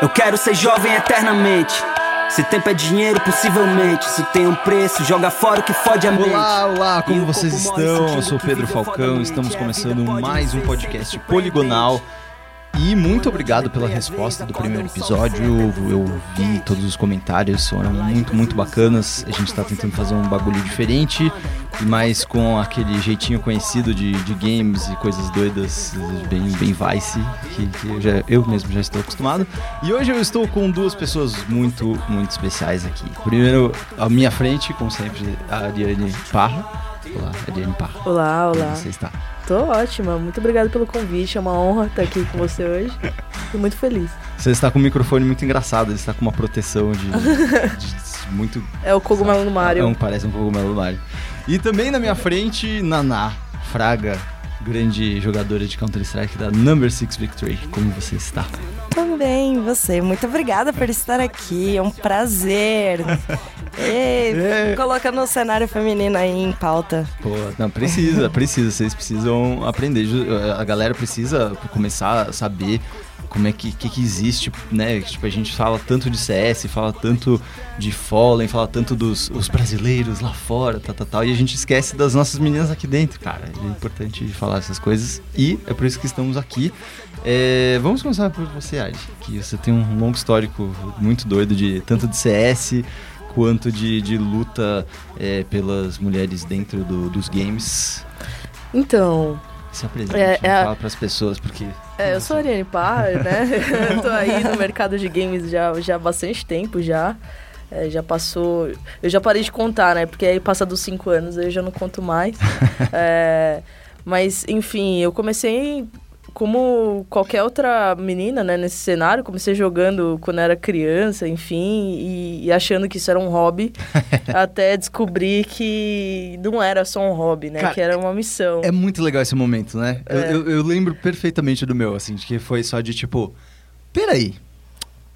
Eu quero ser jovem eternamente. Se tempo é dinheiro, possivelmente. Se tem um preço, joga fora o que fode a mente. Olá, olá, como vocês estão? Eu sou Pedro viver Falcão, estamos É, começando mais um podcast poligonal. E muito obrigado pela resposta do primeiro episódio. Eu vi todos os comentários, foram muito, muito bacanas. A gente tá tentando fazer um bagulho diferente, mas com aquele jeitinho conhecido de, de games e coisas doidas, bem, bem Vice, que, que eu, já- eu mesmo já estou acostumado. E hoje eu estou com duas pessoas muito, muito especiais aqui. Primeiro, à minha frente, como sempre, a Ariane Parra. Olá, Ariane Parra. Olá, Como olá. você está? Tô ótima. Muito obrigada pelo convite. É uma honra estar aqui com você hoje. Tô muito feliz. Você está com um microfone muito engraçado, ele está com uma proteção de, de- muito. É o cogumelo no É Mario. um, parece um cogumelo do Mario. E também na minha frente, Naná Fraga, grande jogadora de Counter-Strike da Number 6 Victory. Como você está? Também, você. Muito obrigada por estar aqui. É um prazer. E, É. colocando o cenário feminino aí em pauta. Pô, não, precisa, precisa. Vocês precisam aprender. A galera precisa começar a saber como é que, que, que existe, né? Tipo, a gente fala tanto de CS, fala tanto de Fallen, fala tanto dos os brasileiros lá fora, tal, tal, tal. E a gente esquece das nossas meninas aqui dentro, cara. É importante falar essas coisas. E é por isso que estamos aqui. É, vamos começar por você, Adi, que você tem um longo histórico muito doido de tanto de CS quanto de, de luta é, pelas mulheres dentro do- dos games. Então, Se apresente, É, é a- fala pras pessoas, porque... é, eu sou a Ariane Parra, né? Eu tô aí no mercado de games já, já há bastante tempo já. É, já passou. Eu já parei de contar, né? Porque aí passa dos cinco anos, aí eu já não conto mais. É, mas, enfim, eu comecei como qualquer outra menina, né, nesse cenário, comecei jogando quando era criança, enfim, e, e achando que isso era um hobby, até descobrir que não era só um hobby, né, Cara, que era uma missão. É muito legal esse momento, né? Eu, É. eu- eu lembro perfeitamente do meu, assim, de que foi só de tipo... Peraí,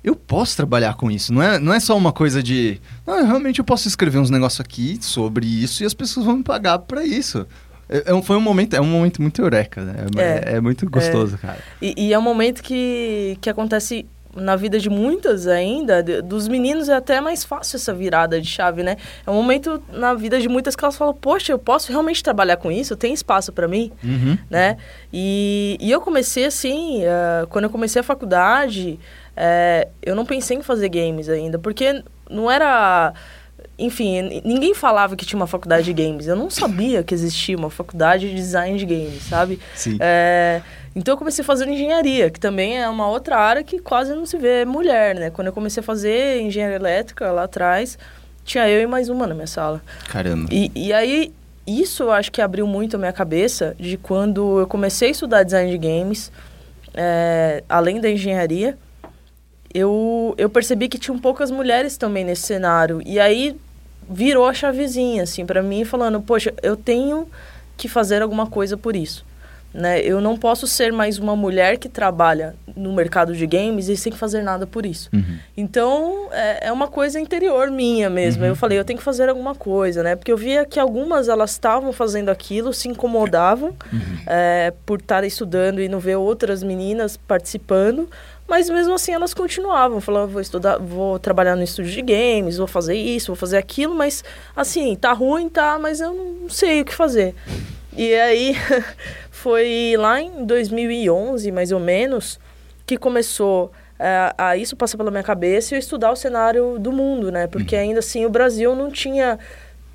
eu posso trabalhar com isso, não é, não é só uma coisa de... Não, realmente eu posso escrever uns negócios aqui sobre isso e as pessoas vão me pagar pra isso. É, é um- foi um momento, é um momento muito eureka, né? É, É. é muito gostoso, cara. E, e é um momento que, que acontece na vida de muitas ainda, de- dos meninos é até mais fácil essa virada de chave, né? É um momento na vida de muitas que elas falam, poxa, eu posso realmente trabalhar com isso? Tem espaço pra mim? Uhum. né? E, e eu comecei assim, eh, quando eu comecei a faculdade, eh, eu não pensei em fazer games ainda, porque não era. Enfim, ninguém falava que tinha uma faculdade de games. Eu não sabia que existia uma faculdade de design de games, sabe? Sim. É, então eu comecei fazendo engenharia, que também é uma outra área que quase não se vê mulher, né? Quando eu comecei a fazer engenharia elétrica lá atrás, tinha eu e mais uma na minha sala. Caramba. E, e aí, isso eu acho que abriu muito a minha cabeça de quando eu comecei a estudar design de games, é, além da engenharia, eu, eu percebi que tinham poucas mulheres também nesse cenário. E aí virou a chavezinha, assim, pra mim, falando, poxa, eu tenho que fazer alguma coisa por isso. Né? Eu não posso ser mais uma mulher que trabalha no mercado de games e sem fazer nada por isso. Uhum. Então, é, é uma coisa interior minha mesmo. Uhum. Eu falei, eu tenho que fazer alguma coisa, né? Porque eu via que algumas, elas estavam fazendo aquilo, se incomodavam Uhum. é, por estar estudando e não ver outras meninas participando. Mas mesmo assim, elas continuavam. Falavam, vou estudar, vou trabalhar no estúdio de games, vou fazer isso, vou fazer aquilo. Mas, assim, tá ruim, tá, mas eu não sei o que fazer. E aí, foi lá em 2011, mais ou menos, que começou é, a isso passar pela minha cabeça e eu estudar o cenário do mundo, né? Porque ainda assim o Brasil não tinha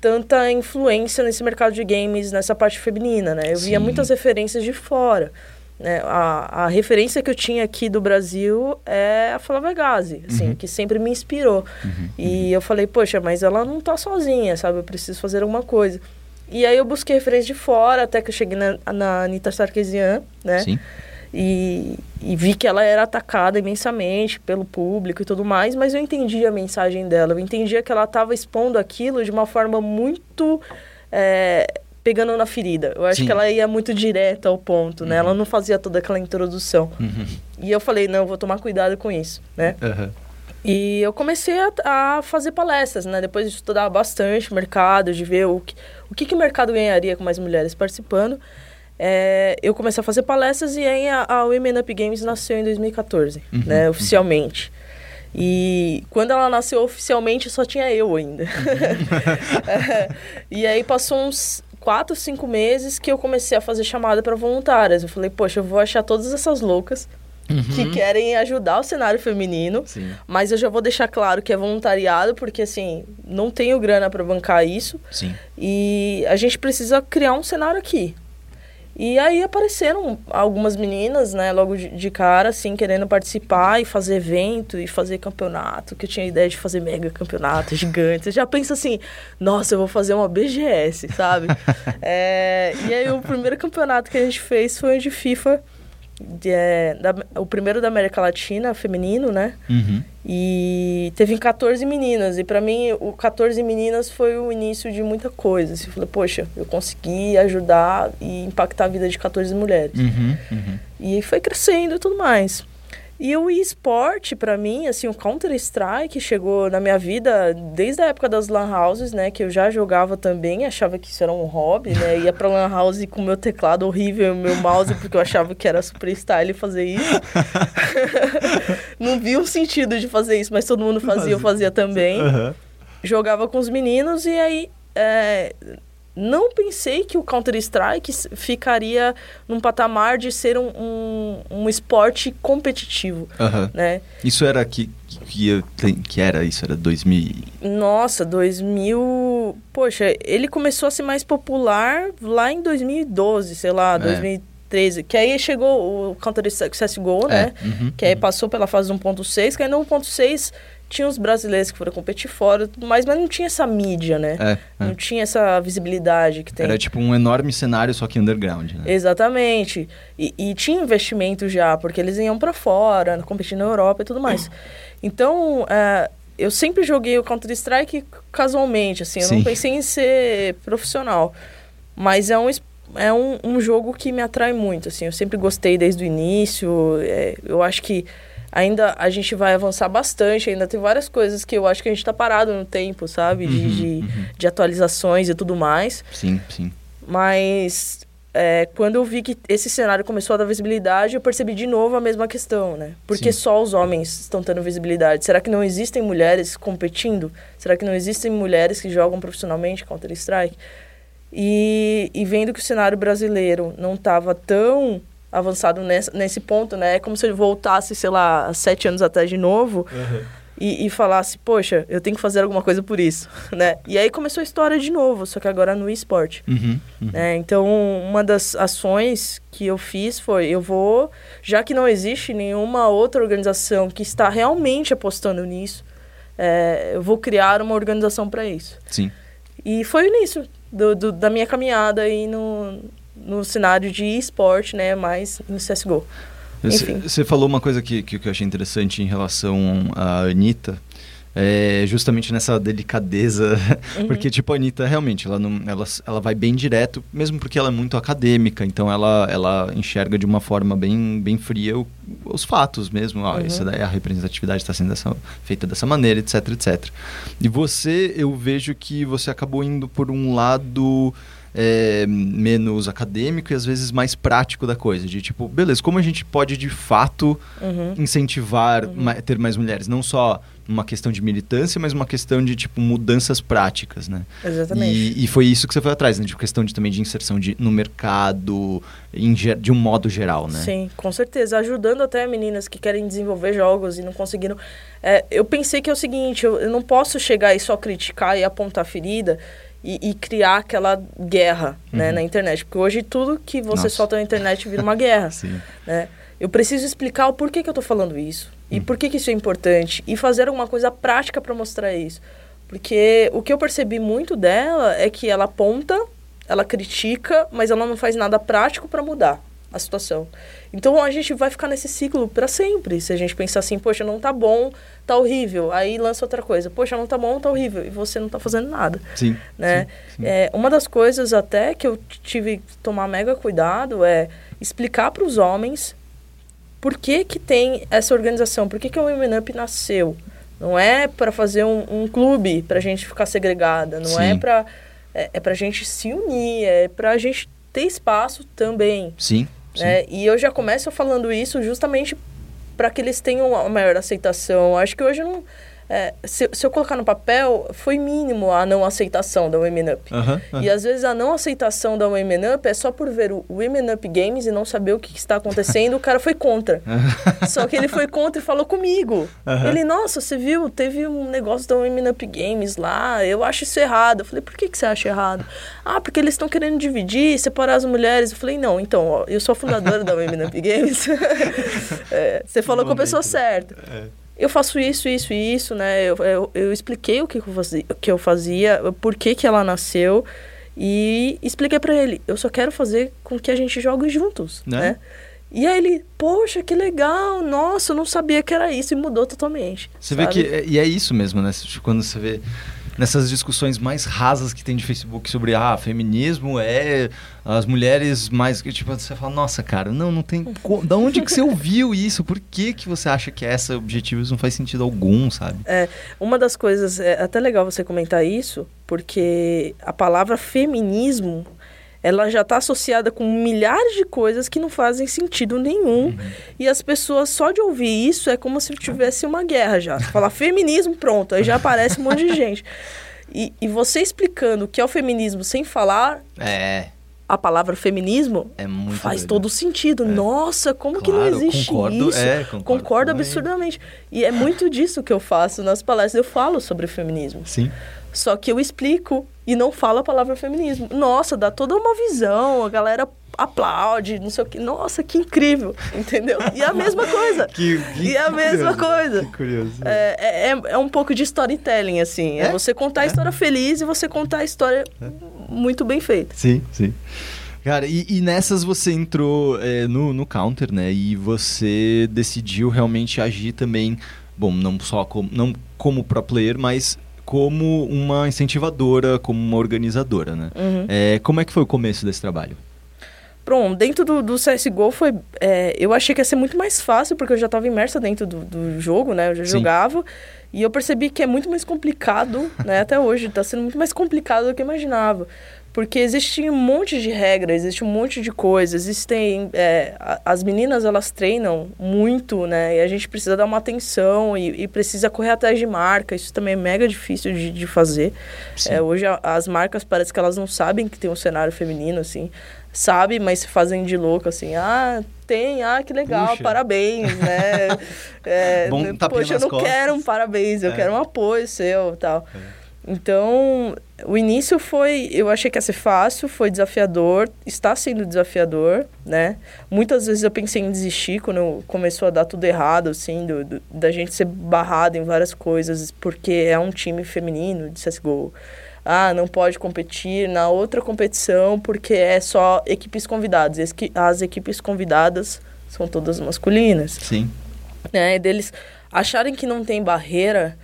tanta influência nesse mercado de games, nessa parte feminina, né? Eu via Sim. muitas referências de fora. Né? A, a referência que eu tinha aqui do Brasil é a Flávia Gazi, assim, Uhum. que sempre me inspirou. E eu falei, poxa, mas ela não tá sozinha, sabe? Eu preciso fazer alguma coisa. E aí eu busquei referência de fora, até que eu cheguei na, na Anitta Sarkeesian, né? Sim. E, e vi que ela era atacada imensamente pelo público e tudo mais, mas eu entendi a mensagem dela. Eu entendia que ela estava expondo aquilo de uma forma muito. é, pegando na ferida. Eu acho Sim. que ela ia muito direta ao ponto, né? Ela não fazia toda aquela introdução. Uhum. E eu falei, não, eu vou tomar cuidado com isso, né? Aham. E eu comecei a, a fazer palestras, né? Depois de estudar bastante o mercado, de ver o que, o que, que o mercado ganharia com mais mulheres participando. é, eu comecei a fazer palestras e aí a, a Women Up Games nasceu em 2014, uhum, né, oficialmente. Uhum. E quando ela nasceu oficialmente só tinha eu ainda. é, e aí passou uns quatro, cinco meses que eu comecei a fazer chamada para voluntárias. Eu falei, poxa, eu vou achar todas essas loucas uhum. que querem ajudar o cenário feminino, Sim. mas eu já vou deixar claro que é voluntariado, porque assim, não tenho grana para bancar isso. Sim. E a gente precisa criar um cenário aqui. E aí apareceram algumas meninas, né, logo de, de, cara, assim, querendo participar e fazer evento e fazer campeonato, que eu tinha a ideia de fazer mega campeonato gigante. Você já pensa assim, nossa, eu vou fazer uma BGS, sabe? é, e aí o primeiro campeonato que a gente fez foi o de FIFA de, é, da, o primeiro da América Latina, feminino, né? Uhum. E teve 14 meninas. E para mim, o 14 meninas foi o início de muita coisa. Assim, eu falei, poxa, eu consegui ajudar e impactar a vida de 14 mulheres. Uhum, uhum. E foi crescendo e tudo mais. E o esporte, para mim, assim, o Counter-Strike chegou na minha vida desde a época das lan houses, né? Que eu já jogava também, achava que isso era um hobby, né? Ia pra lan house com meu teclado horrível e meu mouse, porque eu achava que era super style fazer isso. Não vi um sentido de fazer isso, mas todo mundo fazia, eu fazia também. Uhum. Jogava com os meninos e aí... É, não pensei que o Counter-Strike ficaria num patamar de ser um, um, um esporte competitivo, uhum. né? Isso era que, que, que era? Isso era 2000? Nossa, 2000... Poxa, ele começou a ser mais popular lá em 2012, sei lá, é. 2013. Que aí chegou o Counter-Strike CSGO, né? É. Uhum, que aí uhum. passou pela fase 1.6, que aí no 1.6 tinha os brasileiros que foram competir fora tudo mais, mas não tinha essa mídia, né? É, é. Não tinha essa visibilidade que tem. Era tipo um enorme cenário, só que underground, né? Exatamente. E, e tinha investimento já, porque eles iam para fora, competir na Europa e tudo mais. Então, é, eu sempre joguei o Counter-Strike casualmente, assim, eu Sim. não pensei em ser profissional. Mas é um, é um, um jogo que me atrai muito, assim, eu sempre gostei desde o início, é, eu acho que ainda a gente vai avançar bastante, ainda tem várias coisas que eu acho que a gente está parado no tempo, sabe? De, uhum, de, uhum. de, atualizações e tudo mais. Sim, sim. Mas é, quando eu vi que esse cenário começou a dar visibilidade, eu percebi de novo a mesma questão, né? Porque sim. só os homens estão tendo visibilidade. Será que não existem mulheres competindo? Será que não existem mulheres que jogam profissionalmente Counter-Strike? E, e vendo que o cenário brasileiro não estava tão avançado nesse, nesse ponto, né? É como se eu voltasse, sei lá, sete anos atrás de novo uhum. e, e falasse, poxa, eu tenho que fazer alguma coisa por isso, né? E aí começou a história de novo, só que agora no esporte. Uhum, uhum. Né? Então, uma das ações que eu fiz foi, eu vou, já que não existe nenhuma outra organização que está realmente apostando nisso, é, eu vou criar uma organização para isso. Sim. E foi o início do, do, da minha caminhada aí no, no cenário de esporte, né? Mais no CSGO. Você falou uma coisa que, que, eu achei interessante em relação à Anitta. É justamente nessa delicadeza, uhum. porque tipo a Anitta realmente ela não, ela, ela vai bem direto, mesmo porque ela é muito acadêmica, então ela, ela enxerga de uma forma bem, bem fria o, os fatos mesmo, ah, uhum. isso daí a representatividade está sendo dessa, feita dessa maneira, etc, etc. E você, eu vejo que você acabou indo por um lado é, menos acadêmico e às vezes mais prático da coisa. De tipo, beleza, como a gente pode de fato uhum. incentivar uhum. Ma ter mais mulheres? Não só uma questão de militância, mas uma questão de tipo mudanças práticas, né? Exatamente. E, e foi isso que você foi atrás, né? De questão de, também de inserção de, no mercado, em, de um modo geral, né? Sim, com certeza. Ajudando até meninas que querem desenvolver jogos e não conseguiram. É, eu pensei que é o seguinte, eu, eu não posso chegar e só criticar e apontar ferida e, e, criar aquela guerra né, uhum. na internet. Porque hoje tudo que você Nossa. solta na internet vira uma guerra. Né? Eu preciso explicar o porquê que eu estou falando isso. E uhum. por que, que isso é importante. E fazer alguma coisa prática para mostrar isso. Porque o que eu percebi muito dela é que ela aponta, ela critica, mas ela não faz nada prático para mudar a situação. Então a gente vai ficar nesse ciclo para sempre. Se a gente pensar assim, poxa, não tá bom, tá horrível. Aí lança outra coisa, poxa, não tá bom, tá horrível. E você não tá fazendo nada. Sim. Né? Sim, sim. É, uma das coisas até que eu tive que tomar mega cuidado é explicar para os homens por que, que tem essa organização, por que, que o Women Up nasceu. Não é para fazer um, um clube para gente ficar segregada, não é sim. é para é, é para gente se unir, é para a gente ter espaço também. Sim. Né? E eu já começo falando isso justamente para que eles tenham uma maior aceitação. Acho que hoje não é, se, se, eu colocar no papel, foi mínimo a não aceitação da Women Up. Uhum, uhum. E às vezes a não aceitação da Women Up é só por ver o Women Up Games e não saber o que, que está acontecendo, o cara foi contra. só que ele foi contra e falou comigo. Uhum. Ele, nossa, você viu, teve um negócio da Women Up Games lá, eu acho isso errado. Eu falei, por que, que você acha errado? Ah, porque eles estão querendo dividir, separar as mulheres. Eu falei, não, então, ó, eu sou a fundadora da Women Up Games. é, você falou com a pessoa certa. É eu faço isso, isso e isso, né? Eu, eu, eu, expliquei o que eu fazia, que eu fazia, por que, que ela nasceu e expliquei para ele, eu só quero fazer com que a gente jogue juntos, né? né? E aí ele, poxa, que legal, nossa, eu não sabia que era isso e mudou totalmente. Você sabe? vê que, é, e é isso mesmo, né? Quando você vê nessas discussões mais rasas que tem de Facebook sobre ah, feminismo é as mulheres mais que tipo você fala, nossa, cara, não, não tem da onde que você ouviu isso? Por que que você acha que essa objetivo não faz sentido algum, sabe? É, uma das coisas é até legal você comentar isso, porque a palavra feminismo ela já está associada com milhares de coisas que não fazem sentido nenhum. Uhum. E as pessoas, só de ouvir isso, é como se tivesse uma guerra já. Falar feminismo, pronto, aí já aparece um monte de gente. E, e você explicando o que é o feminismo sem falar. É a palavra feminismo é faz doido. todo sentido. É. Nossa, como claro, que não existe concordo, isso? É, concordo, concordo absurdamente. E é muito disso que eu faço nas palestras. Eu falo sobre feminismo. Sim. Só que eu explico e não falo a palavra feminismo. Nossa, dá toda uma visão, a galera aplaude, não sei o que. Nossa, que incrível, entendeu? E a mesma coisa. que, que, e a mesma curioso, coisa. Que curioso. É, é, é, um pouco de storytelling, assim. É, é você contar a história feliz e você contar a história muito bem feita. Sim, sim. Cara, e, e, nessas você entrou é, no, no counter, né? E você decidiu realmente agir também, bom, não só como, não como pro player, mas como uma incentivadora, como uma organizadora, né? Uhum. É, como é que foi o começo desse trabalho? Pronto, dentro do, do CSGO foi... É, eu achei que ia ser muito mais fácil, porque eu já estava imersa dentro do, do, jogo, né? Eu já Sim. jogava. E eu percebi que é muito mais complicado, né? Até hoje, está sendo muito mais complicado do que eu imaginava. Porque existe um monte de regra, existe um monte de coisa, existem... É, as meninas, elas treinam muito, né? E a gente precisa dar uma atenção e, e precisa correr atrás de marca. Isso também é mega difícil de, de fazer. É, hoje, a, as marcas parece que elas não sabem que tem um cenário feminino, assim. Sabe, mas se fazem de louco, assim. Ah, tem, ah, que legal, Puxa. parabéns, né? é, Bom poxa, eu não costas. quero um parabéns, eu é. quero um apoio seu tal. É. Então, o início foi, eu achei que ia ser fácil, foi desafiador, está sendo desafiador, né? Muitas vezes eu pensei em desistir quando começou a dar tudo errado, assim, do, do, da gente ser barrado em várias coisas, porque é um time feminino de CSGO. Ah, não pode competir na outra competição porque é só equipes convidadas. As equipes convidadas são todas masculinas. Sim. Né? Deles acharem que não tem barreira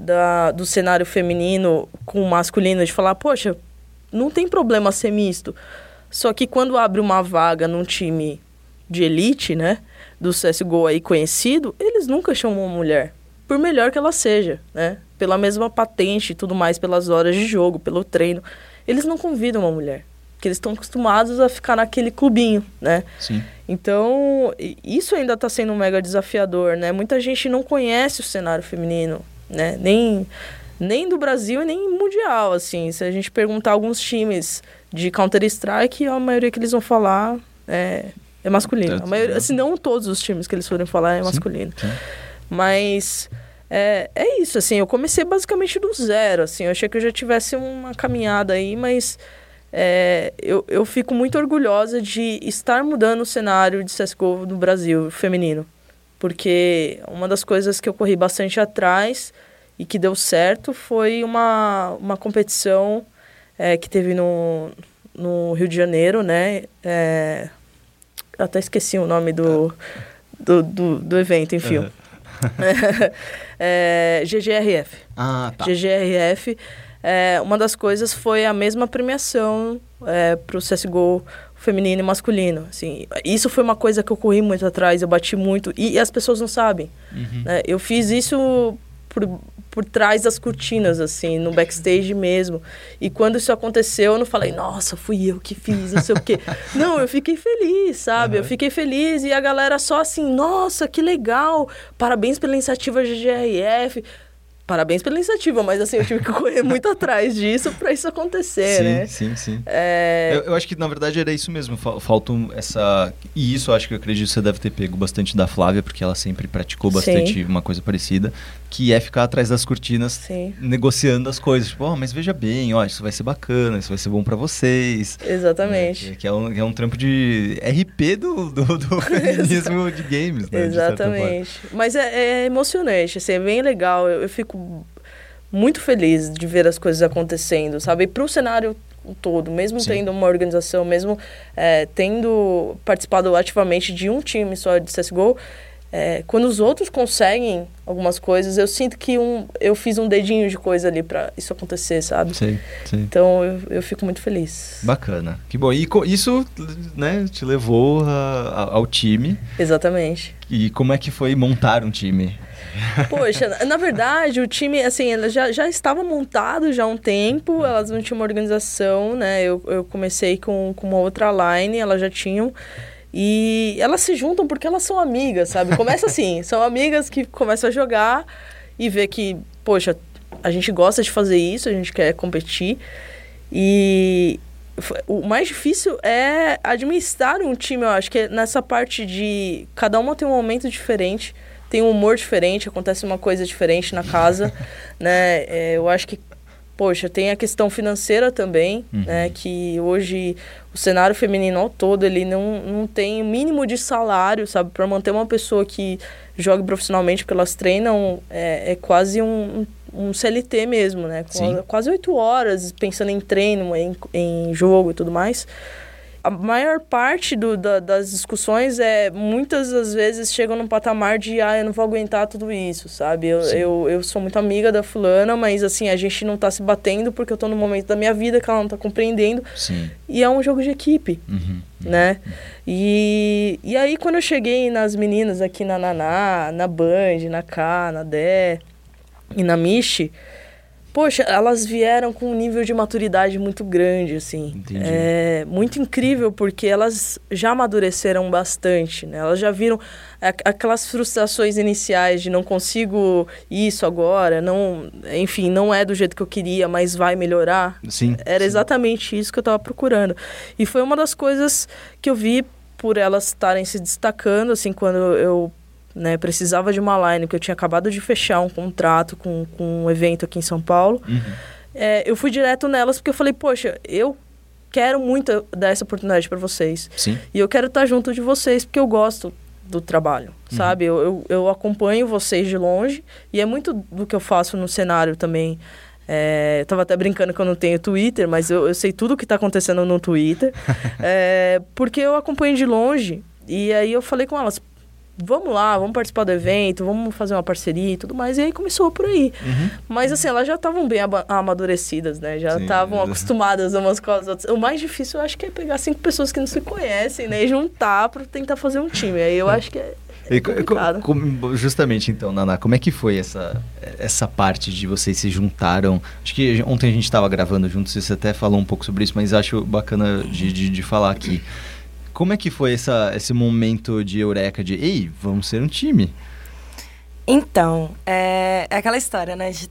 da, do cenário feminino com o masculino, de falar, poxa, não tem problema ser misto. Só que quando abre uma vaga num time de elite, né, do CSGO aí conhecido, eles nunca chamam uma mulher, por melhor que ela seja, né? Pela mesma patente e tudo mais, pelas horas de jogo, pelo treino. Eles não convidam uma mulher, porque eles estão acostumados a ficar naquele clubinho, né? Sim. Então, isso ainda está sendo um mega desafiador, né? Muita gente não conhece o cenário feminino né? Nem, nem do Brasil e nem mundial, assim. Se a gente perguntar alguns times de Counter-Strike, a maioria que eles vão falar é, é masculino. A maioria, assim, não todos os times que eles forem falar é masculino. Sim, sim. Mas é, é isso, assim, eu comecei basicamente do zero, assim, eu achei que eu já tivesse uma caminhada aí, mas é, eu, eu fico muito orgulhosa de estar mudando o cenário de CSGO no Brasil feminino porque uma das coisas que eu corri bastante atrás e que deu certo foi uma, uma competição é, que teve no, no Rio de Janeiro, né? É, até esqueci o nome do, do, do, do evento, enfim. Uhum. é, GGRF. Ah, tá. GGRF. É, uma das coisas foi a mesma premiação é, para o CSGO feminino e masculino. Assim, isso foi uma coisa que eu corri muito atrás, eu bati muito. E, e as pessoas não sabem. Uhum. Né? Eu fiz isso por, por trás das cortinas, assim, no backstage mesmo. E quando isso aconteceu, eu não falei, nossa, fui eu que fiz, não sei o quê. não, eu fiquei feliz, sabe? Uhum. Eu fiquei feliz e a galera só assim, nossa, que legal, parabéns pela iniciativa GGRF parabéns pela iniciativa, mas assim, eu tive que correr muito atrás disso para isso acontecer, sim, né? Sim, sim, é... eu, eu, acho que na verdade era isso mesmo, falta essa... E isso eu acho que eu acredito que você deve ter pego bastante da Flávia, porque ela sempre praticou bastante sim. uma coisa parecida, que é ficar atrás das cortinas sim. negociando as coisas. Tipo, oh, mas veja bem, ó, isso vai ser bacana, isso vai ser bom para vocês. Exatamente. Né? Que, é um, que, é um, trampo de RP do, do, do feminismo de games, né? Exatamente. Mas é, é, emocionante, assim, é bem legal. eu, eu fico muito feliz de ver as coisas acontecendo, sabe? Para o cenário todo, mesmo Sim. tendo uma organização, mesmo é, tendo participado ativamente de um time só de CSGO, é, quando os outros conseguem algumas coisas, eu sinto que um, eu fiz um dedinho de coisa ali para isso acontecer, sabe? Sim, sim. Então eu, eu fico muito feliz. Bacana. Que bom. E isso né, te levou a, ao time. Exatamente. E como é que foi montar um time? Poxa, na verdade, o time, assim, já, já estava montado já há um tempo, elas não tinham uma organização, né? Eu, eu comecei com, com uma outra line, elas já tinham. E elas se juntam porque elas são amigas, sabe? Começa assim, são amigas que começam a jogar e vê que, poxa, a gente gosta de fazer isso, a gente quer competir. E o mais difícil é administrar um time, eu acho que é nessa parte de cada uma tem um momento diferente, tem um humor diferente, acontece uma coisa diferente na casa, né? É, eu acho que poxa, tem a questão financeira também, uhum. né? Que hoje o cenário feminino ao todo, ele não, não tem o mínimo de salário, sabe? Para manter uma pessoa que jogue profissionalmente, porque elas treinam, é, é quase um, um CLT mesmo, né? Quase oito horas pensando em treino, em, em jogo e tudo mais a maior parte do, da, das discussões é muitas das vezes chegam num patamar de ah, eu não vou aguentar tudo isso, sabe? Eu, eu, eu, sou muito amiga da fulana, mas assim, a gente não tá se batendo porque eu tô num momento da minha vida que ela não tá compreendendo. Sim. E é um jogo de equipe, uhum, uhum, né? Uhum. E, e aí quando eu cheguei nas meninas aqui na Naná, na Band, na K, na Dé e na Michi, Poxa, elas vieram com um nível de maturidade muito grande, assim. Entendi. É muito incrível porque elas já amadureceram bastante, né? Elas já viram aquelas frustrações iniciais de não consigo isso agora, não, enfim, não é do jeito que eu queria, mas vai melhorar. Sim. Era sim. exatamente isso que eu estava procurando. E foi uma das coisas que eu vi por elas estarem se destacando, assim, quando eu né? Precisava de uma line, porque eu tinha acabado de fechar um contrato com, com um evento aqui em São Paulo. Uhum. É, eu fui direto nelas porque eu falei, poxa, eu quero muito dar essa oportunidade para vocês. Sim. E eu quero estar junto de vocês porque eu gosto do trabalho, uhum. sabe? Eu, eu, eu, acompanho vocês de longe e é muito do que eu faço no cenário também. É, tava até brincando que eu não tenho Twitter, mas eu, eu sei tudo o que está acontecendo no Twitter. é, porque eu acompanho de longe. E aí eu falei com elas, vamos lá, vamos participar do evento, vamos fazer uma parceria e tudo mais. E aí começou por aí. Uhum. Mas assim, elas já estavam bem amadurecidas, né? Já estavam acostumadas umas com as outras. O mais difícil eu acho que é pegar cinco pessoas que não se conhecem, né? E juntar para tentar fazer um time. Aí eu é. acho que é. É justamente então, Naná, como é que foi essa, essa parte de vocês se juntaram? Acho que ontem a gente estava gravando juntos, você até falou um pouco sobre isso, mas acho bacana de, de, de falar aqui. Como é que foi essa, esse momento de eureka de, ei, vamos ser um time? Então, é, é aquela história, né? De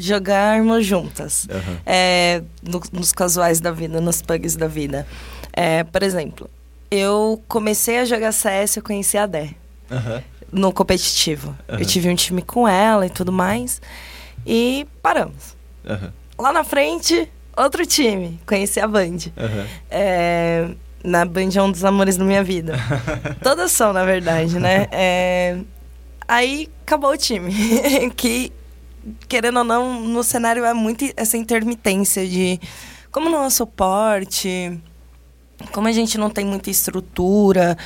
jogarmos juntas. Uhum. É, no, nos casuais da vida, nos pugs da vida. É, por exemplo, eu comecei a jogar CS, eu conheci a Dé. Uhum. No competitivo. Uhum. Eu tive um time com ela e tudo mais. E paramos. Lá na frente, outro time. Conheci a Band. É, na Band é um dos amores da minha vida. Todas são, na verdade, né? É... Aí acabou o time. que, querendo ou não, no cenário é muito essa intermitência de como não há suporte, como a gente não tem muita estrutura,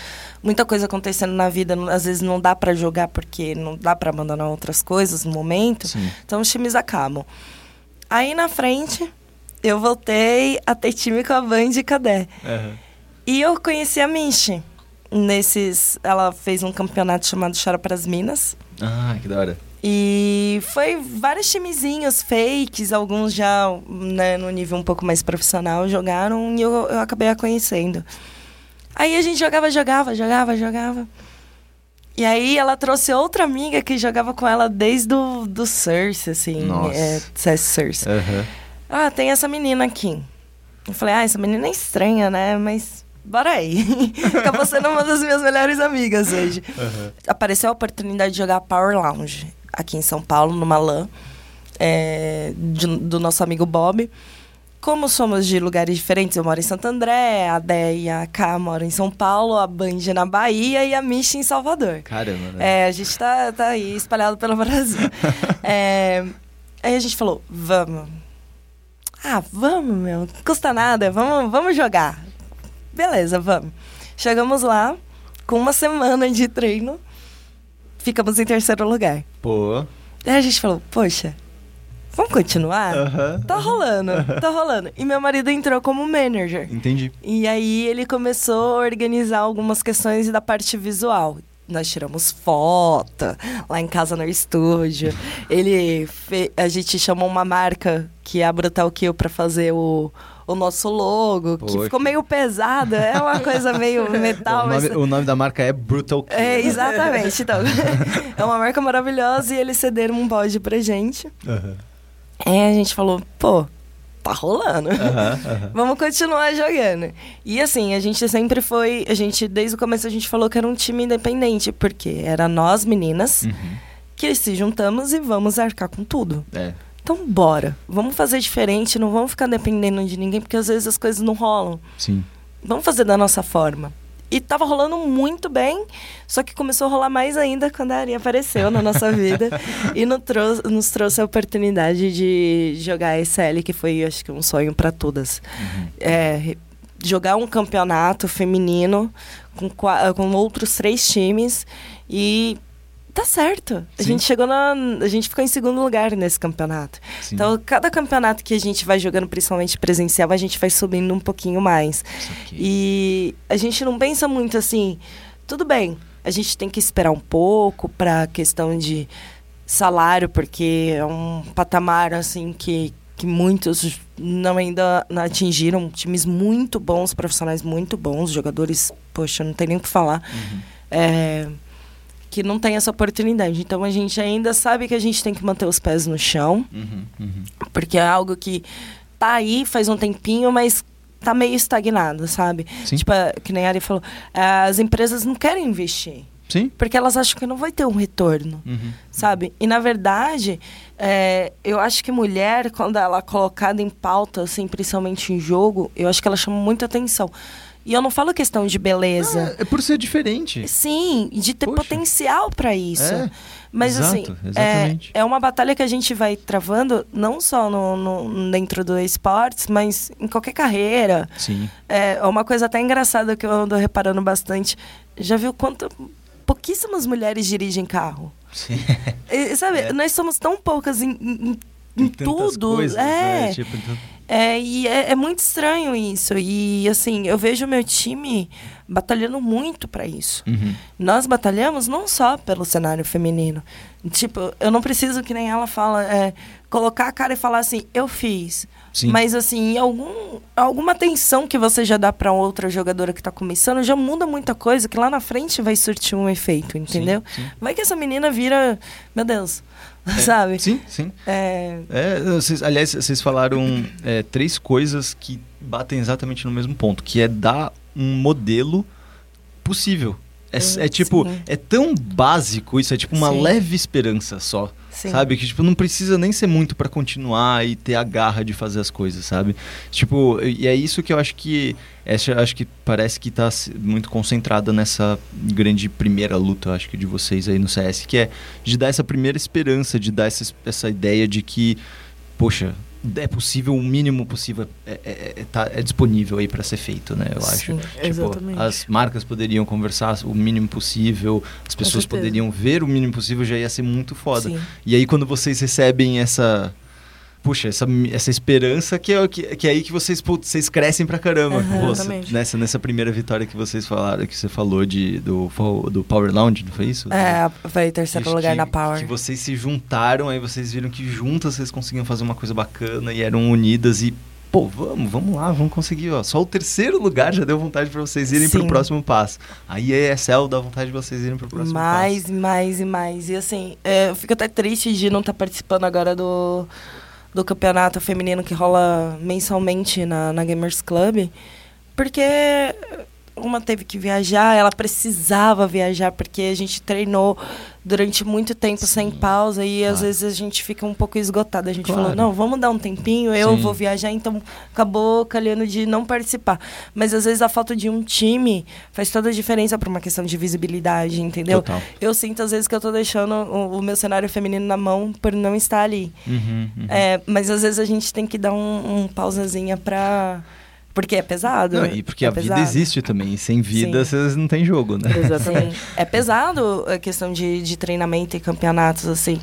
muita coisa acontecendo na vida, às vezes não dá para jogar porque não dá para abandonar outras coisas no momento. Sim. Então os times acabam. Aí na frente, eu voltei a ter time com a Band e Cadê. Uhum. E eu conheci a Michi. Nesses. Ela fez um campeonato chamado Chora para as Minas. Ah, que da hora. E foi vários timezinhos fakes, alguns já né, no nível um pouco mais profissional jogaram e eu, eu acabei a conhecendo. Aí a gente jogava, jogava, jogava, jogava. E aí ela trouxe outra amiga que jogava com ela desde o do Source, assim. Nossa. É, CS Source. Aham. Ah, tem essa menina aqui. Eu falei, ah, essa menina é estranha, né? Mas bora aí. Acabou sendo uma das minhas melhores amigas hoje. Apareceu a oportunidade de jogar Power Lounge aqui em São Paulo, numa LAN, é, de- do nosso amigo Bob. Como somos de lugares diferentes, eu moro em Santo André, a Dé e a K moram em São Paulo, a Band na Bahia e a Michi em Salvador. Caramba, né? É, a gente tá, tá aí espalhado pelo Brasil. É, aí a gente falou, vamos. Ah, vamos, meu. Não custa nada, vamos, vamos jogar. Beleza, vamos. Chegamos lá, com uma semana de treino, ficamos em terceiro lugar. Pô. Aí a gente falou, poxa, vamos continuar? Tá rolando, tá rolando. E meu marido entrou como manager. Entendi. E aí ele começou a organizar algumas questões da parte visual. Nós tiramos foto lá em casa no estúdio. Ele fe- a gente chamou uma marca que é a Brutal Kill para fazer o, o nosso logo, que Poxa. ficou meio pesado, é uma coisa meio metal, o, mas nome, o nome da marca é Brutal Kill. é exatamente. Então, é uma marca maravilhosa e eles cederam um bode pra gente. Aham. Aí a gente falou, pô, tá rolando. Aham, aham. Vamos continuar jogando. E assim, a gente sempre foi. A gente, desde o começo, a gente falou que era um time independente, porque era nós, meninas, Uhum. que se juntamos e vamos arcar com tudo. É. Então, bora. Vamos fazer diferente, não vamos ficar dependendo de ninguém, porque às vezes as coisas não rolam. Sim. Vamos fazer da nossa forma. E tava rolando muito bem, só que começou a rolar mais ainda quando a Ari apareceu na nossa vida e nos trouxe, nos trouxe a oportunidade de jogar a SL, que foi, acho que, um sonho para todas. É, re- jogar um campeonato feminino com, com outros três times e tá certo. A Sim. gente chegou na. A gente ficou em segundo lugar nesse campeonato. Sim. Então, cada campeonato que a gente vai jogando, principalmente presencial, a gente vai subindo um pouquinho mais. E a gente não pensa muito assim, tudo bem, a gente tem que esperar um pouco para questão de salário, porque é um patamar assim que, que muitos não ainda não atingiram, times muito bons, profissionais muito bons, jogadores, poxa, não tem nem o que falar. É, que não tem essa oportunidade. Então a gente ainda sabe que a gente tem que manter os pés no chão, Uhum, uhum. porque é algo que tá aí faz um tempinho, mas tá meio estagnado, sabe? Sim. Tipo, que nem a Ari falou, as empresas não querem investir, Sim. porque elas acham que não vai ter um retorno, Uhum. sabe? E na verdade, é, eu acho que mulher, quando ela é colocada em pauta, assim, principalmente em jogo, eu acho que ela chama muita atenção. E eu não falo questão de beleza. Ah, é por ser diferente. Sim, de ter Poxa. potencial para isso. É, Mas exato, assim, é, é uma batalha que a gente vai travando, não só no, no- dentro do esportes, mas em qualquer carreira. Sim. É uma coisa até engraçada que eu ando reparando bastante. Já viu quanto pouquíssimas mulheres dirigem carro? Sim. E, sabe, É. nós somos tão poucas em, em- em tudo. coisas, é. né? Tipo, então- É, e é, é muito estranho isso. E assim, eu vejo o meu time batalhando muito para isso. Uhum. Nós batalhamos não só pelo cenário feminino. Tipo, eu não preciso que nem ela fala, é, colocar a cara e falar assim, eu fiz. Sim. Mas assim, algum, alguma atenção que você já dá para outra jogadora que tá começando já muda muita coisa que lá na frente vai surtir um efeito, entendeu? sim. Vai que essa menina vira, meu Deus, sabe? Sim, sim. É, É, vocês- aliás, vocês falaram é, três coisas que batem exatamente no mesmo ponto, que é dar um modelo possível. É, é tipo, sim. é tão básico isso, é tipo uma Sim. leve esperança só. Sim. Sabe? Que tipo, não precisa nem ser muito pra continuar e ter a garra de fazer as coisas, sabe? Tipo, e é isso que eu acho que. Essa, acho que parece que tá muito concentrada nessa grande primeira luta, acho que de vocês aí no CS, que é de dar essa primeira esperança, de dar essa, essa ideia de que, poxa, é possível, o mínimo possível é, é, é, tá- é disponível aí pra ser feito, né? Eu acho. Sim, Tipo, exatamente. as marcas poderiam conversar o mínimo possível, as pessoas poderiam ver o mínimo possível, já ia ser muito foda. sim. E aí quando vocês recebem essa puxa, essa, essa esperança que é, que, que é aí que vocês, putz, vocês crescem pra caramba. Uhum, você, nessa, nessa primeira vitória que vocês falaram, que você falou de, do, do Power Lounge, não foi isso? É, foi terceiro lugar que, na Power. Que vocês se juntaram, aí vocês viram que juntas vocês conseguiam fazer uma coisa bacana e eram unidas e pô, vamos, vamos lá, vamos conseguir, ó. Só o terceiro lugar já deu vontade para vocês irem Sim. pro próximo passo. Aí a ESL dá vontade de vocês irem pro próximo mais, passo. Mais, mais e mais. E assim, é, eu fico até triste de não estar tá participando agora do do campeonato feminino que rola mensalmente na, na Gamers Club, porque uma teve que viajar, ela precisava viajar, porque a gente treinou durante muito tempo Sim. sem pausa e claro. às vezes a gente fica um pouco esgotada. A gente claro. falou, não, vamos dar um tempinho, eu Sim. vou viajar, então acabou calhando de não participar. Mas às vezes a falta de um time faz toda a diferença para uma questão de visibilidade, entendeu? Total. Eu sinto às vezes que eu tô deixando o, o, meu cenário feminino na mão por não estar ali. Uhum, uhum. É, mas às vezes a gente tem que dar um, um pausazinha para porque é pesado. Não, e porque é a pesado. vida existe também. E sem vida, Sim. vocês não tem jogo, né? Exatamente. é pesado a questão de, de treinamento e campeonatos, assim.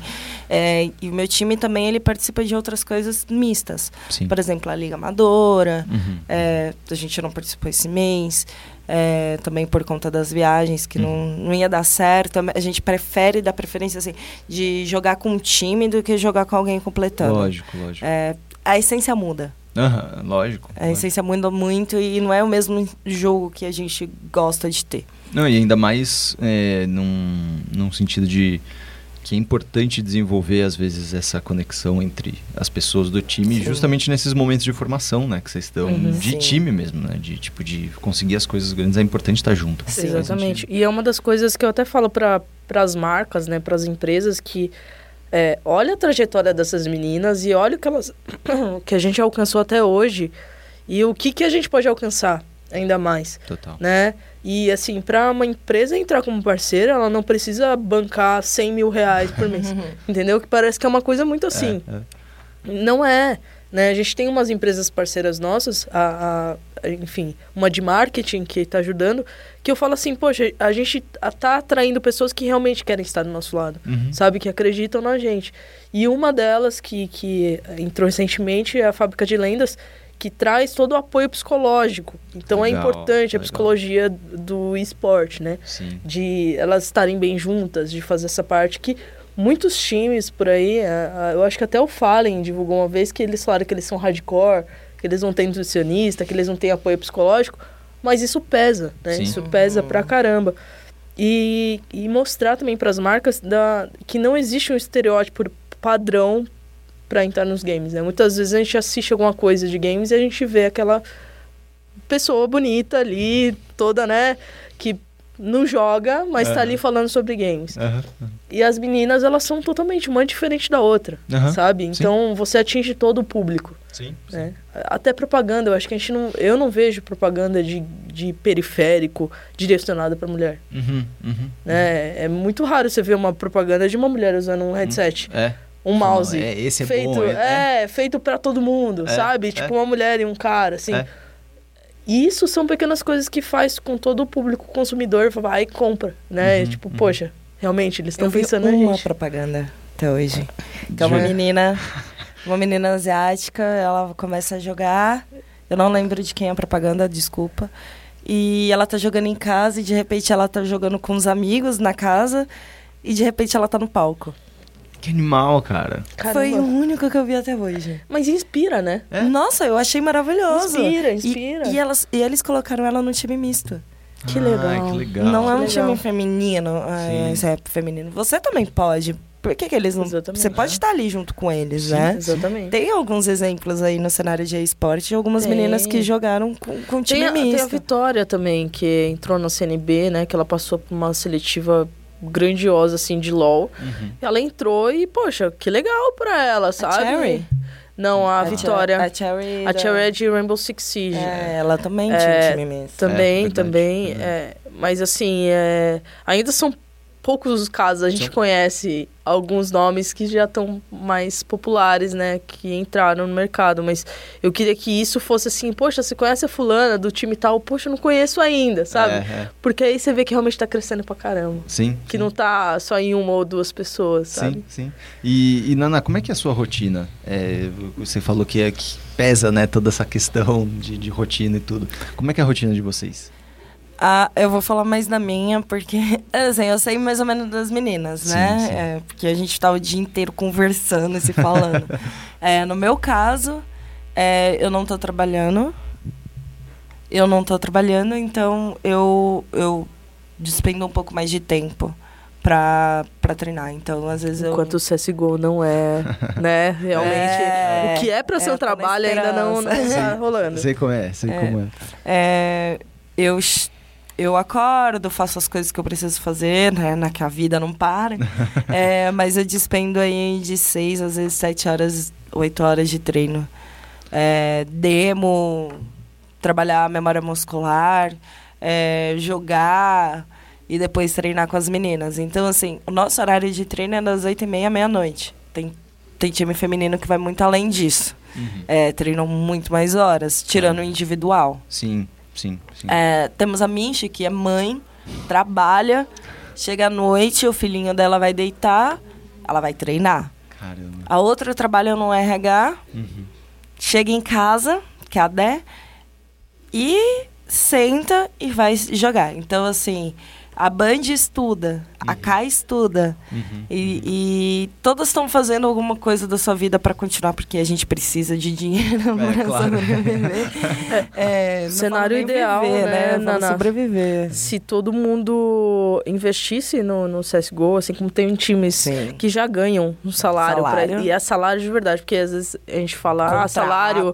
É, e o meu time também, ele participa de outras coisas mistas. Sim. Por exemplo, a Liga Amadora. Uhum. É, a gente não participou esse mês. É, também por conta das viagens, que uhum. não, não ia dar certo. A gente prefere dar preferência, assim, de jogar com um time do que jogar com alguém completando. Lógico, lógico. É, a essência muda. Uhum, lógico. A essência muda muito e não é o mesmo jogo que a gente gosta de ter. Não, e ainda mais é, num, num sentido de que é importante desenvolver às vezes essa conexão entre as pessoas do time sim. justamente nesses momentos de formação, né, que vocês estão uhum, de sim. time mesmo, né, de tipo de conseguir as coisas grandes é importante estar junto. Sim, exatamente. E é uma das coisas que eu até falo para as marcas, né, para as empresas que é, olha a trajetória dessas meninas e olha o que elas que a gente alcançou até hoje e o que, que a gente pode alcançar ainda mais. Total. Né? E assim, para uma empresa entrar como parceira, ela não precisa bancar 100 mil reais por mês. entendeu? Que parece que é uma coisa muito assim. É, é. Não é. Né? A gente tem umas empresas parceiras nossas, a, a enfim, uma de marketing que está ajudando, que eu falo assim, poxa, a gente está atraindo pessoas que realmente querem estar do nosso lado, uhum. sabe? Que acreditam na gente. E uma delas que, que entrou recentemente é a Fábrica de Lendas, que traz todo o apoio psicológico. Então é legal, é importante a legal. psicologia do esporte, né? Sim. De elas estarem bem juntas, de fazer essa parte que muitos times por aí, eu acho que até o Fallen divulgou uma vez que eles falaram que eles são hardcore, que eles não têm nutricionista, que eles não têm apoio psicológico, mas isso pesa, né? Sim. Isso pesa pra caramba. E, e mostrar também para as marcas da, que não existe um estereótipo padrão para entrar nos games, né? Muitas vezes a gente assiste alguma coisa de games e a gente vê aquela pessoa bonita ali, toda, né, que não joga, mas uhum. tá ali falando sobre games. Uhum. E as meninas, elas são totalmente uma diferente da outra, uhum. sabe? Então sim. você atinge todo o público. Sim, né? Até propaganda, eu acho que a gente não. Eu não vejo propaganda de, de periférico direcionada para mulher. Uhum, uhum, né? É muito raro você ver uma propaganda de uma mulher usando um headset. É. Um mouse. É, esse é feito, bom. É, é, feito para todo mundo, é, sabe? Tipo é. uma mulher e um cara, assim. É. Isso são pequenas coisas que faz com todo o público consumidor vai e compra, né? Uhum, tipo, uhum. poxa, realmente eles estão pensando gente. uma propaganda até hoje. Que é uma menina, uma menina asiática, ela começa a jogar. Eu não lembro de quem é a propaganda, desculpa. E ela tá jogando em casa e de repente ela tá jogando com os amigos na casa e de repente ela tá no palco. Que animal, cara. Caramba. Foi o único que eu vi até hoje. Mas inspira, né? É? Nossa, eu achei maravilhoso. Inspira, inspira. E, e, elas, e eles colocaram ela no time misto. Que legal. que legal. Não é um legal. time feminino, é, é feminino. Você também pode. Por que, que eles não. Exatamente. Você pode estar ali junto com eles, Sim, né? Exatamente. Tem alguns exemplos aí no cenário de esporte de algumas tem. meninas que jogaram com, com time tem misto. Tem a Vitória também, que entrou na CNB, né? Que ela passou por uma seletiva grandiosa, assim, de LOL. Uhum. Ela entrou e, poxa, que legal pra ela, sabe? A Cherry? Não, a, a Vitória. A Cherry. A Cherry é de Rainbow Six Siege. É, ela também é, tinha time mesmo. Também, é, também. É, mas assim, é, ainda são poucos casos a gente Sim. conhece alguns nomes que já estão mais populares, né? Que entraram no mercado. Mas eu queria que isso fosse assim, poxa, você conhece a fulana do time tal? Poxa, eu não conheço ainda, sabe? É, é. Porque aí você vê que realmente tá crescendo pra caramba. Sim. Que sim. não tá só em uma ou duas pessoas, sabe? Sim, sim. E, e Nana, como é que é a sua rotina? É, você falou que, é, que pesa, né, toda essa questão de, de rotina e tudo. Como é que é a rotina de vocês? Ah, eu vou falar mais da minha, porque, assim, eu sei mais ou menos das meninas, né? Sim, sim. É, porque a gente tá o dia inteiro conversando e se falando. é, no meu caso, é, eu não tô trabalhando. Eu não tô trabalhando, então eu, eu despendo um pouco mais de tempo pra, pra treinar. Então, às vezes eu. Enquanto o CSGO não é, né? Realmente. É, o que é pra ser é, um trabalho ainda não, não tá rolando. Sei como é, sei é, como é. é eu eu acordo, faço as coisas que eu preciso fazer, né? Na que a vida não para. é, mas eu despendo aí de seis, às vezes sete horas, oito horas de treino. É, demo, trabalhar a memória muscular, é, jogar e depois treinar com as meninas. Então, assim, o nosso horário de treino é das oito e meia à meia-noite. Tem, tem time feminino que vai muito além disso. Uhum. É, treinam muito mais horas, tirando o individual. Sim. Sim, sim. É, temos a Minchi, que é mãe, trabalha, chega à noite, o filhinho dela vai deitar, ela vai treinar. Caramba. A outra trabalha no RH, uhum. chega em casa, que é a Dé, e senta e vai jogar. Então, assim, a Band estuda, uhum. a Kai estuda. Uhum. E, e todas estão fazendo alguma coisa da sua vida para continuar, porque a gente precisa de dinheiro é, para claro. sobreviver. é, Cenário ideal, viver, né? né? Para sobreviver. Se todo mundo investisse no, no CSGO, assim como tem times Sim. que já ganham um salário, salário. Pra, e é salário de verdade, porque às vezes a gente fala, ah, salário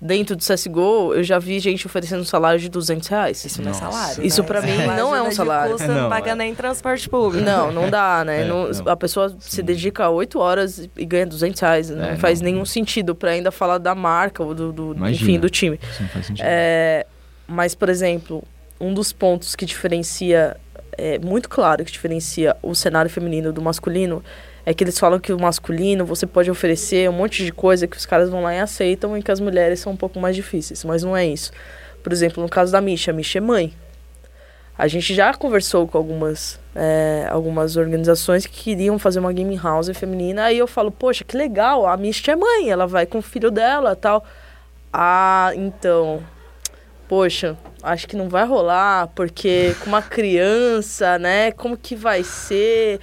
dentro do CSGO, eu já vi gente oferecendo um salário de 200 reais. Isso não é salário. Isso pra mim não é um salário. Custa, não, paga é. nem transporte público. Não, não dá, né? É, não, não. A pessoa Sim. se dedica 8 horas e ganha 200 reais. Não é, faz nenhum sentido pra ainda falar da marca ou do, do enfim, do time. Isso não faz sentido. É, mas, por exemplo, um dos pontos que diferencia, é muito claro que diferencia o cenário feminino do masculino é que eles falam que o masculino você pode oferecer um monte de coisa que os caras vão lá e aceitam e que as mulheres são um pouco mais difíceis, mas não é isso. Por exemplo, no caso da Misha, a Misha é mãe. A gente já conversou com algumas, é, algumas organizações que queriam fazer uma game house feminina, aí eu falo, poxa, que legal, a Misha é mãe, ela vai com o filho dela tal. Ah, então, poxa, acho que não vai rolar, porque com uma criança, né, como que vai ser?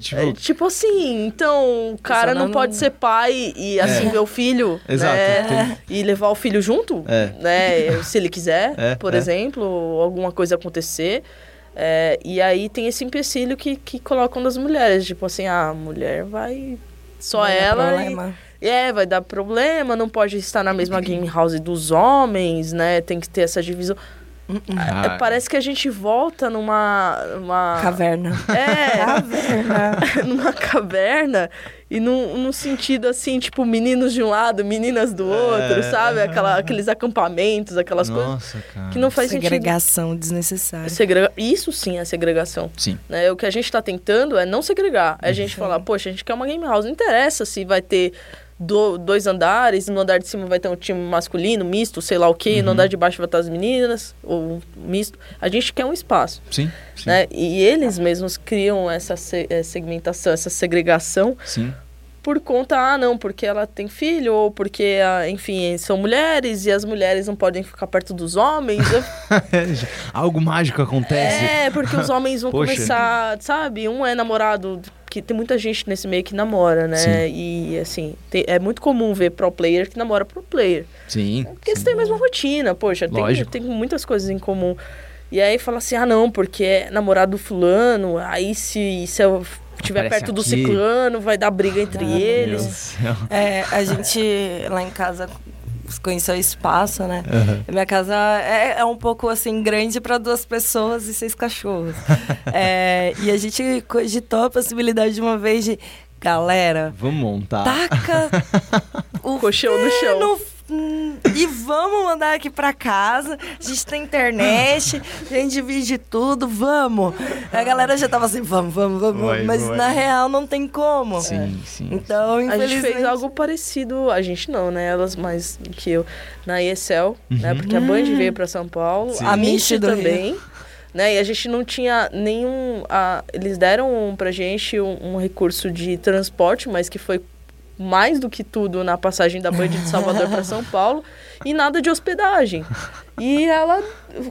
Tipo, é, tipo assim, então o cara não, não, pode ser pai e assim é. ver o filho, Exato, né? E levar o filho junto, é. né? Se ele quiser, é, por é. exemplo, alguma coisa acontecer. É, e aí tem esse empecilho que, que colocam das mulheres, tipo assim, ah, a mulher vai só vai ela e, é, vai dar problema, não pode estar na mesma game house dos homens, né? Tem que ter essa divisão. Ah. Parece que a gente volta numa. Uma... Caverna. É. caverna. numa caverna. E num, num sentido assim, tipo, meninos de um lado, meninas do outro, é, sabe? Aquela, aqueles acampamentos, aquelas Nossa, coisas. Cara. Que não faz segregação sentido. desnecessária. Segrega... Isso sim é segregação. Sim. Né? O que a gente está tentando é não segregar. É a gente falar, poxa, a gente quer uma game house. Não interessa se vai ter do, dois andares, no andar de cima vai ter um time masculino, misto, sei lá o quê, uhum. no andar de baixo vai estar as meninas, ou misto. A gente quer um espaço. Sim. sim. Né? E eles mesmos criam essa eh, segmentação, essa segregação. Sim. Por conta, ah, não, porque ela tem filho, ou porque, ah, enfim, são mulheres e as mulheres não podem ficar perto dos homens. Algo mágico acontece. É, porque os homens vão Poxa. começar, sabe? Um é namorado que tem muita gente nesse meio que namora, né? Sim. E assim, tem, é muito comum ver pro player que namora pro player. Sim. Porque eles têm a mesma rotina, poxa, tem, tem muitas coisas em comum. E aí fala assim, ah não, porque é namorado do fulano, aí se, se eu estiver perto aqui. do ciclano, vai dar briga entre ah, eles. É, a gente lá em casa conheceu o espaço, né? Uhum. Minha casa é, é, um pouco assim grande para duas pessoas e seis cachorros. é, e a gente cogitou a possibilidade de uma vez de galera. Vamos montar. Taca o colchão no chão. Hum, e vamos mandar aqui pra casa. A gente tem internet, a gente divide tudo, vamos. A galera já tava assim, vamos, vamos, vamos. Vai, mas vai. na real não tem como. Sim, sim. Então, infelizmente... A gente fez algo parecido, a gente não, né? Elas mais que eu, na ESL, né? uhum. né? Porque a Band veio pra São Paulo, sim. a Michi também. Rio né? E a gente não tinha nenhum. A, eles deram pra gente um, um, recurso de transporte, mas que foi mais do que tudo na passagem da Band de Salvador para São Paulo e nada de hospedagem. E ela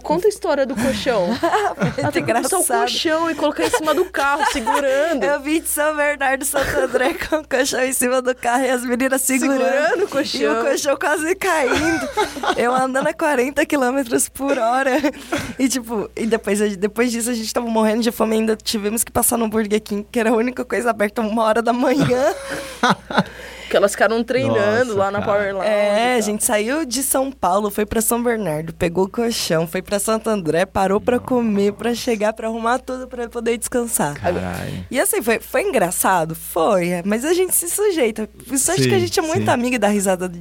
conta a história do colchão. ela tem que passar o colchão e colocar em cima do carro, segurando. Eu vim de São Bernardo, Santo André, com o colchão em cima do carro e as meninas segurando. Segurando o colchão. E o colchão quase caindo. Eu andando a 40 km por hora. E tipo, e depois, depois disso a gente tava morrendo de fome ainda. Tivemos que passar no Burger King, que era a única coisa aberta uma hora da manhã. Que elas ficaram treinando Nossa, lá na Power Lounge. É, a gente saiu de São Paulo, foi para São Bernardo, pegou o colchão, foi para Santo André, parou para comer, para chegar, para arrumar tudo para poder descansar. Caralho. E assim, foi, foi engraçado? Foi, é, mas a gente se sujeita. Isso acho que a gente é muito sim. amiga dá risada de,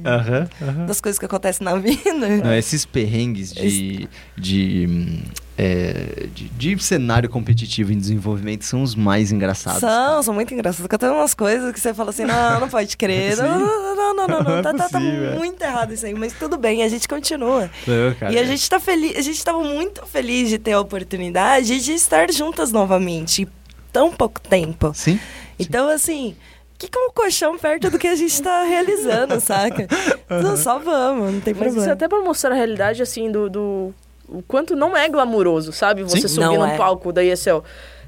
das coisas que acontecem na vida. Não, esses perrengues de, Esse... de é, de, de, cenário competitivo em desenvolvimento são os mais engraçados. São, cara. são muito engraçados. Porque tem umas coisas que você fala assim, não, não pode crer. não, não, não, não, não, não, tá, tá, tá, muito errado isso aí. Mas tudo bem, a gente continua. Não, e a gente tá feliz, a gente tava muito feliz de ter a oportunidade de estar juntas novamente. Em tão pouco tempo. Sim. Então, sim. assim que, que é um colchão perto do que a gente tá realizando, saca? Uhum. Então, só vamos, não tem Mas problema. Isso é até pra mostrar a realidade, assim, do, do o quanto não é glamuroso, sabe? Você Sim, subir no é. palco da ESL.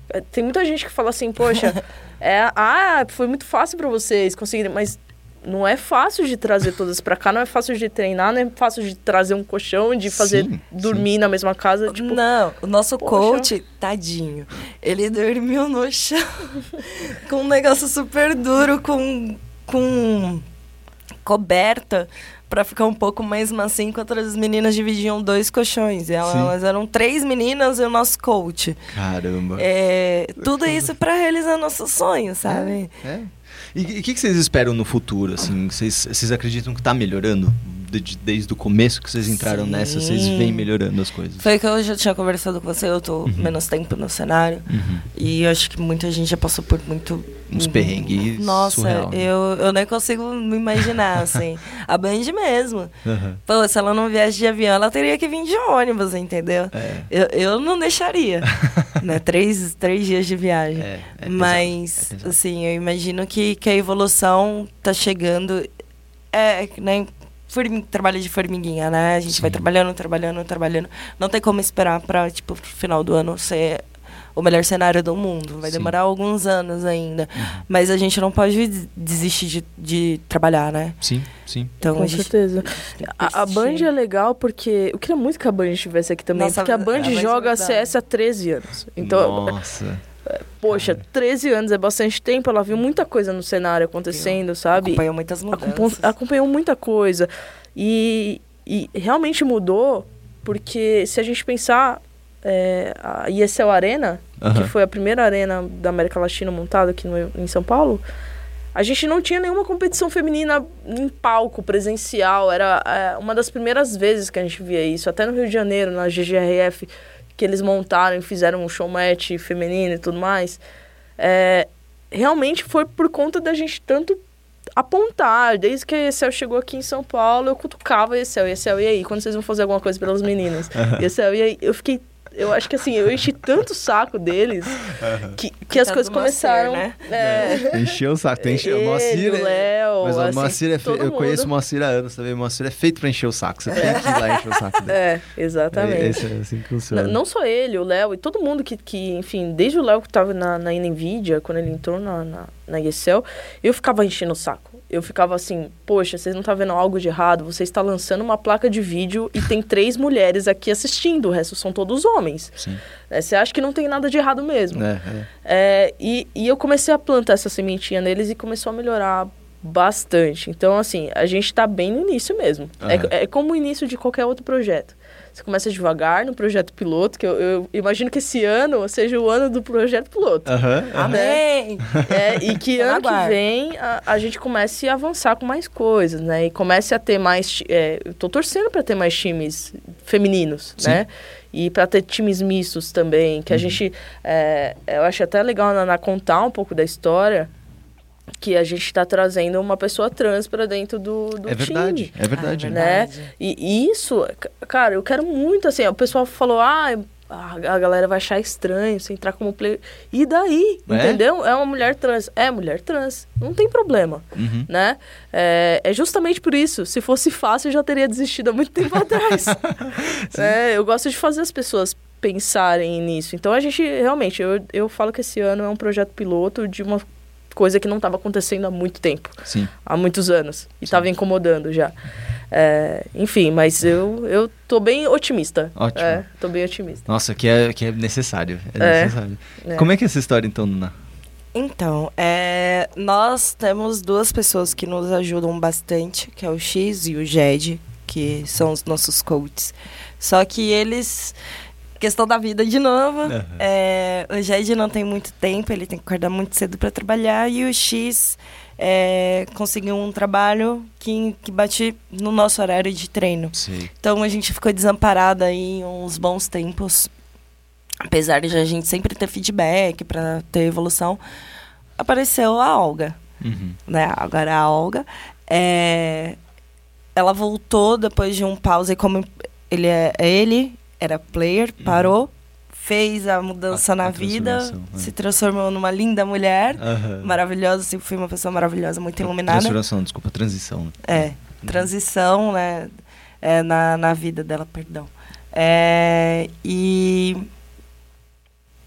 É, tem muita gente que fala assim, poxa, é, ah, foi muito fácil para vocês conseguirem, mas não é fácil de trazer todas para cá, não é fácil de treinar, não é fácil de trazer um colchão, de fazer sim, dormir sim. na mesma casa. Tipo, não, o nosso poxa. coach, tadinho, ele dormiu no chão com um negócio super duro, com, com coberta para ficar um pouco mais macio, enquanto as meninas dividiam dois colchões. Elas, elas eram três meninas e o nosso coach. Caramba. É, tudo isso para realizar nossos sonhos, sabe? É. é. E o que, que, vocês esperam no futuro? Assim, vocês, vocês acreditam que está melhorando? De, desde o começo que vocês entraram Sim. nessa, vocês vêm melhorando as coisas? Foi que eu já tinha conversado com você, eu tô uhum. menos tempo no cenário. Uhum. E eu acho que muita gente já passou por muito uns perrengues. Nossa, surreal, né? eu, eu nem consigo me imaginar, assim. a Band mesmo. Uhum. Pô, se ela não viesse de avião, ela teria que vir de ônibus, entendeu? É. Eu, eu não deixaria. né? três, três dias de viagem. É, é Mas, é assim, eu imagino que, que a evolução tá chegando. É, né? trabalho de formiguinha, né? A gente Sim. vai trabalhando, trabalhando, trabalhando. Não tem como esperar para tipo, final do ano ser o melhor cenário do mundo. Vai Sim. demorar alguns anos ainda. Uhum. Mas a gente não pode desistir de, de trabalhar, né? Sim, sim. Então, Com certeza. A, a, Band é legal porque. Eu queria muito que a Band estivesse aqui também. Nossa, porque a Band, a Band joga é CS há 13 anos. Então. Nossa. É, poxa, 13 anos é bastante tempo, ela viu muita coisa no cenário acontecendo, sabe? Acompanhou muitas mudanças. Acompanhou muita coisa. E, e realmente mudou, porque se a gente pensar, é, a ESL Arena, uhum. que foi a primeira arena da América Latina montada aqui no, em São Paulo, a gente não tinha nenhuma competição feminina em palco, presencial. Era é, uma das primeiras vezes que a gente via isso. Até no Rio de Janeiro, na GGRF, que eles montaram e fizeram um show match feminino e tudo mais. É, realmente foi por conta da gente tanto apontar. Desde que a Excel chegou aqui em São Paulo, eu cutucava a Excel. E Excel, e aí? Quando vocês vão fazer alguma coisa pelas meninas? Excel, e aí? Eu fiquei eu acho que assim, eu enchi tanto o saco deles que, que as tá coisas começaram. Né? É... Encheu o saco, tem encheu. o Moacir. É... Léo, mas assim, o Moacir é fe... Eu conheço o Moacir há anos também. O Moacir é feito pra encher o saco. Você tem que ir lá encher o saco dele. É, exatamente. É, é assim que funciona. Não, não só ele, o Léo e todo mundo que, que enfim, desde o Léo que tava na, na NVIDIA, quando ele entrou na, na, na Excel, eu ficava enchendo o saco eu ficava assim, poxa, vocês não estão tá vendo algo de errado? Você está lançando uma placa de vídeo e tem três mulheres aqui assistindo, o resto são todos homens. É, você acha que não tem nada de errado mesmo. É, é. É, e, e eu comecei a plantar essa sementinha neles e começou a melhorar bastante. Então, assim, a gente está bem no início mesmo. Uhum. É, é como o início de qualquer outro projeto. Você começa devagar no projeto piloto, que eu, eu imagino que esse ano seja o ano do projeto piloto. Uhum, uhum. Amém! É, e que ano que vem a, a, gente comece a avançar com mais coisas, né? E comece a ter mais. É, eu tô torcendo para ter mais times femininos, Sim. né? E para ter times mistos também, que a uhum. gente. É, eu acho até legal na, na contar um pouco da história que a gente está trazendo uma pessoa trans para dentro do, do é verdade, time. É verdade, é verdade. Né? E isso, cara, eu quero muito, assim, o pessoal falou, ah, a galera vai achar estranho você entrar como player. E daí, é? entendeu? É uma mulher trans. É mulher trans. Não tem problema, uhum. né? É, é, justamente por isso. Se fosse fácil, eu já teria desistido há muito tempo atrás. é, eu gosto de fazer as pessoas pensarem nisso. Então, a gente, realmente, eu, eu falo que esse ano é um projeto piloto de uma coisa que não estava acontecendo há muito tempo. Sim. Há muitos anos. E estava incomodando já. É, enfim, mas eu, eu tô bem otimista. Ótimo. É, tô bem otimista. Nossa, que é, que é necessário. É, é necessário. É. Como é que é essa história, então, Nuna? Então, é, nós temos duas pessoas que nos ajudam bastante, que é o X e o Jed, que são os nossos coaches. Só que eles questão da vida de novo. Uhum. É, o Jed não tem muito tempo, ele tem que acordar muito cedo para trabalhar e o X é, conseguiu um trabalho que, que bate no nosso horário de treino. Sim. Então a gente ficou desamparada aí uns bons tempos. Apesar de a gente sempre ter feedback para ter evolução, apareceu a Olga. Uhum. Né? Agora a Olga. É, ela voltou depois de um pause, como ele é ele era player, parou, fez a mudança a, na a vida, é. se transformou numa linda mulher, uhum. maravilhosa, sempre fui uma pessoa maravilhosa, muito iluminada. Transformação, desculpa, transição. É, transição, né, é, na, na vida dela, perdão. É, e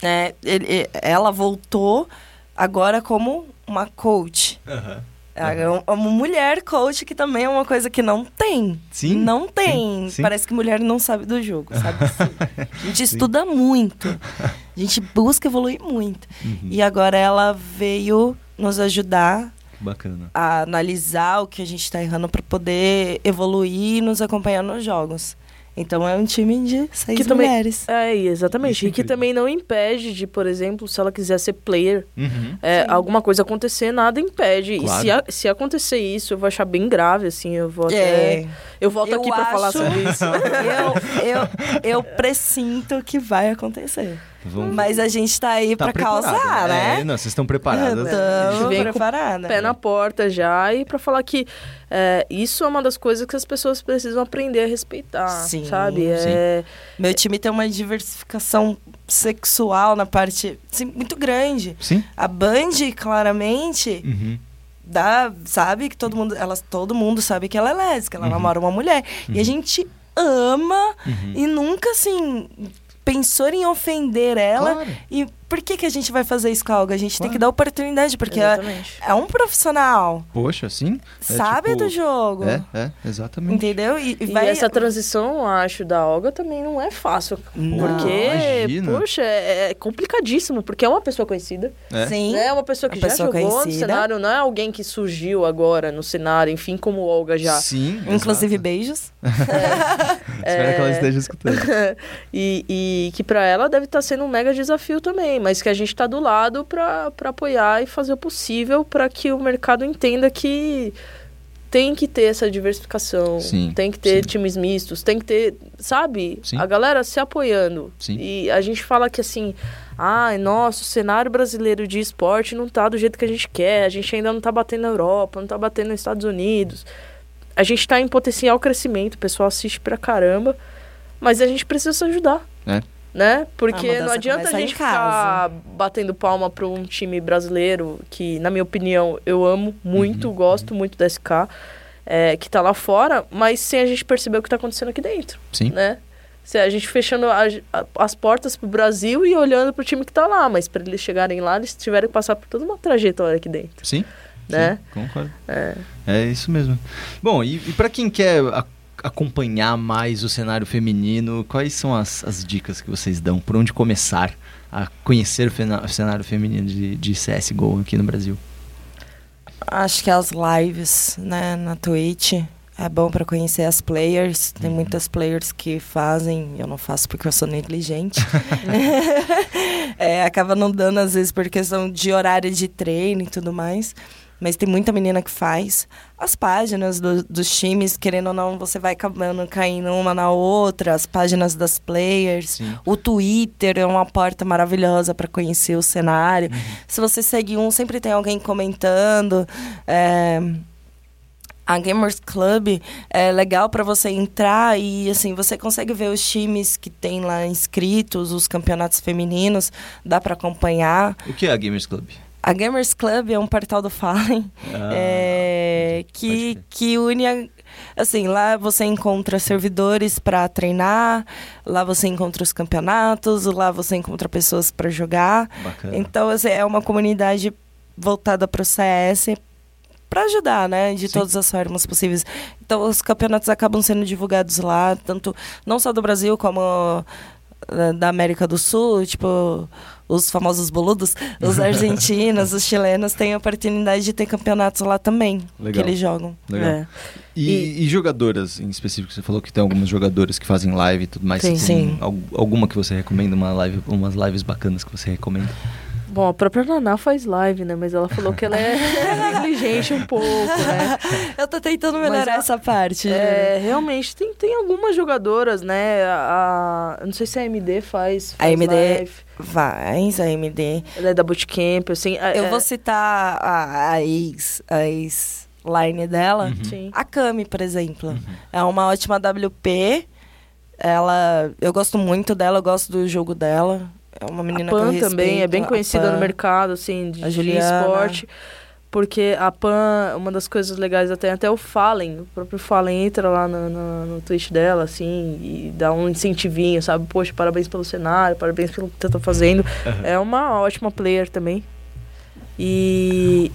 é, ele, ela voltou agora como uma coach. Uhum. É uma mulher coach que também é uma coisa que não tem. Sim. Não tem. Sim, sim. Parece que mulher não sabe do jogo, sabe? A gente estuda muito. A gente busca evoluir muito. Uhum. E agora ela veio nos ajudar Bacana. a analisar o que a gente está errando para poder evoluir e nos acompanhar nos jogos. Então é um time de seis que mulheres. Também, é, exatamente. e que também não impede de, por exemplo, se ela quiser ser player, uhum. é, alguma coisa acontecer, nada impede. Claro. E se, a, se acontecer isso, eu vou achar bem grave, assim, eu vou é. até... Eu volto eu aqui para falar sobre isso. eu, eu, eu presinto que vai acontecer. Vamos... Mas a gente tá aí tá pra causar, né? É, não, vocês estão preparadas. Estamos preparadas. Pé na porta já e pra falar que é, isso é uma das coisas que as pessoas precisam aprender a respeitar, sim, sabe? É... Meu time tem uma diversificação sexual na parte assim, muito grande. Sim. A Band, claramente... Uhum. Dá, sabe que todo mundo, ela, todo mundo sabe que ela é lésbica, ela uhum. namora uma mulher. Uhum. E a uhum. gente ama uhum. e nunca assim pensou em ofender ela claro. e por que, que a gente vai fazer isso com a Olga? A gente claro. tem que dar oportunidade, porque é, é, um profissional. Poxa, sim. É Sabe tipo, do jogo. É, é, exatamente. Entendeu? E, e, vai... essa transição, acho, da Olga também não é fácil. Não, porque, imagina. poxa, é, é complicadíssimo, porque é uma pessoa conhecida. É. Sim. É uma pessoa que já pessoa jogou conhecida. no cenário, não é alguém que surgiu agora no cenário, enfim, como Olga já. Sim. Inclusive, exato. beijos. É. Espero que ela esteja escutando. e, e que para ela deve estar tá sendo um mega desafio também mas que a gente está do lado para apoiar e fazer o possível para que o mercado entenda que tem que ter essa diversificação, sim, tem que ter sim. times mistos, tem que ter, sabe, sim. a galera se apoiando. E a gente fala que assim, ai, nossa, o cenário brasileiro de esporte não tá do jeito que a gente quer, a gente ainda não tá batendo na Europa, não tá batendo nos Estados Unidos. A gente tá em potencial crescimento, o pessoal assiste pra caramba, mas a gente precisa se ajudar. É né? Porque não adianta a gente ficar batendo palma para um time brasileiro que, na minha opinião, eu amo muito, uhum, gosto uhum. muito da SK, é, que tá lá fora, mas sem a gente perceber o que tá acontecendo aqui dentro. Sim. Né? Se a gente fechando a, a, as portas pro Brasil e olhando pro time que tá lá, mas para eles chegarem lá, eles tiveram que passar por toda uma trajetória aqui dentro. Sim. Né? Sim, concordo. É. é isso mesmo. Bom, e, e para quem quer acompanhar mais o cenário feminino, quais são as, as dicas que vocês dão? Por onde começar a conhecer o, cenário feminino de, de CSGO aqui no Brasil? Acho que as lives né, na Twitch É bom para conhecer as players. Tem uhum. muitas players que fazem, eu não faço porque eu sou negligente. é, acaba não dando, às vezes, por questão de horário de treino e tudo mais. Mas tem muita menina que faz. As páginas do, dos times, querendo ou não, você vai acabando caindo uma na outra. As páginas das players. Sim. O Twitter é uma porta maravilhosa para conhecer o cenário. Uhum. Se você segue um, sempre tem alguém comentando. É a Gamers Club é legal para você entrar e assim você consegue ver os times que tem lá inscritos, os campeonatos femininos, dá para acompanhar. O que é a Gamers Club? A Gamers Club é um portal do Fallen ah, é, que, que une a, assim lá você encontra servidores para treinar lá você encontra os campeonatos lá você encontra pessoas para jogar Bacana. então assim, é uma comunidade voltada para o CS para ajudar, né, de Sim. todas as formas possíveis. Então os campeonatos acabam sendo divulgados lá, tanto não só do Brasil como uh, da América do Sul, tipo os famosos boludos, os argentinos, os chilenos têm a oportunidade de ter campeonatos lá também, Legal. que eles jogam. Legal. É. E, e, e, jogadoras em específico? Você falou que tem algumas jogadoras que fazem live e tudo mais. Sim, sim. Alguma que você recomenda, uma live, umas lives bacanas que você recomenda? Bom, a própria Naná faz live, né? Mas ela falou que ela é negligente um pouco, né? Eu tô tentando melhorar essa parte. É, realmente, tem, tem algumas jogadoras, né? A, a, não sei se a AMD faz, faz A AMD live. faz, a AMD. Ela é da Bootcamp, assim... Eu é... vou citar a, a ex... A ex line dela. Uhum. A Kami, por exemplo. Uhum. É uma ótima WP. Ela... Eu gosto muito dela, eu gosto do jogo dela. É uma menina a Pan que eu também é bem conhecida no mercado, assim, de, de esporte. Porque a Pan, uma das coisas legais até, até o Fallen, o próprio Fallen entra lá no, no, no Twitch dela, assim, e dá um incentivinho, sabe? Poxa, parabéns pelo cenário, parabéns pelo que você tá fazendo. Uhum. É uma ótima player também. E.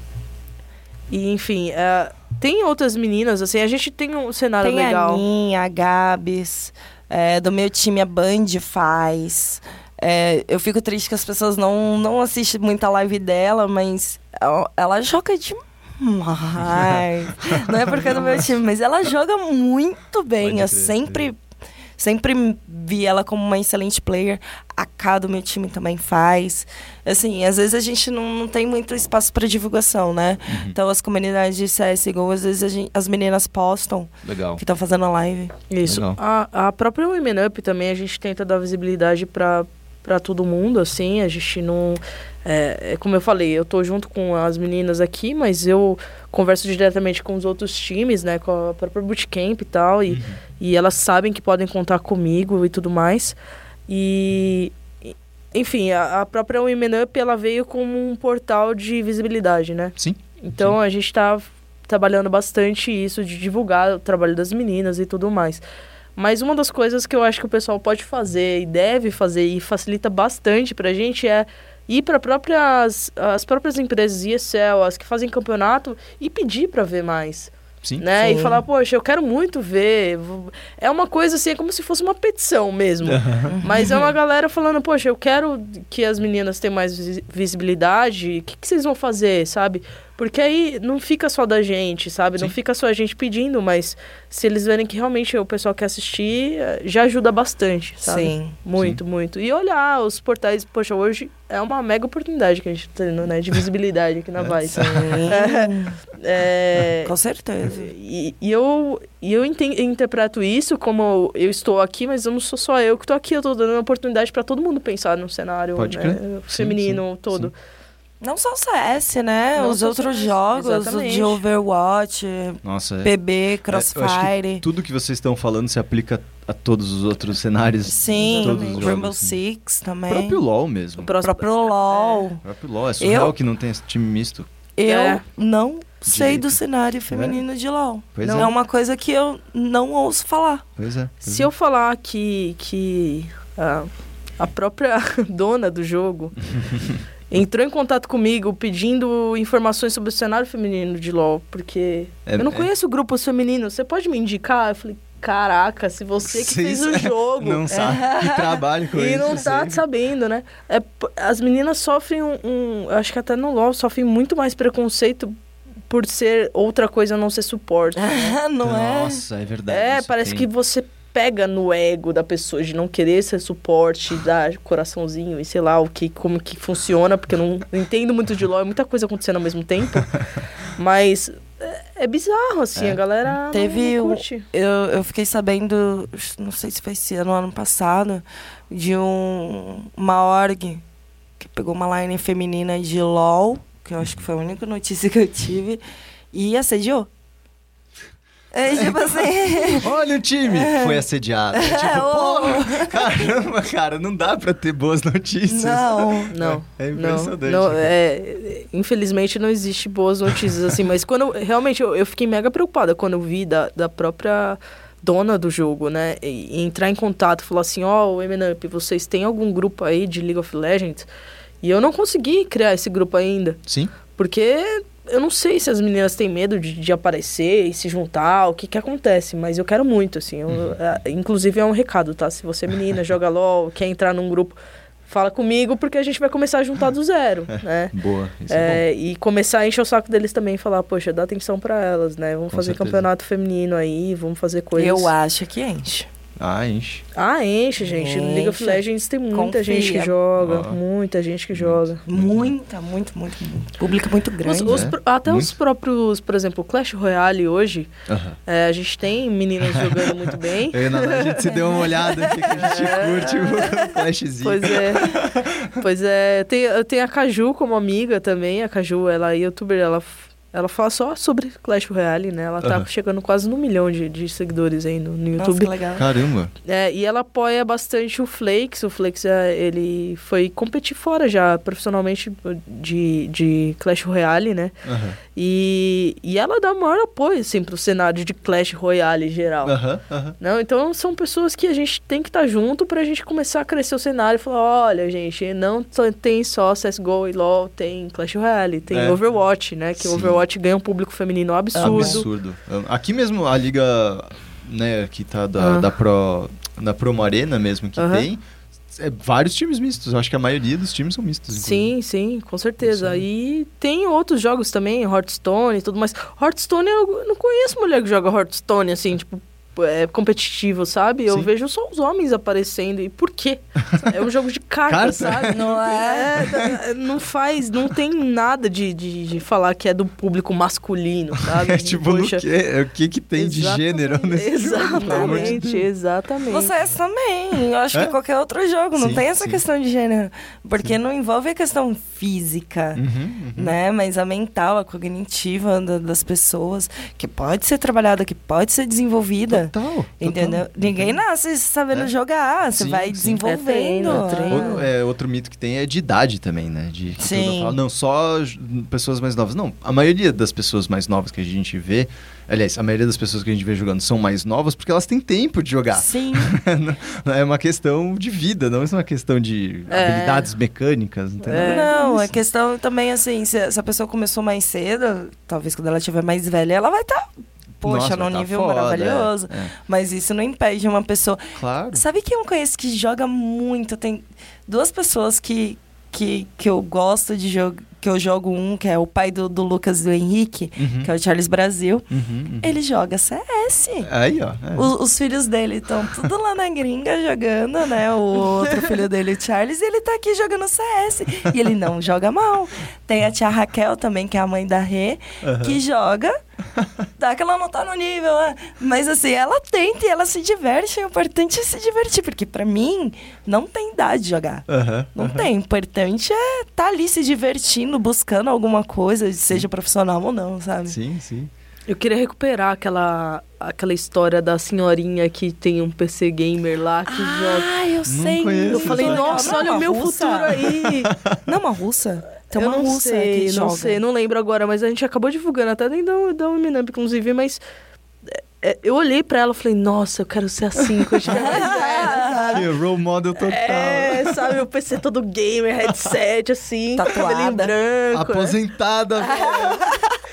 E, enfim, é, tem outras meninas, assim, a gente tem um cenário tem legal. Tem a Ninha, a Gabs, é, do meu time a Band faz. É, eu fico triste que as pessoas não, não assistem muita live dela, mas ela, ela joga demais. não é porque é do meu time, mas ela joga muito bem. eu sempre, sempre vi ela como uma excelente player. A K do meu time também faz. Assim, às vezes a gente não, não tem muito espaço para divulgação, né? Uhum. Então as comunidades de CSGO, às vezes gente, as meninas postam Legal. que estão fazendo live. Isso. A, a própria Women Up também a gente tenta dar visibilidade para para todo mundo, assim, a gente não... É, é, como eu falei, eu tô junto com as meninas aqui, mas eu converso diretamente com os outros times, né, com a própria Bootcamp e tal, e, uhum. e elas sabem que podem contar comigo e tudo mais, e... Enfim, a, a própria Women Up, ela veio como um portal de visibilidade, né? Sim. Então, Sim. a gente tá trabalhando bastante isso, de divulgar o trabalho das meninas e tudo mais. Mas uma das coisas que eu acho que o pessoal pode fazer e deve fazer e facilita bastante pra gente é ir para próprias as próprias empresas ESL, as que fazem campeonato e pedir para ver mais. Sim. Né? Sim. E falar, poxa, eu quero muito ver. É uma coisa assim, é como se fosse uma petição mesmo. Mas é uma galera falando, poxa, eu quero que as meninas tenham mais visibilidade. O que, que vocês vão fazer, sabe? Porque aí não fica só da gente, sabe? Sim. Não fica só a gente pedindo, mas se eles verem que realmente o pessoal quer assistir, eh, já ajuda bastante, sabe? Sim. Muito, Sim. muito. E olhar os portais, poxa, hoje é uma mega oportunidade que a gente tá tendo, né? De visibilidade aqui na é. Vice. é, Com certeza. E, e, eu, e eu interpreto isso como eu estou aqui, mas eu não sou só eu que estou aqui, eu estou dando uma oportunidade para todo mundo pensar no cenário né? feminino todo. Não só o CS, né? Não Os outros CS, jogos exatamente. de Overwatch, Nossa, PB, é. Crossfire. É, tudo que vocês estão falando se aplica a todos os outros cenários. Sim, todos os Rainbow Six também. O próprio LoL mesmo. O próprio, próprio LoL. É. O próprio LoL. É surreal eu, que não tem esse time misto. Eu é. não sei Direito. do cenário feminino é. de LoL. Pois não é. é uma coisa que eu não ouço falar. Pois é. Pois se eu falar que, que uh, a própria dona do jogo entrou em contato comigo pedindo informações sobre o cenário feminino de LoL, porque é, eu não é... conheço grupos femininos. Você pode me indicar? Eu falei, caraca, se você que Vocês fez o jogo. Não sabe que trabalho com e isso. E não tá sabendo, né? É, as meninas sofrem um, um. Acho que até no LoL sofrem muito mais preconceito por ser outra coisa não ser suporte. Né? não é? Nossa, é verdade. É, parece tem... que você pega no ego da pessoa de não querer ser suporte, dar coraçãozinho e sei lá o que, como que funciona, porque eu não entendo muito de LOL, é muita coisa acontecendo ao mesmo tempo. Mas é, é bizarro, assim, é. a galera. Teve. Um, eu, eu fiquei sabendo, não sei se foi esse ano ano passado, de um, uma org que pegou uma line feminina de LOL, que eu acho que foi a única notícia que eu tive, e assediou. É, tipo assim. Olha o time! Foi assediado. É, tipo, pô, caramba, cara, não dá pra ter boas notícias. Não, não. É, é impressionante. Não, não é, infelizmente não existe boas notícias assim, mas quando realmente eu, eu, fiquei mega preocupada quando eu vi da, da própria dona do jogo, né? E, e entrar em contato, falar assim, ó, oh, vocês têm algum grupo aí de League of Legends? E eu não consegui criar esse grupo ainda. Sim. Porque eu não sei se as meninas têm medo de, de aparecer e se juntar, o que que acontece, mas eu quero muito, assim. Eu, uhum. é, inclusive é um recado, tá? Se você é menina, joga LOL, quer entrar num grupo, fala comigo porque a gente vai começar a juntar do zero, né? Boa, isso é, é E começar a encher o saco deles também, falar, poxa, dá atenção para elas, né? Vamos Com fazer certeza. campeonato feminino aí, vamos fazer coisas... Eu acho que enche. Ah, enche. Ah, enche, gente. No League of Legends tem muita Confia. gente que joga. Muita gente que joga. Muita, muito, muito, muito. Público muito grande. Os, os, é. Até muito. os próprios, por exemplo, Clash Royale hoje, uh -huh. é, a gente tem meninas jogando muito bem. Eu, não, a gente se deu uma olhada aqui que a gente é. curte o Clashzinho. Pois é. Pois é. Tem, tem a Caju como amiga também. A Caju, ela é youtuber, ela ela fala só sobre Clash Royale, né? Ela tá uhum. chegando quase no milhão de, de seguidores aí no, no YouTube. Nossa, legal. Caramba. É, e ela apoia bastante o Flakes. O Flakes, é, ele foi competir fora já, profissionalmente, de, de Clash Royale, né? Uhum. E, e ela dá maior apoio, assim, pro cenário de Clash Royale geral. Uhum. Uhum. Não, então são pessoas que a gente tem que estar tá junto pra gente começar a crescer o cenário e falar, olha, gente, não tem só CSGO e LoL, tem Clash Royale, tem é. Overwatch, né? Que Sim. Overwatch ganha um público feminino absurdo. absurdo. Aqui mesmo, a liga, né, que tá da, ah. da Pro, da Promo Arena mesmo que tem, é, vários times mistos. Eu acho que a maioria dos times são mistos. Inclusive. Sim, sim, com certeza. Sim. E tem outros jogos também, Hearthstone e tudo mais. Hearthstone, eu não conheço mulher que joga Hearthstone, assim, tipo, é, competitivo, sabe? Eu vejo só os homens aparecendo. E por quê? É um jogo de cartas, sabe? Não é, é, Não faz, não tem nada de, de, de, falar que é do público masculino, sabe? É tipo, Poxa, que, é, o que que tem de gênero nesse Exatamente, jogo, exatamente. Vocês também. Eu acho é? que qualquer outro jogo não sim, tem essa sim. questão de gênero. Porque sim. não envolve a questão física, uhum, uhum. né? Mas a mental, a cognitiva da, das pessoas, que pode ser trabalhada, que pode ser desenvolvida. Total. Entendeu? Total. Ninguém nasce sabendo é. jogar. Você sim, vai sim. desenvolvendo. É treino, é treino. É, outro mito que tem é de idade também, né? De sim. Fala, não, só pessoas mais novas. Não, a maioria das pessoas mais novas que a gente vê Aliás, a maioria das pessoas que a gente vê jogando são mais novas porque elas têm tempo de jogar. Sim. é uma questão de vida, não é uma questão de é. habilidades mecânicas. Não, é. não é questão também assim, se, se, a pessoa começou mais cedo, talvez quando ela estiver mais velha, ela vai estar tá poxa, Nossa, num tá nível foda, maravilhoso. É, é. Mas isso não impede uma pessoa. Claro. Sabe quem eu conheço que joga muito? Tem duas pessoas que, que, que eu gosto de jogar que eu jogo um, que é o pai do, do Lucas e do Henrique, uhum. que é o Charles Brasil. Uhum, uhum. Ele joga CS. Aí, ó. É. Os, os, filhos dele estão tudo lá na gringa jogando, né? O outro filho dele, o Charles, e ele tá aqui jogando CS. E ele não joga mal. Tem a tia Raquel também, que é a mãe da Rê, que joga Tá que ela não tá no nível, né? Mas assim, ela tenta e ela se diverte. O importante é se divertir, porque para mim não tem idade de jogar. Uhum, não uhum. tem. O importante é estar tá ali se divertindo, buscando alguma coisa, seja profissional ou não, sabe? Sim, sim. Eu queria recuperar aquela, aquela história da senhorinha que tem um PC gamer lá que ah, joga. Ah, eu sei. eu falei, nossa, não, olha o meu russa. futuro aí. Não, uma russa. Tem uma eu não russa sei, que não joga. sei, não lembro agora, mas a gente acabou divulgando até dentro da Uminamp, inclusive, mas é, é, eu olhei pra ela e falei, nossa, eu quero ser assim quando eu tiver mais velha, Que role model total. É, sabe, o PC todo gamer, headset, assim, Tatuada. branco. Aposentada, né?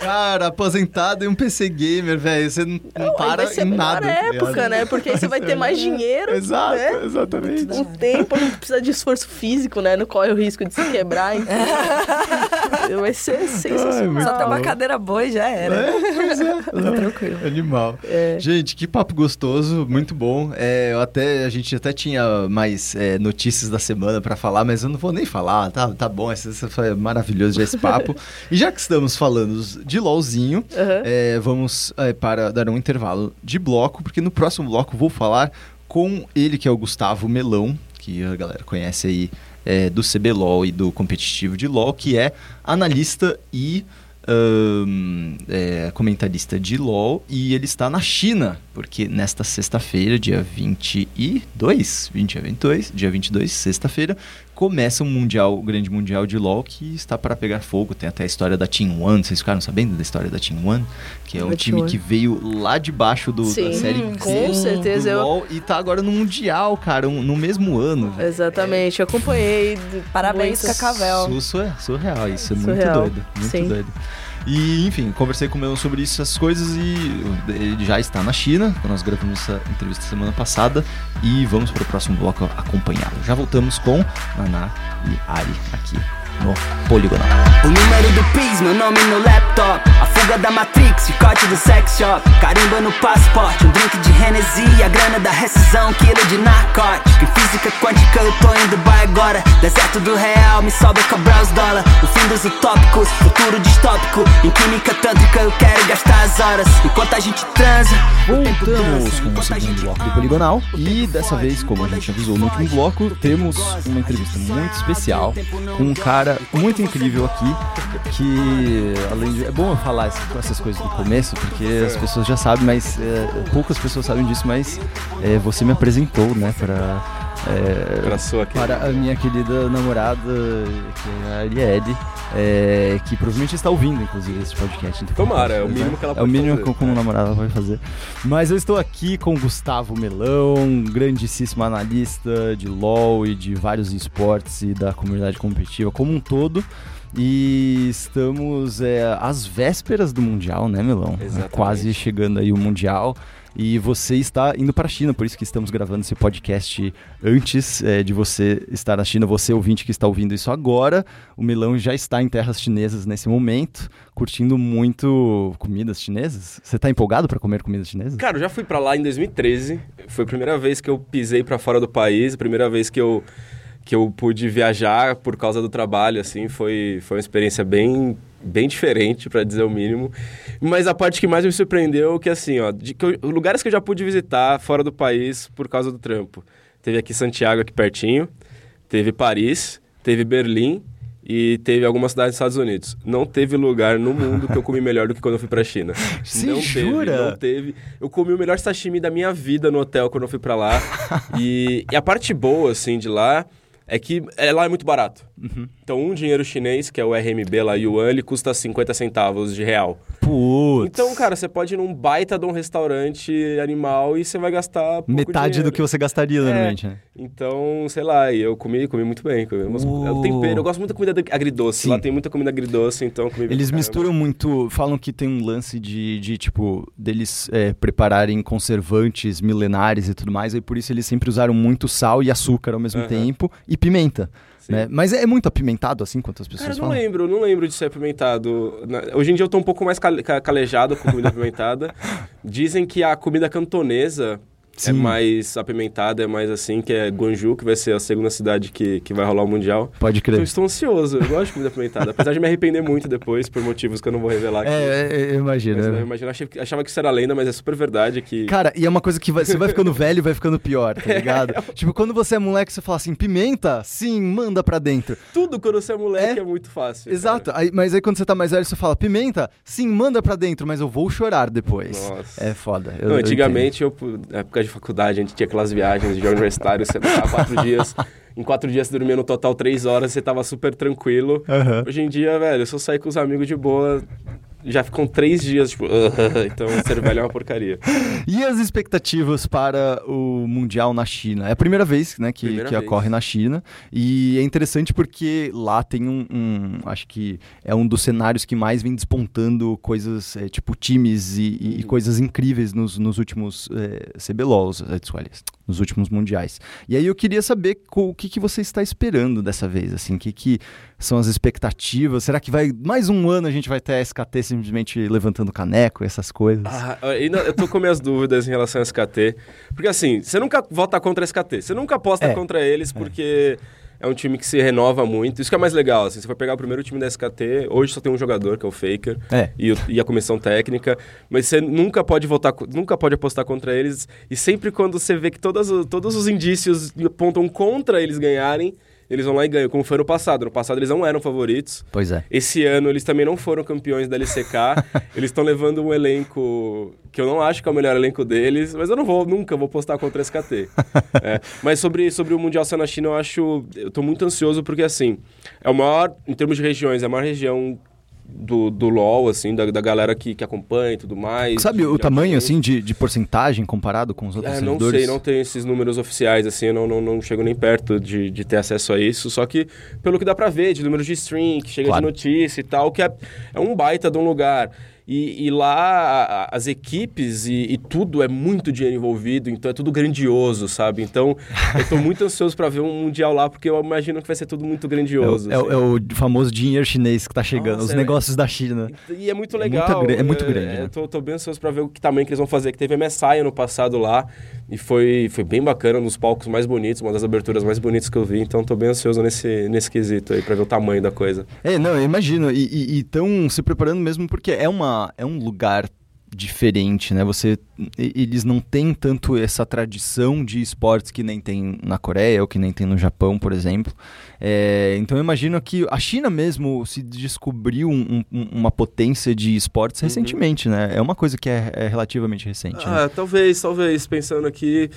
Cara, aposentado e um PC gamer, velho. Você não, não para vai ser em nada. Na tá época, né? Porque aí você vai ter mais dinheiro. Exato, né? exatamente. O tempo não precisa de esforço físico, né? Não corre o risco de se quebrar. Então... vai ser sensacional. Ai, Só ter uma cadeira boa e já era. É, pois é. tá tranquilo. Animal. É. Gente, que papo gostoso, muito bom. É, eu até, a gente até tinha mais é, notícias da semana para falar, mas eu não vou nem falar. Tá, tá bom, esse, esse foi maravilhoso já esse papo. e já que estamos falando de LOLzinho, uhum. vamos é, para dar um intervalo de bloco, porque no próximo bloco vou falar com ele, que é o Gustavo Melão, que a galera conhece aí é, do CBLOL e do competitivo de LOL, que é analista e um, é, comentarista de LOL e ele está na China, porque nesta sexta-feira, dia 22, 20 a 22, dia 22, sexta-feira, começa um mundial, o grande mundial de LoL que está para pegar fogo. Tem até a história da Team One. Vocês ficaram sabendo da história da Team One? Que é um time que veio lá de baixo do, Sim, da série com certeza do LoL eu... e tá agora no mundial, cara, um, no mesmo ano. Exatamente, é... eu acompanhei. Parabéns, Cacavel. Isso é surreal, isso é surreal. muito doido, muito Sim. doido. E, enfim, conversei com o Melon sobre isso, essas coisas, e ele já está na China, nós gravamos essa entrevista semana passada, e vamos para o próximo bloco acompanhá-lo. Já voltamos com Naná e Ari aqui no Poligonal. O número do PIS, meu nome no laptop. A fuga da Matrix, chicote do sex shop. Carimba no passaporte, um drink de Hennessy. A grana da rescisão, quilo de narcótico. Em física quântica eu tô em Dubai agora. Deserto do real, me sobra cobrar os dólar. O fim dos utópicos, futuro distópico. Em química tântrica eu quero gastar as horas. Enquanto a gente transa. Voltamos com o segundo bloco do Poligonal. E dessa vez, como a gente avisou no último bloco, temos uma entrevista muito especial com um cara cara muito incrível aqui, que além de... É bom eu falar essas coisas no começo, porque as pessoas já sabem, mas é, poucas pessoas sabem disso, mas é, você me apresentou, né, pra... É, para a minha querida namorada, que é a Arielle, é, que provavelmente está ouvindo, inclusive, esse podcast. Então, Tomara, é o mínimo que ela pode fazer. É o mínimo fazer, que como namorada ela vai fazer. Mas eu estou aqui com Gustavo Melão, grandíssimo analista de LoL e de vários esportes e da comunidade competitiva como um todo. E estamos é, às vésperas do Mundial, né, Melão? Exatamente. Quase chegando aí o Mundial. E você está indo para a China, por isso que estamos gravando esse podcast antes é, de você estar na China. Você, ouvinte que está ouvindo isso agora, o Milão já está em terras chinesas nesse momento, curtindo muito comidas chinesas. Você está empolgado para comer comidas chinesas? Cara, eu já fui para lá em 2013. Foi a primeira vez que eu pisei para fora do país, a primeira vez que eu que eu pude viajar por causa do trabalho, assim, foi, foi uma experiência bem bem diferente, para dizer o mínimo. Mas a parte que mais me surpreendeu é que, assim, ó, de que eu, lugares que eu já pude visitar fora do país por causa do trampo. Teve aqui Santiago, aqui pertinho, teve Paris, teve Berlim e teve algumas cidades dos Estados Unidos. Não teve lugar no mundo que eu comi melhor do que quando eu fui pra China. Se não jura? teve, não teve. Eu comi o melhor sashimi da minha vida no hotel quando eu fui para lá. e, e a parte boa, assim, de lá é que é, lá é muito barato. Uhum. Então, um dinheiro chinês, que é o RMB lá, Yuan, ele custa 50 centavos de real. Putz. Então, cara, você pode ir num baita de um restaurante animal e você vai gastar Metade dinheiro. do que você gastaria é. normalmente, né? Então, sei lá, eu comi, comi muito bem. Comi uh. o tempero, eu gosto muito da comida agridoce. Sim. Lá tem muita comida agridoce, então comi Eles bem, misturam muito, falam que tem um lance de, de tipo, deles é, prepararem conservantes milenares e tudo mais, e por isso eles sempre usaram muito sal e açúcar ao mesmo tempo e pimenta. Né? Mas é, muito apimentado assim quanto as pessoas Cara, eu não falam? lembro, não lembro de ser apimentado. Hoje em dia eu tô um pouco mais calejado com comida apimentada. Dizem que a comida cantonesa é Sim. é mais apimentada, é mais assim, que é Guangzhou, que vai ser a segunda cidade que, que vai rolar o Mundial. Pode crer. Então, estou ansioso, eu gosto de comida apimentada, apesar de me arrepender muito depois, por motivos que eu não vou revelar aqui. É, é eu imagino. Mas, eu imagino, achei, achava que isso era lenda, mas é super verdade que... Cara, e é uma coisa que vai, você vai ficando velho e vai ficando pior, tá ligado? tipo, quando você é moleque, você fala assim, pimenta? Sim, manda pra dentro. Tudo quando você é moleque é, é muito fácil. Exato, aí, mas aí quando você tá mais velho, você fala, pimenta? Sim, manda pra dentro, mas eu vou chorar depois. Nossa. É foda. Eu, não, antigamente, eu, eu, na época de faculdade, a gente tinha aquelas viagens de universitário, você passava quatro dias. Em quatro dias você dormia no total três horas, você tava super tranquilo. Uhum. Hoje em dia, velho, se eu sair com os amigos de boa, já ficam três dias, tipo, uh, então o cervelho é uma porcaria. E as expectativas para o Mundial na China? É a primeira vez né, que, que vez. ocorre na China. E é interessante porque lá tem um, um, Acho que é um dos cenários que mais vem despontando coisas, é, tipo times e, e, e, coisas incríveis nos, nos últimos é, CBLOLs, é, nos últimos mundiais. E aí eu queria saber o que, que você está esperando dessa vez, assim, o que, que são as expectativas? Será que vai mais um ano a gente vai ter a SKT simplesmente levantando caneco, essas coisas? Ah, eu tô com minhas dúvidas em relação a SKT, porque assim, você nunca vota contra a SKT, você nunca aposta é. contra eles é. porque é. é um time que se renova muito. Isso que é mais legal, assim, você vai pegar o primeiro time da SKT, hoje só tem um jogador, que é o Faker, é. e, e, a comissão técnica, mas você nunca pode votar, nunca pode apostar contra eles, e sempre quando você vê que todas, todos os indícios apontam contra eles ganharem, eles vão lá e ganham, como foi no passado. No passado eles não eram favoritos. Pois é. Esse ano eles também não foram campeões da LCK. eles estão levando um elenco que eu não acho que é o melhor elenco deles, mas eu não vou, nunca vou postar contra a SKT. é, mas sobre, sobre o Mundial ser na China, eu acho. Eu tô muito ansioso porque, assim, é o maior, em termos de regiões, é a maior região do, do LoL, assim, da, da galera que, que acompanha e tudo mais. Sabe o tamanho, assim, de, de porcentagem comparado com os outros é, não servidores? sei, não tenho esses números oficiais, assim, eu não, não, não chego nem perto de, de ter acesso a isso, só que pelo que dá pra ver, de números de stream, que chega claro. de notícia e tal, que é, é um baita de um lugar. E, e lá as equipes e, e, tudo é muito dinheiro envolvido, então é tudo grandioso, sabe? Então eu tô muito ansioso para ver um mundial lá, porque eu imagino que vai ser tudo muito grandioso. É, assim. é, é o famoso dinheiro chinês que tá chegando, Nossa, os é, negócios da China. E é muito legal. é muito grande. É, né? tô, tô, bem ansioso para ver o que tamanho que eles vão fazer. Que teve a MSI ano passado lá e foi, foi bem bacana, nos palcos mais bonitos, uma das aberturas mais bonitas que eu vi. Então tô bem ansioso nesse, nesse quesito aí para ver o tamanho da coisa. É, não, eu imagino. E estão se preparando mesmo porque é uma é um lugar diferente, né? Você, eles não têm tanto essa tradição de esportes que nem tem na Coreia ou que nem tem no Japão, por exemplo. É, então eu imagino que a China mesmo se descobriu um, um, uma potência de esportes uhum. recentemente, né? É uma coisa que é, é relativamente recente. Ah, né? talvez, talvez. Pensando aqui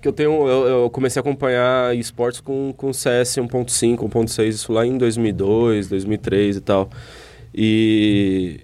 que eu tenho, eu, eu, comecei a acompanhar esportes com, com CS 1.5, 1.6, isso lá em 2002, 2003 e tal. E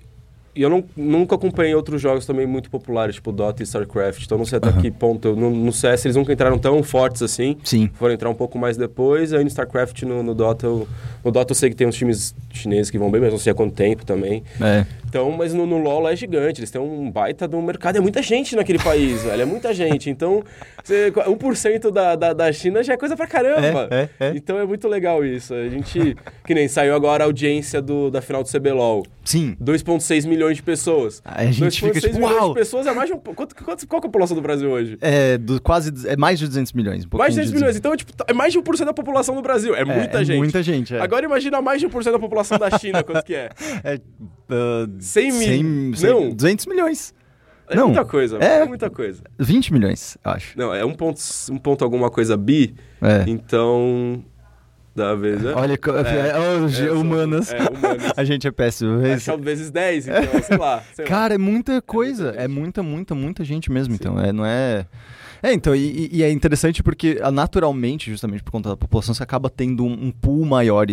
e eu não, nunca acompanhei outros jogos também muito populares, tipo Dota e StarCraft. Então não sei até uhum. que ponto. No, no, CS eles nunca entraram tão fortes assim. Sim. Foram entrar um pouco mais depois. Aí no StarCraft, no, no Dota, eu, no Dota eu sei que tem uns times chineses que vão bem, mas não sei há quanto tempo também. É. Então, mas no, no LoL é gigante. Eles têm um baita do mercado. É muita gente naquele país, velho. É muita gente. Então, você, 1% da, da, da China já é coisa pra caramba. É, é, é. Então é muito legal isso. A gente. que nem saiu agora a audiência do, da final do CBLOL. Sim. 2,6 milhões milhões de pessoas. a gente fica tipo, milhões uau! de pessoas é mais de um... Quanto, quanto, qual é a população do Brasil hoje? É, do, quase... É mais de 200 milhões. Um mais de 200 milhões. Então, é, tipo, é mais de 1% da população do Brasil. É, é muita é gente. muita gente, é. Agora imagina mais de 1% da população da China, quanto que é? É... Uh, 100 mil... 100, Não. 200 milhões. É não, muita coisa, é, é muita coisa. 20 milhões, eu acho. Não, é um ponto, um ponto alguma coisa bi, é. então da vez, né? Olha, é, é, humanas. É, humanas. a gente é péssimo. É, vezes 10, então, sei lá. Sei Cara, lá. é muita coisa. É muita, muita, muita gente mesmo, Sim. então. É, não é... É, então, e, e, é interessante porque ah, naturalmente, justamente por conta da população, você acaba tendo um, um pool maior,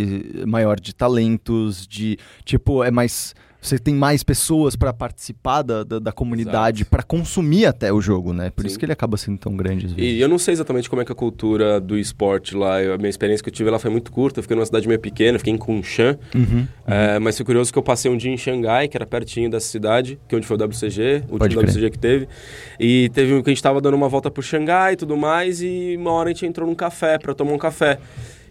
maior de talentos, de, tipo, é mais você tem mais pessoas para participar da, da, da comunidade, para consumir até o jogo, né? Por Sim. isso que ele acaba sendo tão grande. Às vezes. E eu não sei exatamente como é que é a cultura do esporte lá. a minha experiência que eu tive lá foi muito curta. Eu fiquei numa cidade meio pequena, fiquei em Kunshan. Uhum, é, mas foi curioso que eu passei um dia em Xangai, que era pertinho dessa cidade, que é onde foi o WCG, o último WCG que teve. E teve um que a gente estava dando uma volta por Xangai e tudo mais, e uma hora a gente entrou num café para tomar um café.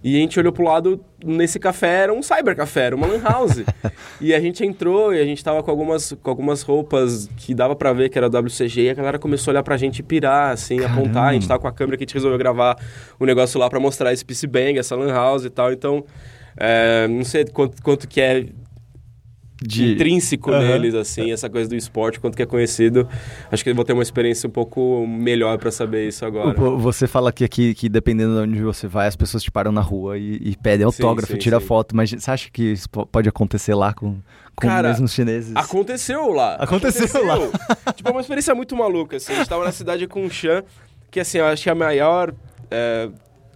E a gente olhou pro lado, nesse café era um cybercafé, era uma lan house. e a gente entrou e a gente tava com algumas, com algumas roupas que dava para ver que era WCG e a galera começou a olhar pra gente e pirar, assim, Caramba. apontar. A gente tava com a câmera que a gente resolveu gravar o um negócio lá para mostrar esse PC Bang, essa lan house e tal. Então, é, não sei quanto, quanto que é de... intrínseco uhum. neles, assim, essa coisa do esporte, quanto que é conhecido. Acho que eu vou ter uma experiência um pouco melhor para saber isso agora. Você fala aqui, aqui que dependendo de onde você vai, as pessoas te param na rua e, e pedem autógrafo, sim, sim, tira sim. foto, mas você acha que isso pode acontecer lá com, com Cara, mesmo os chineses? Aconteceu lá. Aconteceu, aconteceu. lá. tipo, é uma experiência muito maluca, assim. A gente tava na cidade com o Chan, que assim, eu acho que é a maior... É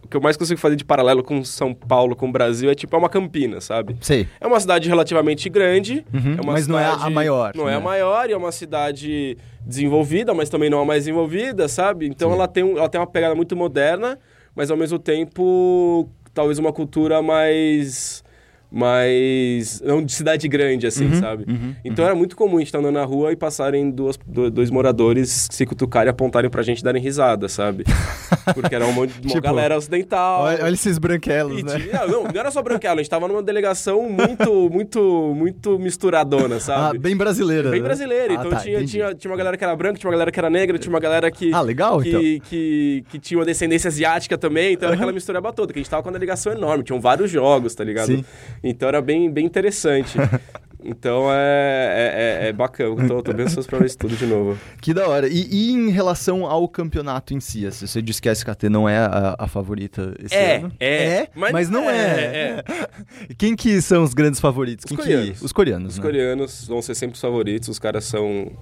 o que eu mais consigo fazer de paralelo com São Paulo, com o Brasil, é tipo é uma Campina, sabe? Sei. É uma cidade relativamente grande, uhum, é mas cidade, não é a maior. Não né? é a maior, e é uma cidade desenvolvida, mas também não a mais desenvolvida, sabe? Então ela tem, ela tem uma pegada muito moderna, mas ao mesmo tempo, talvez uma cultura mais mas não de cidade grande, assim, uhum, sabe? Uhum, então uhum. era muito comum a gente estar andando na rua e passarem duas, dois moradores se cutucarem e apontarem pra gente darem risada, sabe? Porque era um monte de tipo, galera ocidental. Olha, olha esses branquelos, né? Não, não era só branquelo, a gente tava numa delegação muito, muito, muito misturadona, sabe? Ah, bem brasileira. Bem né? brasileira. Ah, então tá, tinha, tinha, tinha uma galera que era branca, tinha uma galera que era negra, tinha uma galera que. Ah, legal, que, então. Que, que, que tinha uma descendência asiática também, então era aquela mistureba toda, que a gente tava com uma delegação enorme, tinham vários jogos, tá ligado? Sim. Então era bem, bem interessante. Então é, é, é, é bacana. Tô, tô bem ansioso pra ver isso tudo de novo. Que da hora. E, e, em relação ao campeonato em si, você disse que a SKT não é a, a favorita esse é, ano? É, mas, mas não é. é. Quem que são os grandes favoritos? Os Quem coreanos. Que... Os coreanos, Os né? coreanos vão ser sempre os favoritos. Os caras são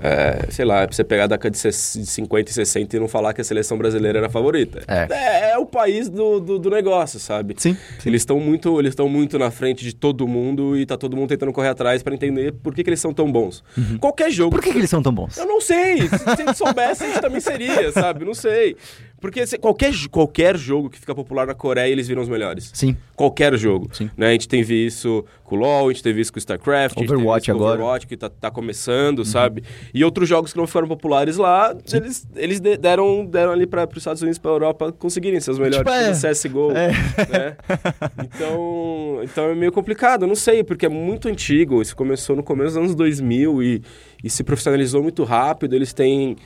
é, sei lá, é pra você pegar a década de 50 e 60 e não falar que a seleção brasileira era a favorita. É. É, é o país do, do, do, negócio, sabe? Sim. sim. Eles estão muito, eles muito na frente de todo mundo e tá todo mundo tentando correr atrás para entender por que, que eles são tão bons. Uhum. Qualquer jogo. Por que, que eles são tão bons? Eu não sei. Se a gente soubesse, a gente também seria, sabe? Não sei. Porque se, qualquer, qualquer jogo que fica popular na Coreia, eles viram os melhores. Sim. Qualquer jogo. Sim. Né? A gente tem visto isso com o LoL, a gente teve isso com o StarCraft, Overwatch a agora. o Overwatch, que tá, tá começando, uhum. sabe? E outros jogos que não foram populares lá, eles, eles deram, deram ali para os Estados Unidos, para Europa, conseguirem ser os melhores. Tipo, é. CSGO, é. né? Então, então é meio complicado, eu não sei, porque é muito antigo. Isso começou no começo dos anos 2000 e, e se profissionalizou muito rápido. Eles têm...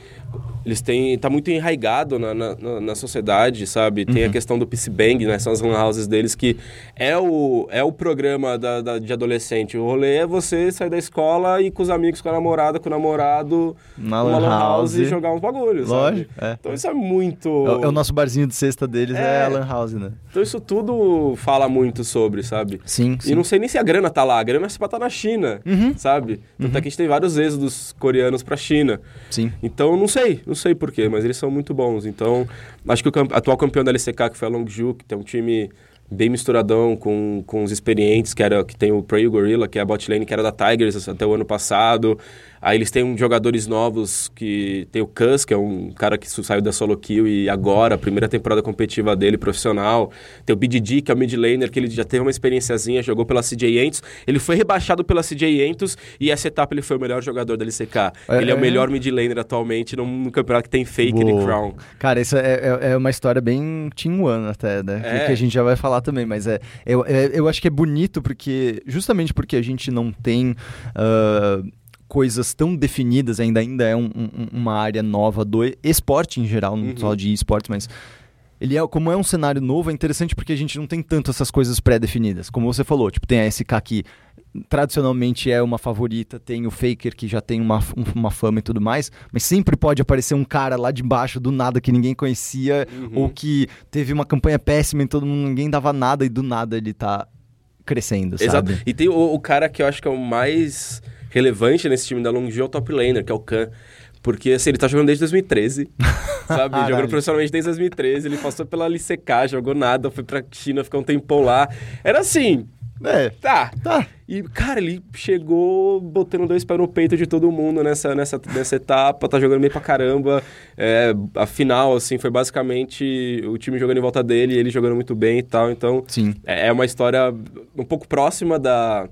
Eles têm... Tá muito enraigado na, na, na sociedade, sabe? Tem Uhum. a questão do PC Bang, né? São as lan houses deles que é o, é o programa da, da, de adolescente. O rolê é você sair da escola e com os amigos, com a namorada, com o namorado, na lan house house e jogar uns bagulhos, Lógico, é. Então isso é muito... É, é, o nosso barzinho de sexta deles, é, É. a lan house, né? Então isso tudo fala muito sobre, sabe? Sim, E não sei nem se a grana tá lá. A grana é pra estar na China, Uhum. sabe? Tanto é que a gente tem vários êxodos coreanos pra China. Sim. Então, não sei. Não sei porquê, mas eles são muito bons. Então, acho que o atual campeão da LCK, que foi a Longju, que tem um time bem misturadão com, com os experientes, que, era, que tem o Prey Gorilla, que é a bot lane, que era da Tigers até o ano passado. Aí eles têm um, jogadores novos, que tem o Cus, que é um cara que saiu da solo kill e agora, a primeira temporada competitiva dele, profissional. Tem o BDD, que é o mid laner, que ele já teve uma experiênciazinha, jogou pela CJ Entos. Ele foi rebaixado pela CJ Entos e essa etapa ele foi o melhor jogador da LCK. É, ele é o é? melhor mid laner atualmente num, num campeonato que tem Faker e Uou. Crown. Cara, isso é, é, é uma história bem Team One até, né? É. Que a gente já vai falar também, mas é, eu, é- eu acho que é bonito porque, justamente porque a gente não tem ah, coisas tão definidas, ainda, ainda é um- um- uma área nova do esporte em geral, não Uhum. só de esportes, mas ele é, como é um cenário novo, é interessante porque a gente não tem tanto essas coisas pré-definidas. Como você falou, tipo, tem a SK que tradicionalmente é uma favorita, tem o Faker que já tem uma, um- uma fama e tudo mais, mas sempre pode aparecer um cara lá de baixo do nada que ninguém conhecia, Uhum. ou que teve uma campanha péssima e todo mundo, ninguém dava nada e do nada ele tá crescendo, Exato. sabe? E tem o, o cara que eu acho que é o mais relevante nesse time da Longju é o top laner, que é o Khan. Porque assim, ele tá jogando desde 2013, sabe? Caralho. jogando profissionalmente desde 2013. Ele passou pela LCK, jogou nada, foi pra China, ficou um tempão lá. Era assim, É, tá. tá. E, cara, ele chegou botando dois pés no peito de todo mundo nessa, nessa, nessa etapa, tá jogando bem pra caramba. É, a final, assim, foi basicamente o time jogando em volta dele, ele jogando muito bem e tal. Então, Sim. é é uma história um pouco próxima da,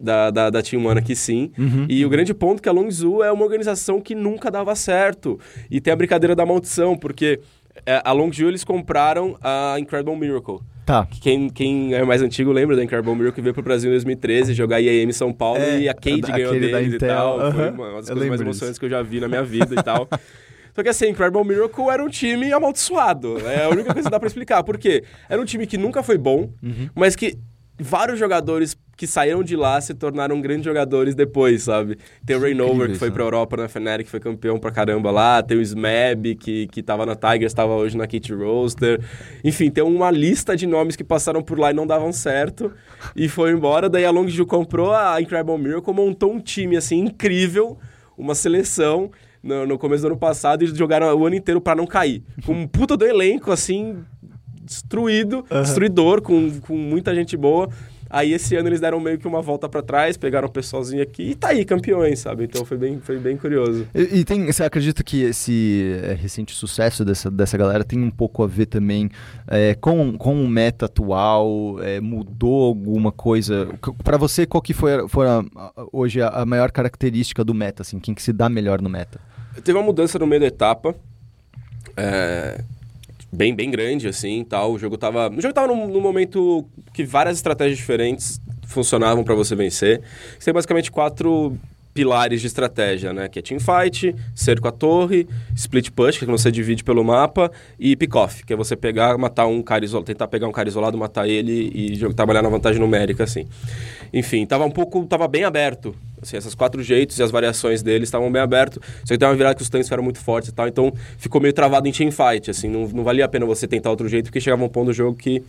da, da, da Team One aqui, sim. Uhum. E o grande ponto é que a Longzhu é uma organização que nunca dava certo. E tem a brincadeira da maldição, porque é, a Longzhu eles compraram a Incredible Miracle. Tá. Que Quem, quem é mais antigo lembra da Incredible Miracle que veio pro Brasil em 2013 jogar IAM em São Paulo É, e a Cade ganhou deles e tal. Foi aham. uma, das Eu coisas mais emocionantes disso. que eu já vi na minha vida e tal. Só que assim, Incredible Miracle era um time amaldiçoado. É a única coisa que dá pra explicar. Por quê? Era um time que nunca foi bom, Uhum. mas que vários jogadores que saíram de lá se tornaram grandes jogadores depois, sabe? Tem o Rainover, incrível que foi pra Europa na Fnatic, que foi campeão pra caramba lá. Tem o Smeb, que, que tava na Tigers, tava hoje na Kit Roaster. Enfim, tem uma lista de nomes que passaram por lá e não davam certo. E foi embora. Daí a Longju comprou a Incredible Miracle, montou um time, assim, incrível. Uma seleção no, no começo do ano passado e jogaram o ano inteiro pra não cair. Com um puta do elenco, assim, destruído, uhum. destruidor, com, com muita gente boa. Aí esse ano eles deram meio que uma volta para trás, pegaram o pessoalzinho aqui e tá aí, campeões, sabe? Então foi bem, foi bem curioso. E, e tem, você acredita que esse é, recente sucesso dessa, dessa galera tem um pouco a ver também é, com, com o meta atual? É, mudou alguma coisa? para você, qual que foi, foi a, hoje a, a, maior característica do meta? Assim, quem que se dá melhor no meta? Teve uma mudança no meio da etapa. É, bem, bem grande, assim, tal. O jogo tava... O jogo tava num, num momento que várias estratégias diferentes funcionavam para você vencer. Você tem basicamente quatro pilares de estratégia, né? Que é teamfight, cerco a torre, split push, que é quando você divide pelo mapa, e pick-off, que é você pegar, matar um cara isolado, tentar pegar um cara isolado, matar ele e trabalhar na vantagem numérica, assim. Enfim, tava um pouco, tava bem aberto. Assim, esses quatro jeitos e as variações deles estavam bem abertos. Só que tem uma virada que os tanques eram muito fortes e tal, então ficou meio travado em teamfight, assim. Não, não valia a pena você tentar outro jeito, porque chegava um ponto do jogo que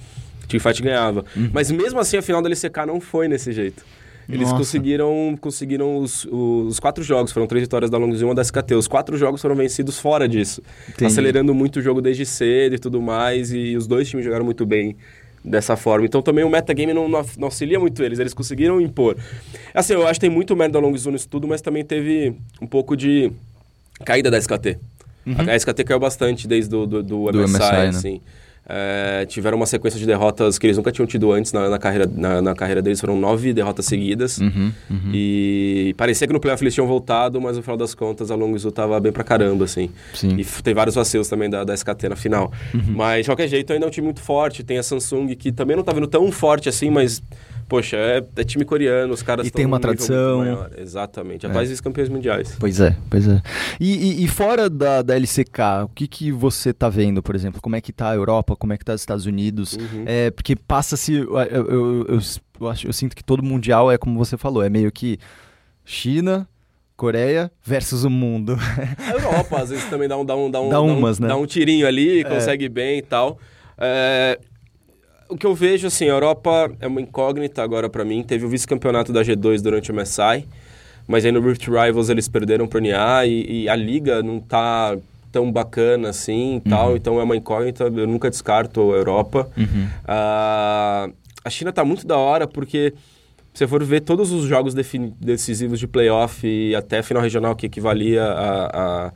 teamfight ganhava. Uhum. Mas mesmo assim, a final da LCK não foi nesse jeito. Eles Nossa. conseguiram, conseguiram os, os quatro jogos, foram três vitórias da Longs e uma da SKT. Os quatro jogos foram vencidos fora disso. Entendi. Acelerando muito o jogo desde cedo e tudo mais. E os dois times jogaram muito bem dessa forma. Então também o metagame não, não, não auxilia muito eles, eles conseguiram impor. Assim, eu acho que tem muito mérito da Long Zone nisso tudo, mas também teve um pouco de caída da SKT. Uhum. A SKT caiu bastante desde do, do, do, do MSI, MSI né? assim. É, tiveram uma sequência de derrotas que eles nunca tinham tido antes na, na carreira, na, na, carreira deles. Foram nove derrotas seguidas. Uhum, uhum. E parecia que no playoff eles tinham voltado, mas no final das contas a Longzhu tava bem pra caramba, assim. Sim. E tem vários vacilos também da, da SKT na final. Uhum. Mas, de qualquer jeito, ainda é um time muito forte. Tem a Samsung, que também não tá vindo tão forte assim, mas poxa, é, é, time coreano, os caras E tem uma tradição. Exatamente, atuais é. campeões mundiais. Pois é, pois é. E, e, e, fora da, da LCK, o que, que você tá vendo, por exemplo? Como é que tá a Europa, como é que tá os Estados Unidos? Uhum. É, porque passa-se. Eu, eu, eu, eu, acho, eu sinto que todo mundial é como você falou, é meio que China. Coreia versus o mundo. A Europa, às vezes, também dá um, dá um, dá um, dá umas, dá um, né? dá um tirinho ali, é. consegue bem e tal. É, o que eu vejo, assim, a Europa é uma incógnita agora para mim. Teve o vice-campeonato da G2 durante o MSI, mas aí no Rift Rivals eles perderam pro NA e, e a liga não tá tão bacana assim e tal, uhum. então é uma incógnita, eu nunca descarto a Europa. Uhum. Uh, a China tá muito da hora porque se você for ver todos os jogos decisivos de playoff e até final regional que equivalia a, a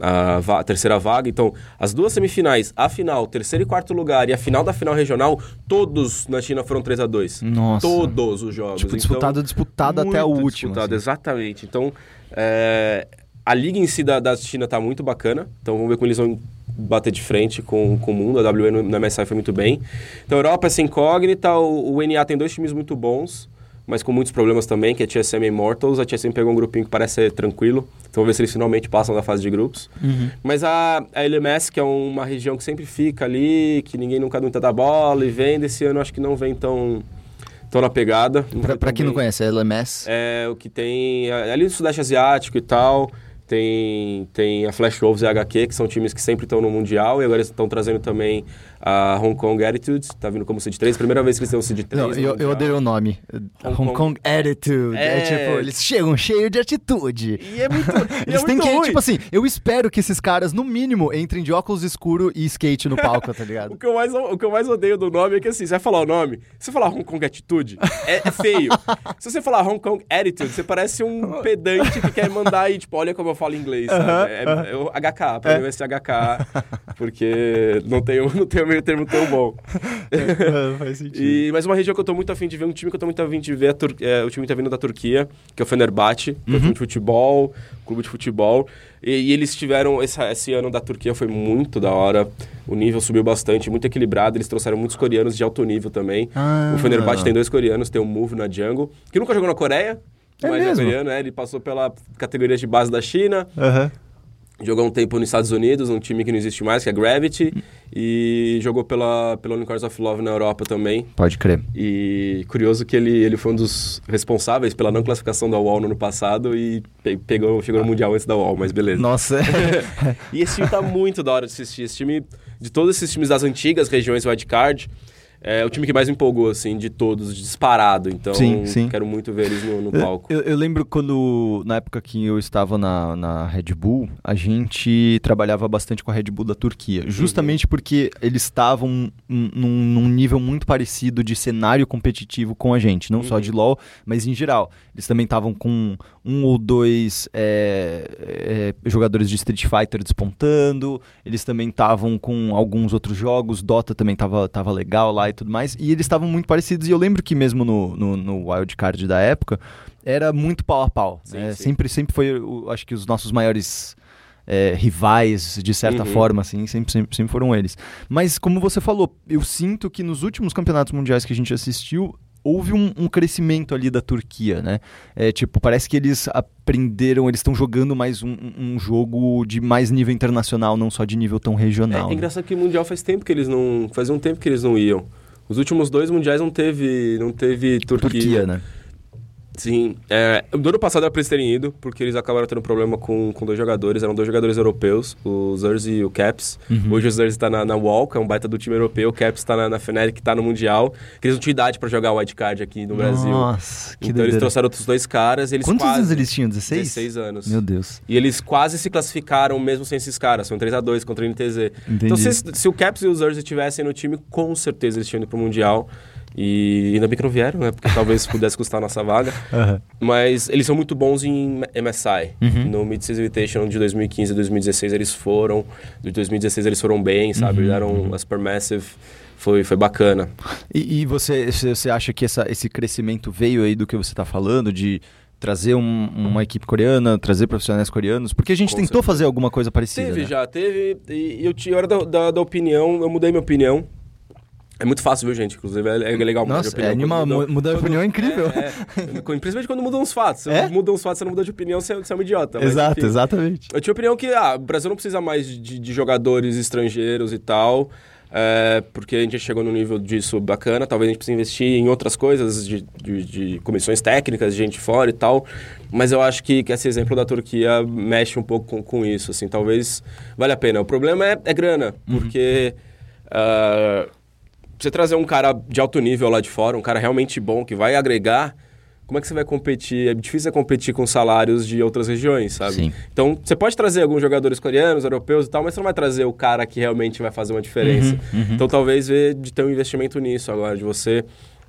a, va a, terceira vaga. Então, as duas semifinais, a final, terceiro e quarto lugar e a final da final regional, todos na China foram 3 a 2 Nossa. Todos os jogos. Tipo, disputado, então, disputado até o último. Disputado, assim. exatamente. Então, é, a liga em si da, da China está muito bacana. Então, vamos ver como eles vão bater de frente com, com o mundo. A WN no, MSI foi muito bem. Então, a Europa é essa incógnita. O, o NA tem dois times muito bons mas com muitos problemas também, que é a TSM Immortals. A TSM pegou um grupinho que parece ser tranquilo, então vamos ver se eles finalmente passam da fase de grupos. Uhum. Mas a, a LMS, que é uma região que sempre fica ali, que ninguém nunca nunca dá bola e vem, desse ano acho que não vem tão, tão na pegada. Para quem não conhece, a LMS? É o que tem é, ali no Sudeste Asiático e tal. Tem, tem a Flash Wolves e a HQ, que são times que sempre estão no Mundial, e agora eles estão trazendo também a Hong Kong Attitude, tá vindo como Seed 3, primeira vez que eles têm o Seed 3. Não, eu, eu odeio o nome. Hong, Hong Kong, Kong, Attitude. É... é... tipo, eles chegam cheios de atitude. E é muito. eles é têm que, ruim. tipo assim, eu espero que esses caras, no mínimo, entrem de óculos escuro e skate no palco, tá ligado? o, que eu mais, o que eu mais odeio do nome é que assim, você vai falar o nome, se você falar Hong Kong Attitude, é, é feio. se você falar Hong Kong Attitude, você parece um pedante que quer mandar aí, tipo, olha como eu falo inglês? Uh -huh, é, uh -huh. é, o HK, pra é. mim vai ser HK, porque não tem, não tem o meio termo tão bom. É, faz sentido. E, mas uma região que eu tô muito afim de ver, um time que eu tô muito afim de ver, é, é o time que tá vindo da Turquia, que é o Fenerbahçe, uhum. que é um time de futebol, clube de futebol. E, e eles tiveram, esse, esse, ano da Turquia foi muito da hora, o nível subiu bastante, muito equilibrado, eles trouxeram muitos coreanos de alto nível também. Ah. O Fenerbahçe tem dois coreanos, tem o Move na Jungle, que nunca jogou na Coreia, é mas é mesmo? é coreano, né? Ele passou pela categoria de base da China. Uhum. Jogou um tempo nos Estados Unidos, um time que não existe mais, que é Gravity. E jogou pela, pela Unicorns of Love na Europa também. Pode crer. E curioso que ele, ele foi um dos responsáveis pela não classificação da UOL no ano passado e pe pegou, chegou no Mundial antes da UOL, mas beleza. Nossa. e esse time tá muito da hora de assistir. Esse time, de todos esses times das antigas regiões wildcard, é o time que mais me empolgou, assim, de todos, disparado. Então, sim, sim. quero muito ver eles no, no palco. Eu, eu, lembro quando, na época que eu estava na, na Red Bull, a gente trabalhava bastante com a Red Bull da Turquia. Uhum. Justamente uhum. porque eles estavam num, num, nível muito parecido de cenário competitivo com a gente. Não uhum. só de. LoL, mas em geral. Eles também estavam com um ou dois é, é, jogadores de Street Fighter despontando. Eles também estavam com alguns outros jogos. Dota também estava tava legal lá tudo mais. E eles estavam muito parecidos. E eu lembro que mesmo no, no, no wildcard da época, era muito pau a pau. Sim, né? sim. Sempre, sempre foi, acho que os nossos maiores é, rivais, de certa uhum. forma, assim, sempre, sempre, sempre foram eles. Mas, como você falou, eu sinto que nos últimos campeonatos mundiais que a gente assistiu, houve um, um, crescimento ali da Turquia, né? É, tipo, parece que eles aprenderam, eles estão jogando mais um, um, jogo de mais nível internacional, não só de nível tão regional. É, é engraçado que o Mundial faz tempo que eles não... Faz um tempo que eles não iam. Os últimos dois mundiais não teve, não teve Turquia. Turquia, né? Sim. É, do ano passado era pra eles terem ido, porque eles acabaram tendo problema com, com dois jogadores. Eram dois jogadores europeus, o Zers e o Caps. Uhum. Hoje o Zers tá na, na Walk, é um baita do time europeu. O Caps tá na, na Fnatic, tá no Mundial. Que eles não tinham idade pra jogar o wildcard aqui no Brasil. Nossa, que Então eles trouxeram outros dois caras. Eles Quantos quase, anos eles tinham? 16? 16 anos. Meu Deus. E eles quase se classificaram mesmo sem esses caras. São 3x2 contra o NTZ. Entendi. Então se, se o Caps e o Zers estivessem no time, com certeza eles tinham ido pro Mundial. E ainda bem que não vieram, né? Porque talvez pudesse custar a nossa vaga. Uhum. Mas eles são muito bons em MSI. Uhum. No Mid-Season Invitation de 2015 e 2016 eles foram. De 2016 eles foram bem, sabe? Uhum. Deram uhum. a Supermassive. Foi, foi bacana. E, e, você, você acha que essa, esse crescimento veio aí do que você está falando, de trazer um, uma equipe coreana, trazer profissionais coreanos? Porque a gente Com tentou certeza. fazer alguma coisa parecida. Teve né? já, teve. E eu tinha hora da, da, da opinião, eu mudei minha opinião. É muito fácil, viu, gente? Inclusive, é, é legal mudar Nossa, de opinião. É animal, mudar, mudar de opinião é incrível. É, é, principalmente quando mudam os fatos. Se é? mudam os fatos, você não muda de opinião, você, você é um idiota. Mas, Exato, enfim, exatamente. Eu tinha opinião que ah, o Brasil não precisa mais de, de jogadores estrangeiros e tal. É, porque a gente chegou num nível disso bacana. Talvez a gente precise investir em outras coisas, de, de, de comissões técnicas, de gente fora e tal. Mas eu acho que, que esse exemplo da Turquia mexe um pouco com, com isso. Assim, talvez vale a pena. O problema é, é grana, uhum. porque. Uh, você trazer um cara de alto nível lá de fora, um cara realmente bom, que vai agregar, como é que você vai competir? É difícil competir com salários de outras regiões, sabe? Sim. Então, você pode trazer alguns jogadores coreanos, europeus e tal, mas você não vai trazer o cara que realmente vai fazer uma diferença. Uhum, uhum. Então, talvez ver de ter um investimento nisso agora, de você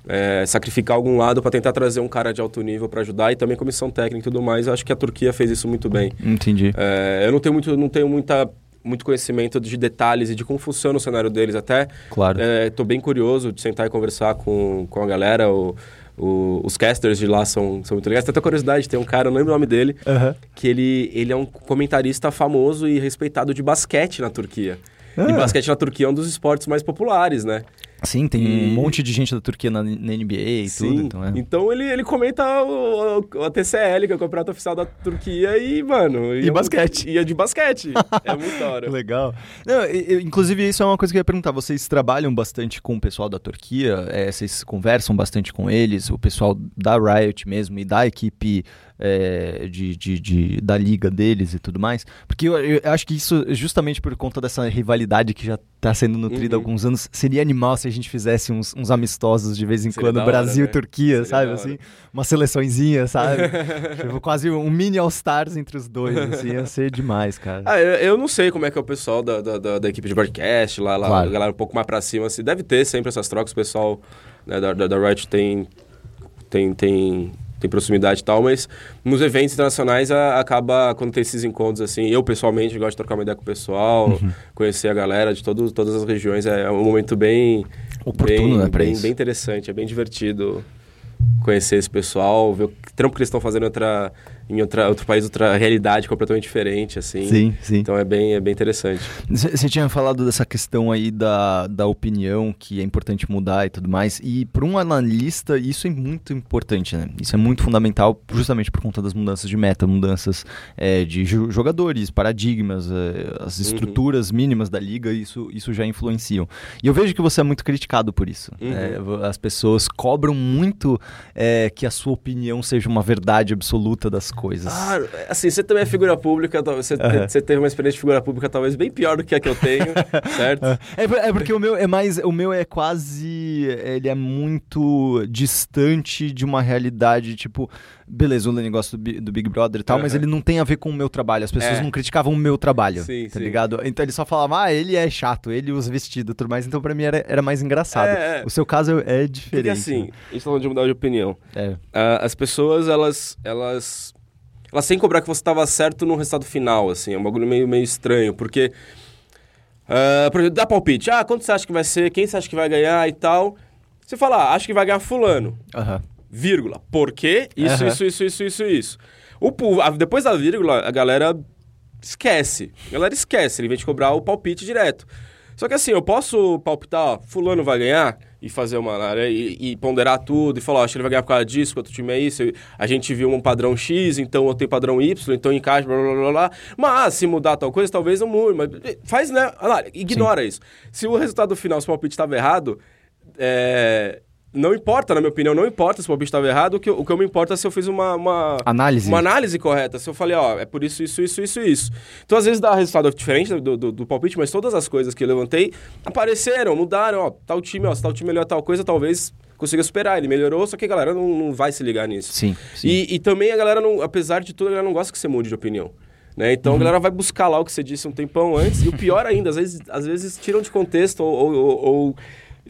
é, sacrificar algum lado para tentar trazer um cara de alto nível para ajudar e também comissão técnica e tudo mais. Eu acho que a Turquia fez isso muito bem. Entendi. É, eu não tenho, muito, não tenho muita muito conhecimento de detalhes e de como funciona o cenário deles até. Claro. Estou é, bem curioso de sentar e conversar com, com a galera. O, o, os casters de lá são, são muito legais. Tem até curiosidade, tem um cara, eu não lembro o nome dele, uhum. que ele, ele é um comentarista famoso e respeitado de basquete na Turquia. Ah. E basquete na Turquia é um dos esportes mais populares, né? Sim, tem e... um monte de gente da Turquia na, na NBA e Sim. tudo. Então, é. então ele, ele comenta o, o, a TCL, que é o campeonato oficial da Turquia, e, mano. E, e basquete. E é de basquete. é muito da hora. Legal. Não, eu, inclusive, isso é uma coisa que eu ia perguntar. Vocês trabalham bastante com o pessoal da Turquia? É, vocês conversam bastante com eles? O pessoal da Riot mesmo e da equipe é, de, de, de, da liga deles e tudo mais. Porque eu, eu, acho que isso, justamente por conta dessa rivalidade que já está sendo nutrida uhum. há alguns anos, seria animal se a gente fizesse uns, uns amistosos de vez em seria quando, Brasil e né? Turquia, sabe? Assim, uma seleçõezinha, sabe? tipo, quase um mini All-Stars entre os dois, assim, ia ser demais, cara. Ah, eu, eu, não sei como é que é o pessoal da, da, da, da equipe de broadcast, lá, lá claro. a galera um pouco mais pra cima, assim, deve ter sempre essas trocas, o pessoal né, da, da, da Riot tem, tem, tem tem proximidade e tal, mas nos eventos internacionais a, acaba, quando tem esses encontros assim, eu pessoalmente gosto de trocar uma ideia com o pessoal, uhum. conhecer a galera de todo, todas as regiões, é, é um momento bem... Oportuno, bem, né, pra bem, isso. bem interessante, é bem divertido conhecer esse pessoal, ver o trampo que eles estão fazendo em, outra, em outra, outro país, outra realidade completamente diferente, assim. Sim, sim. Então é bem, é bem interessante. Você tinha falado dessa questão aí da, da opinião, que é importante mudar e tudo mais, e para um analista isso é muito importante, né? Isso é muito fundamental justamente por conta das mudanças de meta, mudanças é, de jogadores, paradigmas, é, as uhum. estruturas uhum. mínimas da liga, isso, isso já influenciam. E eu vejo que você é muito criticado por isso. Uhum. É, as pessoas cobram muito é, que a sua opinião seja uma verdade absoluta das coisas. Ah, assim, você também é figura pública, você, uhum. você teve uma experiência de figura pública talvez bem pior do que a que eu tenho, certo? É, é porque o meu é mais, o meu é quase, ele é muito distante de uma realidade, tipo, beleza, o negócio do, do Big Brother e tal, uhum. mas ele não tem a ver com o meu trabalho, as pessoas é. não criticavam o meu trabalho, sim, tá sim. ligado? Então ele só falava, ah, ele é chato, ele usa vestido e tudo mais, então pra mim era, era mais engraçado. É, é. o seu caso é diferente. Porque assim, a gente tá falando de mudar de opinião. É. Uh, as pessoas, elas, elas ela sem cobrar que você estava certo no resultado final, assim. É um bagulho meio, meio estranho, porque... Uh, por exemplo, dá palpite. Ah, quanto você acha que vai ser? Quem você acha que vai ganhar e tal? Você fala, ah, acho que vai ganhar fulano. Uhum. Vírgula. Por quê? Isso, uhum. isso, isso, isso, isso, isso. O, depois da vírgula, a galera esquece. A galera esquece. Ele vem te cobrar o palpite direto. Só que assim, eu posso palpitar, ó, fulano vai ganhar e fazer uma área e, e, ponderar tudo e falar, ó, acho que ele vai ganhar por causa disso, outro time é isso. A gente viu um padrão X, então eu tenho padrão Y, então encaixa, blá blá blá blá. Mas se mudar tal coisa, talvez não mude. Mas faz, né? Ignora Sim. isso. Se o resultado final, se o palpite estava errado, é, não importa, na minha opinião, não importa se o palpite estava errado, o que, o que eu me importa é se eu fiz uma, uma, análise. uma análise correta. Se eu falei, ó, é por isso, isso, isso, isso, isso. Então, às vezes dá resultado diferente do, do, do palpite, mas todas as coisas que eu levantei apareceram, mudaram, ó, tal time, ó, se tal time melhor tal coisa, talvez consiga superar. Ele melhorou, só que a galera não, não vai se ligar nisso. Sim. sim. E, e também a galera, não, apesar de tudo, a galera não gosta que você mude de opinião. Né? Então uhum. a galera vai buscar lá o que você disse um tempão antes, e o pior ainda, às vezes, às vezes tiram de contexto ou, ou, ou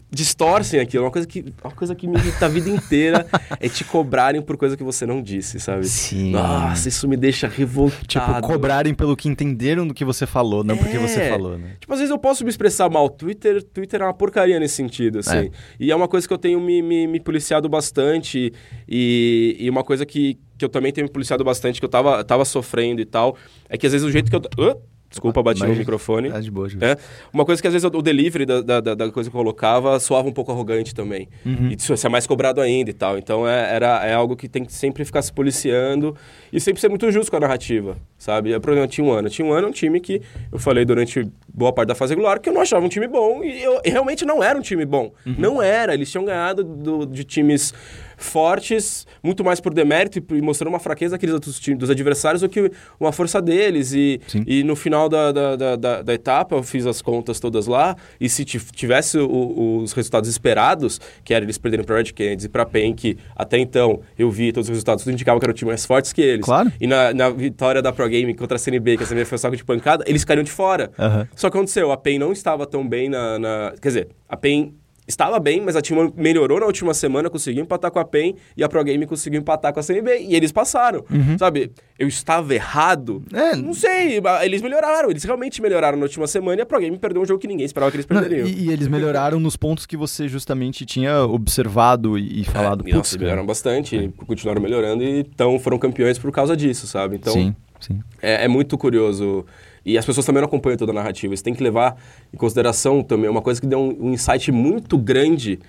distorcem aquilo. Uma coisa que, uma coisa que me irrita a vida inteira é te cobrarem por coisa que você não disse, sabe? Sim. Nossa, isso me deixa revoltado. Tipo, cobrarem pelo que entenderam do que você falou, não é. porque você é. falou, né? Tipo, às vezes eu posso me expressar mal. Twitter, Twitter é uma porcaria nesse sentido, assim. É. E é uma coisa que eu tenho me, me, me policiado bastante e, e uma coisa que, que eu também tenho me policiado bastante, que eu tava, tava sofrendo e tal, é que às vezes o jeito que eu... Uh! Desculpa, bati Mas, no microfone. Tá de boa, é. Uma coisa que às vezes o delivery da, da, da, coisa que eu colocava soava um pouco arrogante também. Uhum. E isso é mais cobrado ainda e tal. Então é, era, é algo que tem que sempre ficar se policiando e sempre ser muito justo com a narrativa, sabe? O problema tinha um ano. Tinha um ano um time que eu falei durante boa parte da fase regular que eu não achava um time bom e eu realmente não era um time bom. Uhum. Não era. Eles tinham ganhado do, de times fortes, muito mais por demérito e mostrando uma fraqueza daqueles outros times, dos adversários do que uma força deles. E, e no final da, da, da, da, etapa, eu fiz as contas todas lá, e se tivesse o, os resultados esperados, que era eles perderem para Red Kennedy e para PEN, que até então eu vi todos os resultados, tudo indicava que eram time mais fortes que eles. Claro. E na, na vitória da Pro Game contra a CNB, que a CNB foi saco de pancada, eles caíram de fora. Uhum. Só que aconteceu, a PEN não estava tão bem na, na... Quer dizer, a PEN estava bem, mas a time melhorou na última semana, conseguiu empatar com a PEN e a Pro Game conseguiu empatar com a CNB e eles passaram, uhum. sabe? Eu estava errado? É. Não sei, eles melhoraram, eles realmente melhoraram na última semana e a Pro Game perdeu um jogo que ninguém esperava que eles perderiam. Não, e, e, eles melhoraram nos pontos que você justamente tinha observado e, e falado. É, nossa, melhoraram bastante, é. continuaram melhorando e então foram campeões por causa disso, sabe? Então, sim, sim. É, é muito curioso e as pessoas também não acompanham toda a narrativa. Você tem que levar em consideração também uma coisa que deu um, um insight muito grande,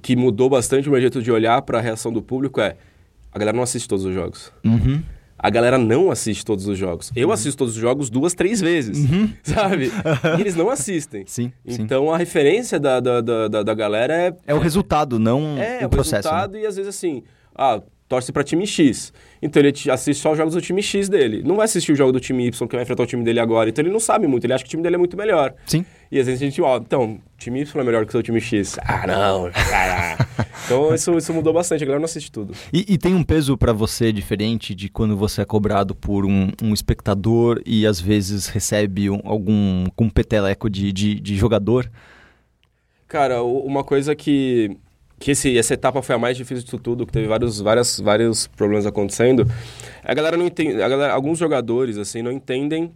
que mudou bastante o meu jeito de olhar para a reação do público, é a galera não assiste todos os jogos. Uhum. A galera não assiste todos os jogos. Eu uhum. assisto todos os jogos duas, três vezes, uhum. sabe? E eles não assistem. Sim. Então sim. a referência da, da, da, da, galera é. É o resultado, não é, o, o processo. É o resultado né? e às vezes assim. Ah, torce para time X. Então ele assiste só os jogos do time X dele. Não vai assistir o jogo do time Y que vai enfrentar o time dele agora. Então ele não sabe muito, ele acha que o time dele é muito melhor. Sim. E às vezes a gente, ó, então, time Y é melhor que o seu time X. Ah, não. então isso, isso mudou bastante, a galera não assiste tudo. E, e tem um peso para você diferente de quando você é cobrado por um, um espectador e às vezes recebe um, algum um peteleco de, de, de jogador? Cara, uma coisa que que esse, essa etapa foi a mais difícil de tudo, que teve vários, várias, vários problemas acontecendo. A galera não entende, a galera, alguns jogadores assim não entendem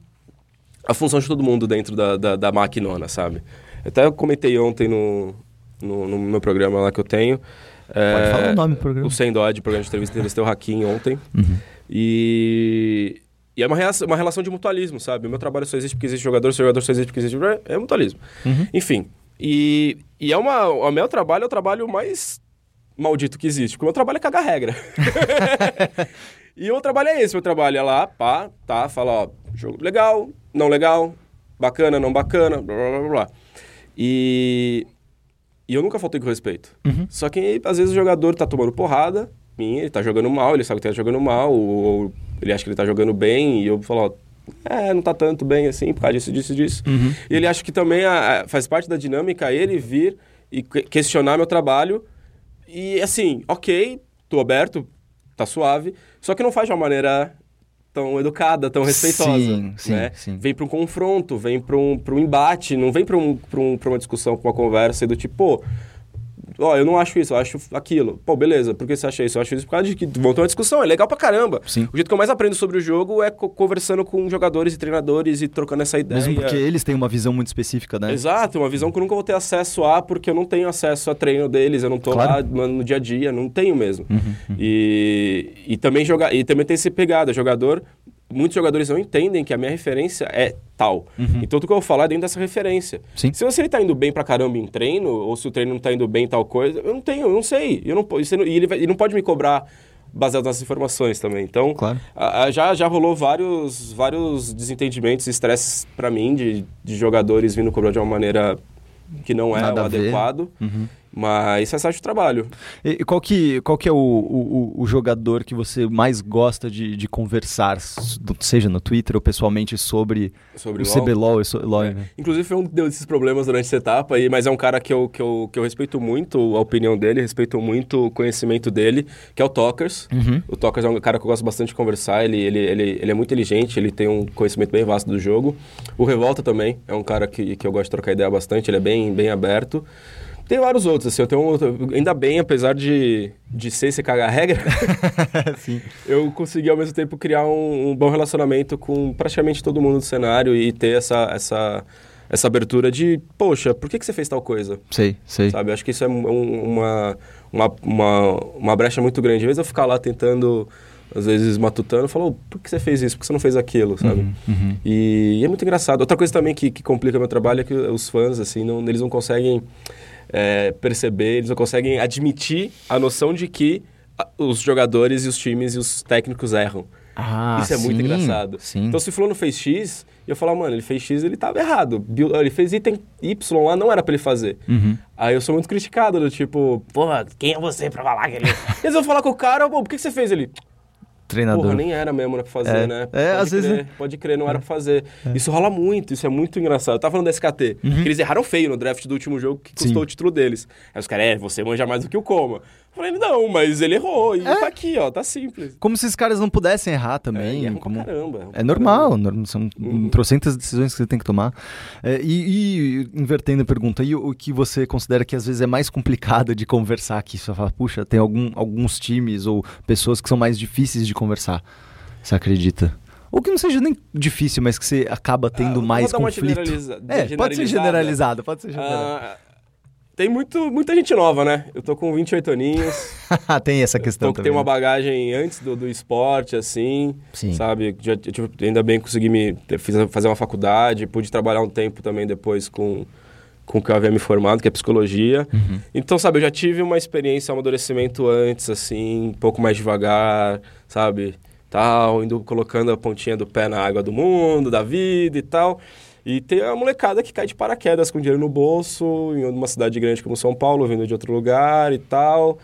a função de todo mundo dentro da, da, da maquinona, sabe? Até eu comentei ontem no, no, no meu programa lá que eu tenho. Pode é, falar o nome do programa. O Sem Dó, de programa de entrevista, entrevistei o Hakim ontem. Uhum. E, e é uma relação, uma relação de mutualismo, sabe? O meu trabalho só existe porque existe jogador, o jogador só existe porque existe... É mutualismo. Uhum. Enfim, e, e é uma. O meu trabalho é o trabalho mais maldito que existe, porque o meu trabalho é cagar regra. e o meu trabalho é esse: o meu trabalho é lá, pá, tá, fala, ó, jogo legal, não legal, bacana, não bacana, blá blá blá blá. E. E eu nunca faltei com respeito. Uhum. Só que às vezes o jogador tá tomando porrada minha, ele tá jogando mal, ele sabe que tá jogando mal, ou, ele acha que ele tá jogando bem, e eu falo, ó, é, não tá tanto bem assim, por causa disso, disso, disso. Uhum. E ele acha que também a, a, faz parte da dinâmica ele vir e questionar meu trabalho. E assim, ok, tô aberto, tá suave, só que não faz de uma maneira tão educada, tão respeitosa. Sim, sim, né? sim. Vem para um confronto, vem para um, um embate, não vem para um, um, uma discussão, para uma conversa do tipo, pô, ó, oh, eu não acho isso, eu acho aquilo. Pô, beleza, por que você acha isso? Eu acho isso por causa de que voltou uma discussão, é legal pra caramba. Sim. O jeito que eu mais aprendo sobre o jogo é co conversando com jogadores e treinadores e trocando essa ideia. Mesmo porque eles têm uma visão muito específica, né? Exato, uma visão que eu nunca vou ter acesso a, porque eu não tenho acesso a treino deles, eu não tô claro. lá no, dia a dia, não tenho mesmo. Uhum, uhum. E, e também jogar, e também tem esse pegada, jogador muitos jogadores não entendem que a minha referência é tal. Uhum. Então, tudo que eu vou falar é dentro dessa referência. Sim. Se você está indo bem pra caramba em treino, ou se o treino não está indo bem em tal coisa, eu não tenho, eu não sei. Eu não, e ele, ele não pode me cobrar baseado nas informações também. Então, claro. a, a, já, já rolou vários, vários desentendimentos, estresses para mim de, de jogadores vindo cobrar de uma maneira que não é Nada o adequado. Uhum. Mas faz parte do trabalho. E qual que, qual que é o, o, o jogador que você mais gosta de, de, conversar, seja no Twitter ou pessoalmente, sobre, sobre o CBLOL? E so, LOL, é. né? Inclusive foi um desses problemas durante essa etapa, mas é um cara que eu, que, eu, que eu respeito muito a opinião dele, respeito muito o conhecimento dele, que é o Talkers. Uhum. O Talkers é um cara que eu gosto bastante de conversar, ele, ele, ele, ele é muito inteligente, ele tem um conhecimento bem vasto do jogo. O Revolta também é um cara que, que eu gosto de trocar ideia bastante, ele é bem, bem aberto. Tem vários outros, assim, eu tenho um, ainda bem, apesar de, de ser esse cagar regra, eu consegui ao mesmo tempo criar um, um, bom relacionamento com praticamente todo mundo do cenário e ter essa, essa, essa abertura de, poxa, por que, que você fez tal coisa? Sei, sei. Sabe, acho que isso é um, uma, uma, uma, uma brecha muito grande. Às vezes eu ficar lá tentando às vezes matutando, falou, por que você fez isso? Por que você não fez aquilo, sabe? Uhum, uhum. E, e, é muito engraçado. Outra coisa também que, que complica meu trabalho é que os fãs, assim, não, eles não conseguem é, perceber, eles não conseguem admitir a noção de que os jogadores e os times e os técnicos erram. Ah, Isso é sim, muito engraçado. Sim. Então, se o fulano fez X, eu falo, mano, ele fez X, ele estava errado. Ele fez item Y lá, não era para ele fazer. Uhum. Aí eu sou muito criticado, do tipo, porra, quem é você pra falar que ele... Eles vão falar com o cara, por que, que você fez? Ele, treinador. Porra, nem era mesmo, pra fazer, é. né? É, pode às crer, vezes. Pode crer, não era pra fazer. É. Isso rola muito, isso é muito engraçado. Eu tava falando da SKT, uhum. que eles erraram feio no draft do último jogo que custou Sim. o título deles. Aí os caras, é, você manja mais do que o Coma. Falei, não, mas ele errou. E é. tá aqui, ó, tá simples. Como se esses caras não pudessem errar também. É, como... caramba. É normal, normal, são uhum. trocentas decisões que você tem que tomar. É, e, e, invertendo a pergunta, e o, o, que você considera que às vezes é mais complicado de conversar aqui? Você fala, puxa, tem algum, alguns times ou pessoas que são mais difíceis de conversar. Você acredita? Ou que não seja nem difícil, mas que você acaba tendo ah, mais conflito. é, pode ser generalizado, pode ser generalizado. Ah, tem muito, muita gente nova, né? Eu tô com 28 aninhos. tem essa questão tô, também. Tem uma bagagem antes do, do esporte, assim. Sim. Sabe? Já, ainda bem consegui me, fiz, fazer uma faculdade, pude trabalhar um tempo também depois com, com o que eu havia me formado, que é psicologia. Uhum. Então, sabe, eu já tive uma experiência, um amadurecimento antes, assim, um pouco mais devagar, sabe? tal, indo colocando a pontinha do pé na água do mundo, da vida e tal. E tem a molecada que cai de paraquedas com dinheiro no bolso, em uma cidade grande como São Paulo, vindo de outro lugar e tal.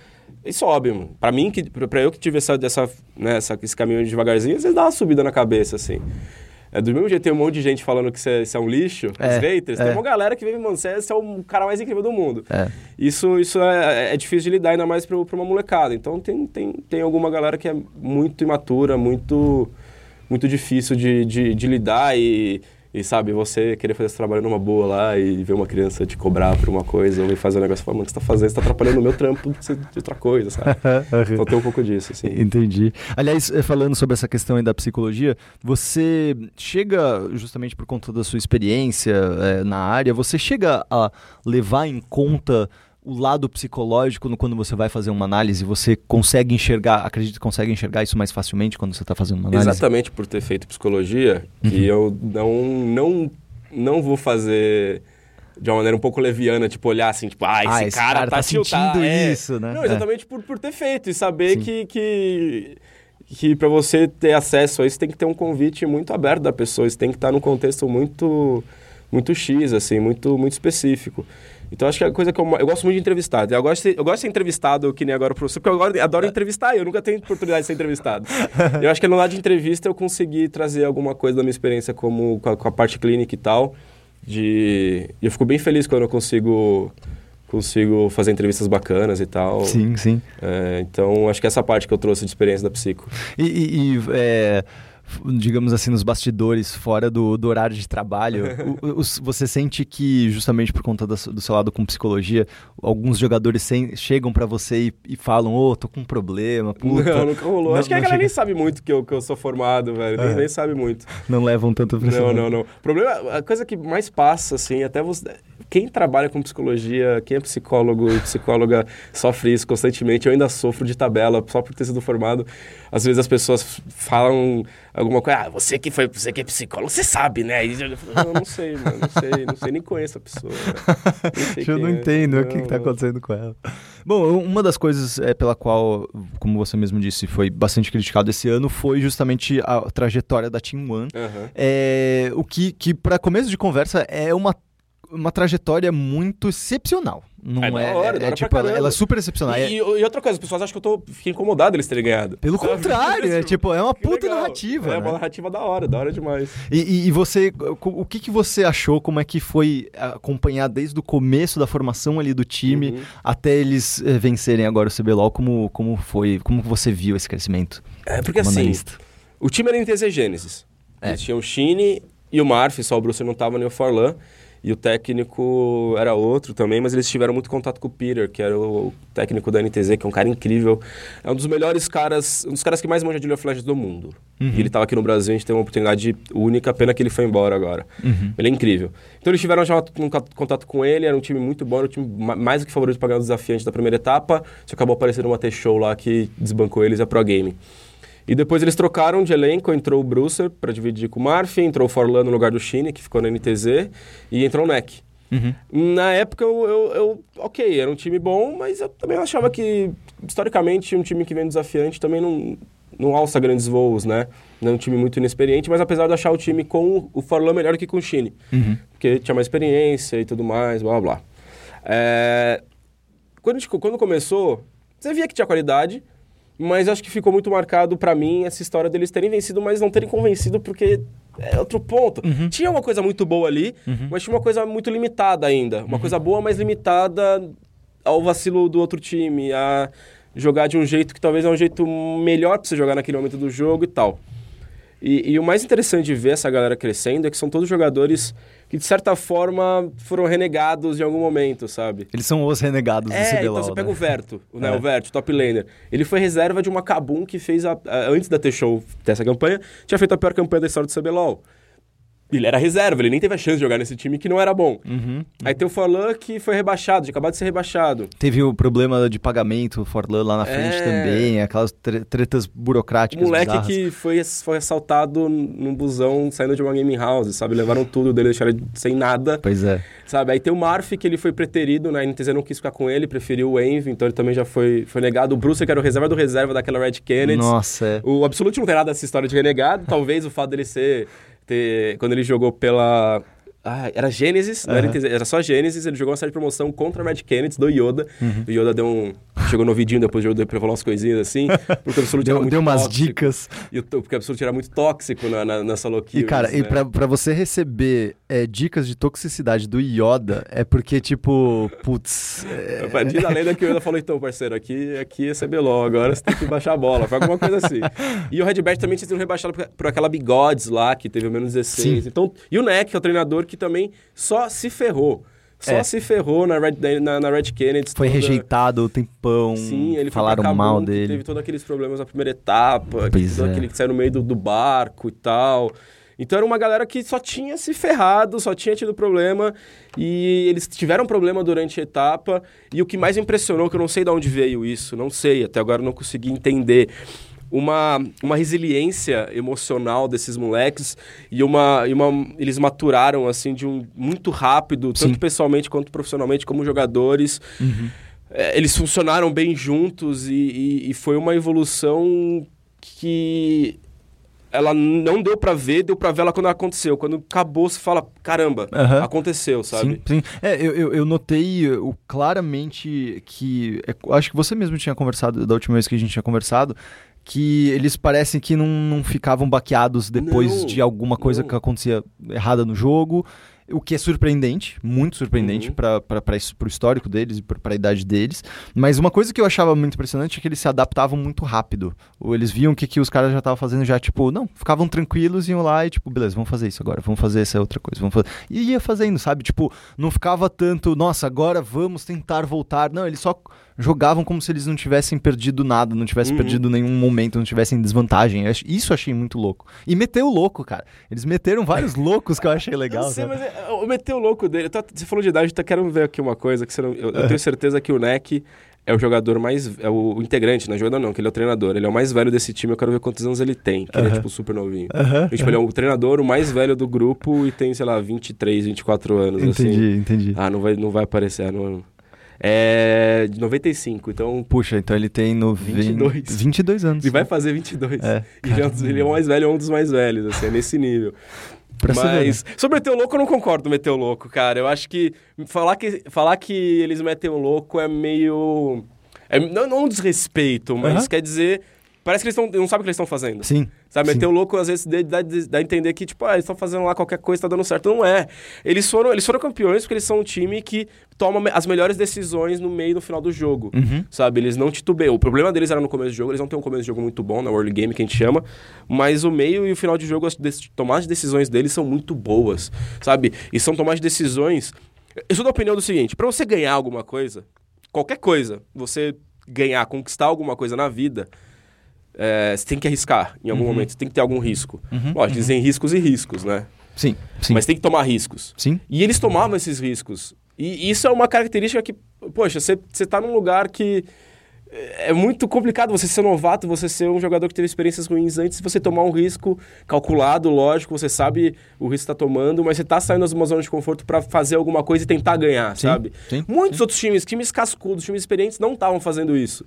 E sobe, mano. Pra mim, que, pra eu que tive essa, dessa, né, essa, esse caminho devagarzinho, às vezes dá uma subida na cabeça, assim. É, do mesmo jeito tem um monte de gente falando que você, é um lixo, é, os haters, é. tem uma galera que vem, mano, você, é o cara mais incrível do mundo. É. Isso, isso é, é, difícil de lidar, ainda mais pra, pra uma molecada. Então tem, tem, tem alguma galera que é muito imatura, muito, muito difícil de, de, de lidar e e sabe, você querer fazer esse trabalho numa boa lá e ver uma criança te cobrar por uma coisa ou fazer um negócio, falar, mano, o que você tá fazendo? Você tá atrapalhando o meu trampo de outra coisa, sabe? então tem um pouco disso, assim. Entendi. Aliás, eh, falando sobre essa questão aí da psicologia, você chega, justamente por conta da sua experiência é, na área, você chega a levar em conta o lado psicológico quando você vai fazer uma análise, você consegue enxergar, acredito que consegue enxergar isso mais facilmente quando você está fazendo uma análise? Exatamente por ter feito psicologia, uhum. que eu não, não, não vou fazer de uma maneira um pouco leviana, tipo, olhar assim, tipo, ah, esse, ah, esse cara, cara, tá, tá sentindo é. isso, né? Não, exatamente é. por, por ter feito e saber que, que, que para você ter acesso a isso tem que ter um convite muito aberto da pessoa, isso tem que estar num contexto muito, muito X, assim, muito, muito específico. Então acho que é a coisa que eu, eu gosto muito de entrevistado. Eu gosto, de, eu gosto de ser entrevistado, que nem agora o professor, porque eu adoro, adoro entrevistar, eu nunca tenho oportunidade de ser entrevistado. eu acho que no lado de entrevista eu consegui trazer alguma coisa da minha experiência como, com a, com a parte clínica e tal. De, e eu fico bem feliz quando eu consigo consigo fazer entrevistas bacanas e tal. Sim, sim. É, então, acho que essa parte que eu trouxe de experiência da Psico. E, e, e é, digamos assim, nos bastidores, fora do, do horário de trabalho, o, o, você sente que, justamente por conta do, do seu lado com psicologia, alguns jogadores sem, chegam para você e, e falam, ô, oh, tô com um problema, puta. Não, nunca rolou. Não, Acho que a galera chega... nem sabe muito que eu, que eu sou formado, velho. Nem, nem sabe muito. Não levam tanto pra Não, não, não. O problema, a coisa que mais passa, assim, até você... Quem trabalha com psicologia, quem é psicólogo e psicóloga sofre isso constantemente. Eu ainda sofro de tabela, só por ter sido formado. Às vezes as pessoas falam alguma coisa, ah, você que foi, você que é psicólogo, você sabe, né? E eu não sei, mano, não sei, não sei, nem conheço a pessoa. eu não é. entendo não, o que, está acontecendo com ela. Bom, uma das coisas é, pela qual, como você mesmo disse, foi bastante criticado esse ano foi justamente a trajetória da Team One. Uhum. É, o que, que para começo de conversa, é uma uma trajetória muito excepcional. Não é, é, hora, é, é tipo, ela, ela, é super excepcional. E, é... e, outra coisa, as pessoas acham que eu tô fiquei incomodado eles terem ganhado. Pelo Sabe? contrário, é tipo, é uma que puta legal. narrativa. É né? uma narrativa da hora, da hora demais. E, e, você, o que, que você achou, como é que foi acompanhar desde o começo da formação ali do time uhum. até eles eh, vencerem agora o CBLOL, como, como foi, como você viu esse crescimento? É, porque assim, analista? o time era em TZ Gênesis. É. Eles tinham o Shine e o Marf, só o Bruce não tava nem o Forlan. E o técnico era outro também, mas eles tiveram muito contato com o Peter, que era o técnico da NTZ, que é um cara incrível. É um dos melhores caras, um dos caras que mais manja de League of Legends do mundo. Uhum. E ele estava aqui no Brasil, a gente teve uma oportunidade única, pena que ele foi embora agora. Uhum. Ele é incrível. Então eles tiveram já um contato com ele, era um time muito bom, era um time mais do que favorito para ganhar o desafiante da primeira etapa. Só acabou aparecendo uma T-Show lá que desbancou eles a Pro Game. E depois eles trocaram de elenco, entrou o Brucer para dividir com o Marfin, entrou o Forlan no lugar do Chine, que ficou na NTZ, e entrou o Neck. Uhum. Na época, eu, eu, eu, ok, era um time bom, mas eu também achava que, historicamente, um time que vem desafiante também não, não alça grandes voos, né? Não é um time muito inexperiente, mas apesar de achar o time com o Forlan melhor que com o Chine, uhum. porque tinha mais experiência e tudo mais, blá blá. É... Quando, gente, quando começou, você via que tinha qualidade, mas acho que ficou muito marcado para mim essa história deles terem vencido, mas não terem convencido porque é outro ponto. Uhum. Tinha uma coisa muito boa ali, uhum. mas tinha uma coisa muito limitada ainda. Uma uhum. coisa boa, mas limitada ao vacilo do outro time, a jogar de um jeito que talvez é um jeito melhor para você jogar naquele momento do jogo e tal. E, e, o mais interessante de ver essa galera crescendo é que são todos jogadores que, de certa forma, foram renegados em algum momento, sabe? Eles são os renegados é, do CBLOL, então você né? pega o Verto, né? É. o Verto, top laner. Ele foi reserva de uma Kabum que fez, a, a, antes da T-Show dessa campanha, tinha feito a pior campanha da história do CBLOL. Ele era reserva, ele nem teve a chance de jogar nesse time que não era bom. Uhum, Aí tem o Forlan que foi rebaixado, de acabar de ser rebaixado. Teve o problema de pagamento, o Forlan lá na frente é... também, aquelas tretas burocráticas. O moleque bizarras. que foi, foi assaltado num busão saindo de uma gaming house, sabe? Levaram tudo dele, deixaram ele sem nada. Pois é. Sabe? Aí tem o Marf, que ele foi preterido, né? A NTZ não quis ficar com ele, preferiu o Envy, então ele também já foi, foi negado. O Bruce, que era o reserva do reserva daquela Red Kennedy. Nossa, é. O Absolute não tem nada dessa história de renegado, talvez o fato dele ser ter. Quando ele jogou pela. Ah, era Gênesis, uhum. era, era, só Gênesis, ele jogou uma série de promoção contra a Red Kennedy do Yoda. Uhum. O Yoda deu um. Chegou no vidinho depois do Yoda pra falar umas coisinhas assim. Porque o Absolute deu, era muito Deu umas tóxico, dicas. E o, porque o Absolute era muito tóxico na, na, nessa louquinha. E cara, né? e pra, pra você receber é, dicas de toxicidade do Yoda, é porque, tipo, putz. É... A partir da lenda que o Yoda falou, então, parceiro, aqui, aqui é CBLOL, agora você tem que baixar a bola. Foi alguma coisa assim. E o Redbert também tinha sido rebaixado por, por aquela Bigodes lá, que teve menos 16. Sim. Então, e o Neck, que é o treinador que também só se ferrou. Só é. se ferrou na Red, na, na Red Kennedy. Foi toda... rejeitado o tempão. Sim, ele falaram mal dele. Teve todos aqueles problemas na primeira etapa, que, é. aquele que saiu no meio do, do barco e tal. Então era uma galera que só tinha se ferrado, só tinha tido problema e eles tiveram problema durante a etapa. E o que mais impressionou, que eu não sei de onde veio isso, não sei, até agora não consegui entender uma, uma resiliência emocional desses moleques e uma, e uma eles maturaram assim de um muito rápido, tanto Sim. pessoalmente quanto profissionalmente como jogadores. Uhum. É, eles funcionaram bem juntos e, e, e foi uma evolução que ela não deu para ver, deu para ver ela quando aconteceu. Quando acabou, você fala, caramba, uhum. aconteceu, sabe? Sim, sim. É, eu, eu, eu notei eu, claramente que. É, acho que você mesmo tinha conversado, da última vez que a gente tinha conversado, que eles parecem que não, não ficavam baqueados depois não, de alguma coisa não. que acontecia errada no jogo o que é surpreendente, muito surpreendente uhum. para o histórico deles e para a idade deles. Mas uma coisa que eu achava muito impressionante é que eles se adaptavam muito rápido. Ou eles viam o que, que os caras já estavam fazendo, já tipo, não, ficavam tranquilos, iam lá e tipo, beleza, vamos fazer isso agora, vamos fazer essa outra coisa, vamos fazer. E ia fazendo, sabe? Tipo, não ficava tanto, nossa, agora vamos tentar voltar. Não, eles só jogavam como se eles não tivessem perdido nada, não tivessem uhum. perdido nenhum momento, não tivessem desvantagem. Isso eu achei muito louco. E meteu o louco, cara. Eles meteram vários loucos que eu achei legal. Eu sei, mas é, o meteu o louco dele. Tô, você falou de idade, então quero ver aqui uma coisa que não, eu, eu, tenho certeza que o Neck é o jogador mais. É o, o, integrante, não é jogador não, que ele é o treinador. Ele é o mais velho desse time, eu quero ver quantos anos ele tem. Que ele é tipo super novinho. E, tipo, ele é o treinador, o mais velho do grupo e tem, sei lá, 23, 24 anos. Entendi, assim. entendi. Ah, não vai, não vai aparecer. Não, é de 95, então... Puxa, então ele tem no 22. 22 anos. Ele vai fazer 22. É, e ele é o mais velho, é um dos mais velhos, assim, é nesse nível. Pra Mas né? sobre meter o louco, eu não concordo com meter o louco, cara. Eu acho que falar que, falar que eles metem o louco é meio... É, não, não um desrespeito, mas quer dizer Parece que eles tão, não sabem o que eles estão fazendo. Sim. Sabe? Meter o louco, às vezes, dá, dá a entender que, tipo, ah, eles estão fazendo lá qualquer coisa, tá dando certo. Não é. Eles foram, eles foram campeões porque eles são um time que toma as melhores decisões no meio e no final do jogo. Uhum. Sabe? Eles não titubeiam. O problema deles era no começo do jogo, eles não têm um começo de jogo muito bom, na early game, que a gente chama. Mas o meio e o final de jogo, as tomadas de decisões deles são muito boas. Sabe? E são tomadas de decisões. Eu sou da opinião do seguinte: para você ganhar alguma coisa, qualquer coisa, você ganhar, conquistar alguma coisa na vida é, você tem que arriscar em algum uhum. momento, você tem que ter algum risco. Uhum, Lógico, dizem uhum. riscos e riscos, né? Sim, sim. Mas tem que tomar riscos. Sim. E eles tomavam esses riscos. E isso é uma característica que, poxa, você está num lugar que é muito complicado você ser novato, você ser um jogador que teve experiências ruins antes de você tomar um risco calculado, lógico, você sabe o risco que está tomando, mas você está saindo de uma zona de conforto para fazer alguma coisa e tentar ganhar, sim, sabe? Sim, Muitos sim. outros times, times cascudos, times experientes, não estavam fazendo isso.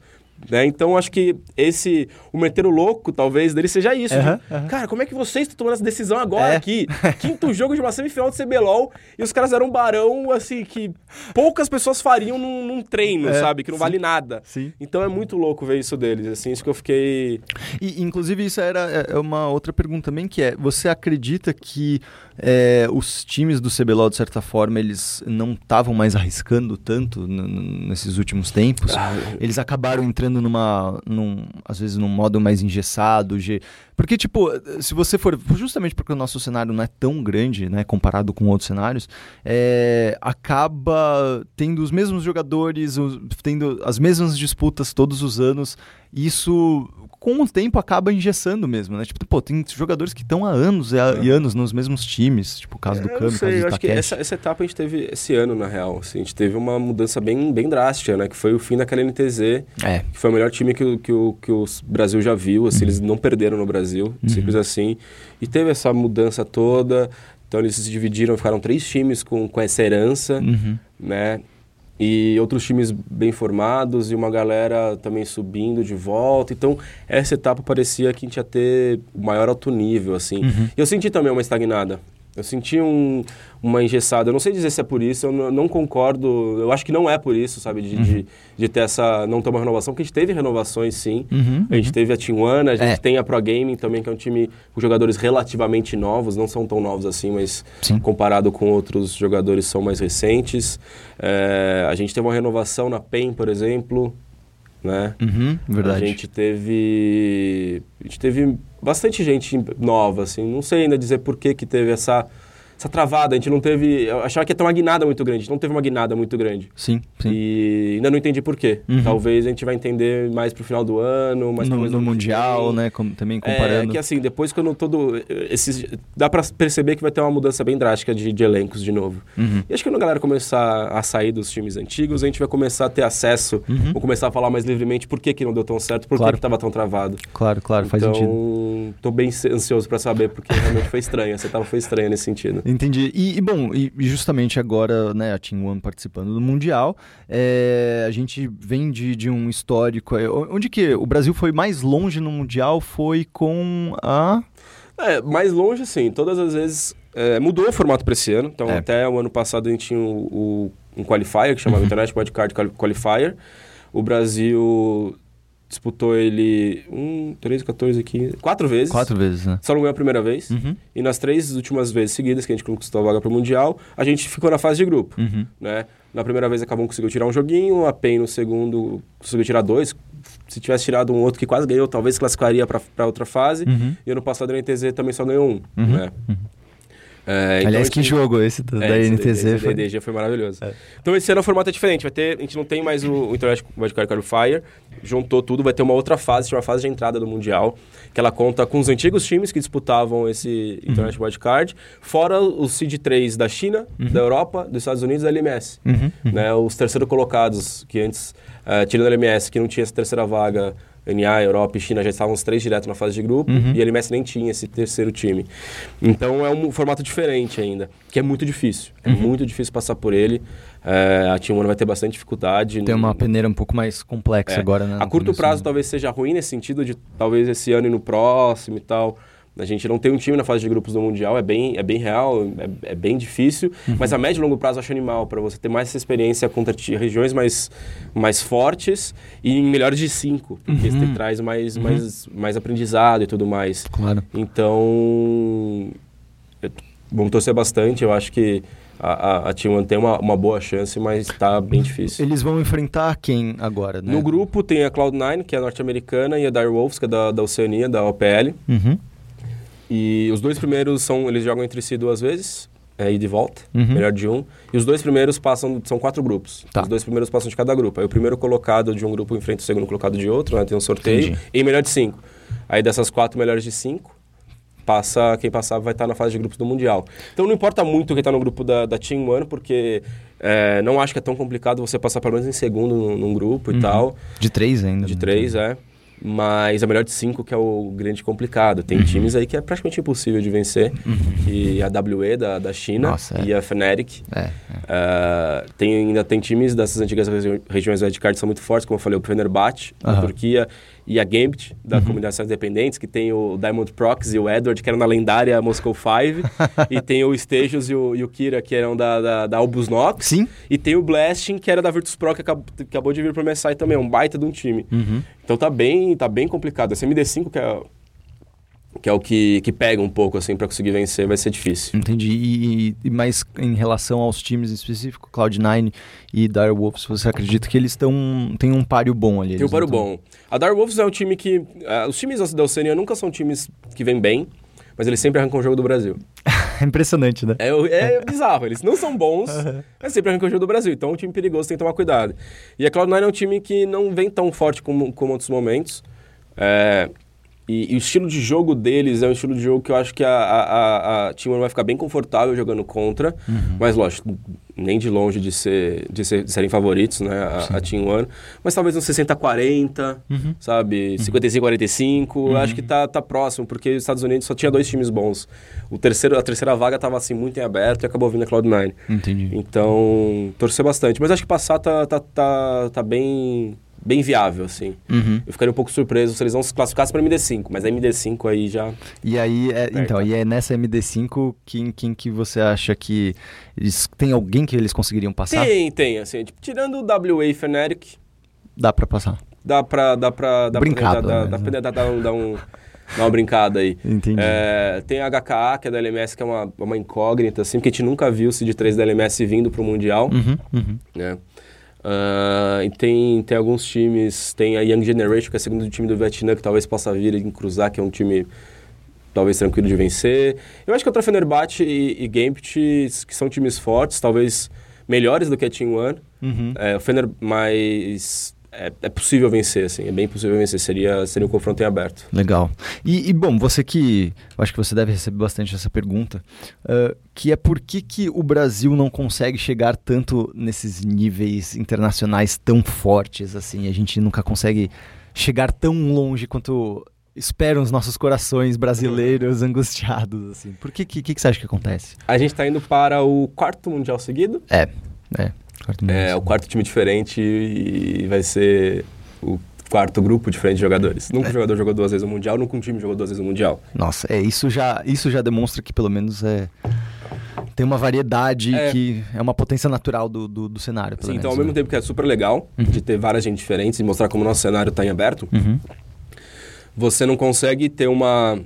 Né? Então acho que esse o meter o louco talvez dele seja isso. Uhum, de, uhum. Cara, como é que vocês estão tomando essa decisão agora é. aqui? Quinto jogo de uma semifinal de CBLOL e os caras eram um barão assim que poucas pessoas fariam num, num treino, é, sabe? Que não sim, vale nada. Sim. Então é muito louco ver isso deles, assim, isso que eu fiquei e, inclusive isso era é, é uma outra pergunta também que é, você acredita que é, os times do CBLOL, de certa forma, eles não estavam mais arriscando tanto nesses últimos tempos. Ah, eles acabaram entrando numa, num, às vezes, num modo mais engessado. De... Porque, tipo, se você for. Justamente porque o nosso cenário não é tão grande, né, comparado com outros cenários, é, acaba tendo os mesmos jogadores, os, tendo as mesmas disputas todos os anos. Isso com o tempo acaba engessando mesmo, né? Tipo, pô, tem jogadores que estão há anos e, é. e, anos nos mesmos times, tipo o caso do Kami, o caso do eu acho que essa, essa, etapa a gente teve esse ano, na real. Assim, a gente teve uma mudança bem, bem drástica, né? Que foi o fim daquela NTZ, é. que foi o melhor time que, que, o, que o Brasil já viu. Assim, uhum. Eles não perderam no Brasil, uhum. simples assim. E teve essa mudança toda. Então eles se dividiram, ficaram três times com, com essa herança, uhum. né? E outros times bem formados e uma galera também subindo de volta. Então, essa etapa parecia que a gente ia ter o maior alto nível, assim. Uhum. E eu senti também uma estagnada. Eu senti um, uma engessada. Eu não sei dizer se é por isso, eu não, concordo. Eu acho que não é por isso, sabe? De, uhum. de, de, ter essa. não ter uma renovação, porque a gente teve renovações sim. Uhum, a gente uhum. teve a One, a gente é. tem a Pro Gaming também, que é um time com jogadores relativamente novos, não são tão novos assim, mas sim. comparado com outros jogadores são mais recentes. É, a gente teve uma renovação na PEN, por exemplo. Né? Uhum, verdade. A gente teve. A gente teve bastante gente nova, assim. Não sei ainda dizer por que, que teve essa essa travada. A gente não teve. Eu achava que ia ter uma guinada muito grande. A gente não teve uma guinada muito grande. Sim, sim. E ainda não entendi por quê. Uhum. Talvez a gente vai entender mais pro final do ano, mais no, no Mundial, né? Com, também comparando. É que assim, depois quando todo. Esses, dá pra perceber que vai ter uma mudança bem drástica de, de elencos de novo. Uhum. E acho que quando a galera começar a sair dos times antigos, a gente vai começar a ter acesso, uhum. vou começar a falar mais livremente por que, que não deu tão certo, por claro. que, que tava tão travado. Claro, claro, então, faz sentido. tô bem ansioso para saber, porque realmente foi estranho. Essa etapa foi estranha nesse sentido. Entendi. E, e bom, e justamente agora, né, a Team One participando do Mundial, é, a gente vem de, de um histórico. Onde que o Brasil foi mais longe no Mundial foi com a. É, mais longe, sim. Todas as vezes. É, mudou o formato para esse ano. Então, é. até o ano passado a gente tinha o, o um qualifier, que chamava uhum. Internet Wildcard Qualifier. O Brasil disputou ele um, três, 14, 15, quatro vezes. Quatro vezes, né? Só não ganhou a primeira vez. Uhum. E nas três últimas vezes seguidas que a gente conquistou a vaga para o Mundial, a gente ficou na fase de grupo, uhum. né? Na primeira vez acabou conseguiu tirar um joguinho, a PEN no segundo conseguiu tirar dois. Se tivesse tirado um outro que quase ganhou, talvez classificaria para outra fase. Uhum. E ano passado a NTZ também só ganhou um, uhum. né? Uhum. É, então Aliás, que jogo esse da é, NTZ? Esse, foi... DDG foi maravilhoso. É. Então esse ano o formato é diferente. Vai ter, a gente não tem mais o, o Internet Wildcard Qualifier, juntou tudo, vai ter uma outra fase, chama fase de entrada do Mundial, que ela conta com os antigos times que disputavam esse uhum. Internet Wildcard, fora o Seed 3 da China, uhum. da Europa, dos Estados Unidos e da LMS. Uhum. uhum. Né, os terceiros colocados, que antes, uh, tirando a LMS, que não tinha essa terceira vaga NA, Europa e China já estavam os três direto na fase de grupo uhum. e a LMS nem tinha esse terceiro time. Então é um formato diferente ainda, que é muito difícil. É uhum. muito difícil passar por ele. É, a Team One vai ter bastante dificuldade. Tem uma peneira um pouco mais complexa é. agora, né? A curto prazo talvez seja ruim nesse sentido de talvez esse ano e no próximo e tal. A gente não tem um time na fase de grupos do Mundial, é bem, é bem real, é, é bem difícil, uhum. mas a médio e longo prazo eu acho animal para você ter mais essa experiência contra regiões mais, mais fortes e em melhores de cinco, porque uhum. isso traz mais, uhum. mais, mais aprendizado e tudo mais. Claro. Então, vamos torcer bastante, eu acho que a, a, a T1 tem uma, uma boa chance, mas está bem difícil. Eles vão enfrentar quem agora, né? No grupo tem a Cloud9, que é norte-americana, e a Direwolves, que é da, da Oceania, da OPL. Uhum. E os dois primeiros são, eles jogam entre si duas vezes, é, ida e volta, uhum. melhor de um. E os dois primeiros passam, são quatro grupos. Tá. Os dois primeiros passam de cada grupo. Aí o primeiro colocado de um grupo enfrenta o segundo colocado de outro, né? Tem um sorteio. Entendi. E melhor de cinco. Aí dessas quatro melhores de cinco, passa quem passar vai estar na fase de grupos do Mundial. Então não importa muito quem está no grupo da, da Team One, porque é, não acho que é tão complicado você passar pelo menos em segundo num, num grupo uhum. e tal. De três ainda. De né? três, é mas a melhor de cinco que é o grande complicado. Tem uhum. times aí que é praticamente impossível de vencer, uhum. e a WE da, da China Nossa, é. e a Fnatic. É, é. Uh, tem, ainda tem times dessas antigas regi regiões wildcard que são muito fortes, como eu falei, o Fenerbahçe, uhum. da Turquia, e a Gambit, da uhum. Comunidade Independentes, que tem o Diamond Prox e o Edward, que eram na lendária Moscow 5. e tem o Stejos e o, e o Kira, que eram da, da, da Albus Nox. Sim. E tem o Blasting, que era da Virtus Pro, que acabou, acabou de vir pro MSI também, um baita de um time. Uhum. Então tá bem, tá bem complicado. Esse MD5, que é que é o que, que pega um pouco, assim, para conseguir vencer, vai ser difícil. Entendi. E, e, mas em relação aos times em específico, Cloud9 e Dire Wolves, você acredita que eles estão têm um páreo bom ali? Tem um páreo bom. A Dire Wolves é um time que... Uh, os times da Oceania nunca são times que vêm bem, mas eles sempre arrancam o jogo do Brasil. é impressionante, né? É, é bizarro. Eles não são bons, mas sempre arrancam o jogo do Brasil. Então é um time perigoso, tem que tomar cuidado. E a Cloud9 é um time que não vem tão forte como, como outros momentos. É, e, e, o estilo de jogo deles é um estilo de jogo que eu acho que a, a, a One vai ficar bem confortável jogando contra. Uhum. Mas, lógico, nem de longe de, ser, de, ser, de serem favoritos, né? A, a Team One. Mas talvez uns 60-40, uhum. sabe? Uhum. 55-45. Uhum. Acho que tá, tá próximo, porque os Estados Unidos só tinha dois times bons. O terceiro, a terceira vaga tava assim muito em aberto e acabou vindo a Cloud9. Entendi. Então, torcer bastante. Mas acho que passar tá, tá, tá, tá bem bem viável, assim. Uhum. Eu ficaria um pouco surpreso se eles não se classificassem para MD5, mas a MD5 aí já. E aí, é, então, e é nessa MD5 quem, quem que você acha que eles tem alguém que eles conseguiriam passar? Tem, tem, assim, tipo, tirando o WA Fnatic, dá para passar. Dá para dá para dá Brincada, pra, dá, né? dá, dá, um, dá um Dá uma brincada aí. Entendi. É, tem a HKA, que é da LMS, que é uma, uma incógnita, assim, porque a gente nunca viu o Seed 3 da LMS vindo pro Mundial. Uhum, uhum. Né? Uh, e tem, tem alguns times, tem a Young Generation, que é o segundo time do Vietnã, que talvez possa vir em cruzar, que é um time talvez tranquilo de vencer. Eu acho que o Fenerbahçe e, e Gambit, que são times fortes, talvez melhores do que a Team One. Uhum. É, o Fener, mas é, é, possível vencer, assim, é bem possível vencer. Seria, seria um confronto em aberto. Legal. E, e bom, você que. Eu acho que você deve receber bastante essa pergunta, uh, que é por que, que o Brasil não consegue chegar tanto nesses níveis internacionais tão fortes, assim? A gente nunca consegue chegar tão longe quanto esperam os nossos corações brasileiros angustiados, assim? Por que, que, que você acha que acontece? A gente tá indo para o quarto Mundial seguido. É, é. Quarto é, o quarto time diferente e vai ser o quarto grupo diferente de jogadores. Nunca é. um jogador jogou duas vezes o Mundial, nunca um time jogou duas vezes o Mundial. Nossa, é, isso já, isso já demonstra que pelo menos é tem uma variedade é. que é uma potência natural do, do, do cenário. Sim, menos, então ao mesmo né? tempo que é super legal uhum. de ter várias gente diferentes e mostrar como o nosso cenário está em aberto, uhum. você não consegue ter uma.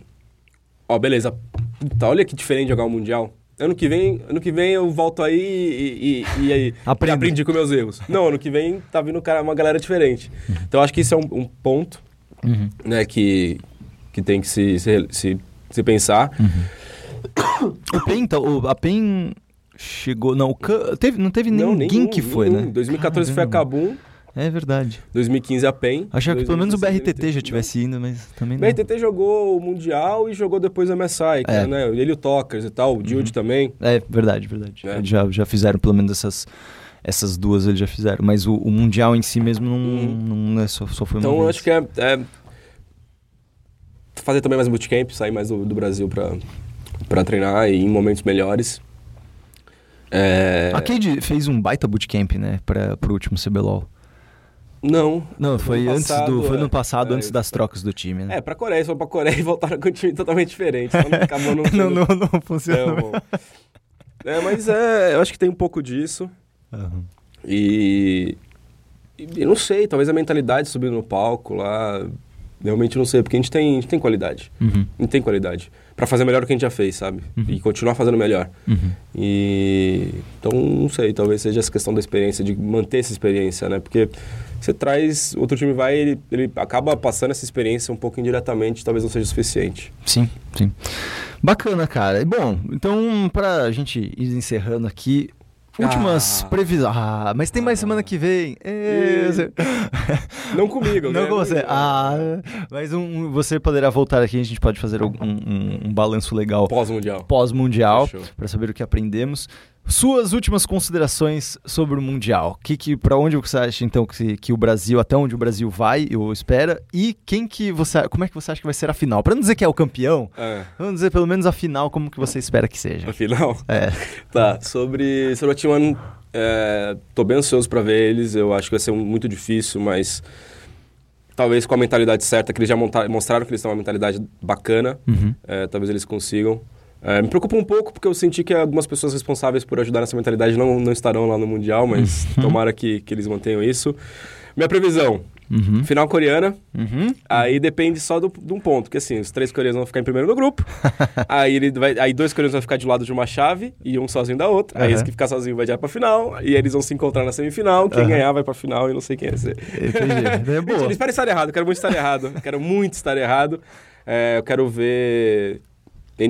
Ó, oh, beleza. Puta, olha que diferente jogar o um Mundial. Ano que vem, ano que vem eu volto aí e, e, e aí aprendi com meus erros. Não, ano que vem tá vindo uma galera diferente. Uhum. Então acho que isso é um, um ponto uhum. né, que, que tem que se, se, se, se pensar. Uhum. O PEN, então, a PEN chegou. Não, teve, não teve não, ninguém nenhum, que foi, nenhum. né? 2014 foi a Cabum. É verdade. 2015 a PEN. Achava que pelo menos o BRTT já tivesse indo, mas também não. O BRTT jogou o Mundial e jogou depois o MSI, é. né? Ele e o Tokers e tal, o Dilde uhum. também. É, verdade, verdade. É. Já, já fizeram pelo menos essas, essas duas, eles já fizeram. Mas o, o Mundial em si mesmo não, uhum. não é só, só foi então, uma Então, acho que é, é, fazer também mais bootcamp, sair mais do, do Brasil para treinar e em momentos melhores. É... A Cade fez um baita bootcamp, né, para o último CBLOL. Não. Não, foi antes do. Foi no passado, é, antes das trocas do time, né? É, pra Coreia, só pra Coreia e voltaram com um time totalmente diferente. Então acabou não, não, não, não funcionou. É, mas é, eu acho que tem um pouco disso. Uhum. E. E eu não sei, talvez a mentalidade subindo no palco lá. Realmente não sei, porque a gente tem, a gente tem qualidade. Uhum. A gente tem qualidade para fazer melhor do que a gente já fez, sabe? Uhum. E continuar fazendo melhor. Uhum. E então não sei, talvez seja essa questão da experiência, de manter essa experiência, né? Porque você traz, outro time vai, ele, ele acaba passando essa experiência um pouco indiretamente, talvez não seja suficiente. Sim, sim. Bacana, cara. Bom, então para a gente ir encerrando aqui, Últimas ah. previsões. Ah, mas tem mais semana que vem. É... Não comigo, Não né? com você. Ah, mas um, você poderá voltar aqui. A gente pode fazer um, um, um balanço legal. Pós-mundial. Pós-mundial. Para saber o que aprendemos. Suas últimas considerações sobre o Mundial. Que, que, para onde você acha, então, que, que o Brasil, até onde o Brasil vai, ou espera, e quem que você. Como é que você acha que vai ser a final? Para não dizer que é o campeão, é. vamos dizer pelo menos a final, como que você espera que seja. A final? É. Tá, sobre, sobre a T1, é, tô bem ansioso para ver eles, eu acho que vai ser muito difícil, mas talvez com a mentalidade certa, que eles já mostraram que eles têm uma mentalidade bacana, uhum. é, talvez eles consigam. É, me preocupa um pouco porque eu senti que algumas pessoas responsáveis por ajudar nessa mentalidade não, não estarão lá no Mundial, mas uhum. tomara que, que eles mantenham isso. Minha previsão, Uhum. Final coreana. Uhum. Aí depende só do, de um ponto. Porque assim, os três coreanos vão ficar em primeiro no grupo. aí, ele vai, aí dois coreanos vão ficar de lado de uma chave e um sozinho da outra. Uhum. Aí esse que ficar sozinho vai já pra final. E eles vão se encontrar na semifinal. Quem ganhar vai pra final e não sei quem é ser. Entendi. É boa. Espero estar errado. Quero muito estar errado. Quero muito estar errado. É, eu quero ver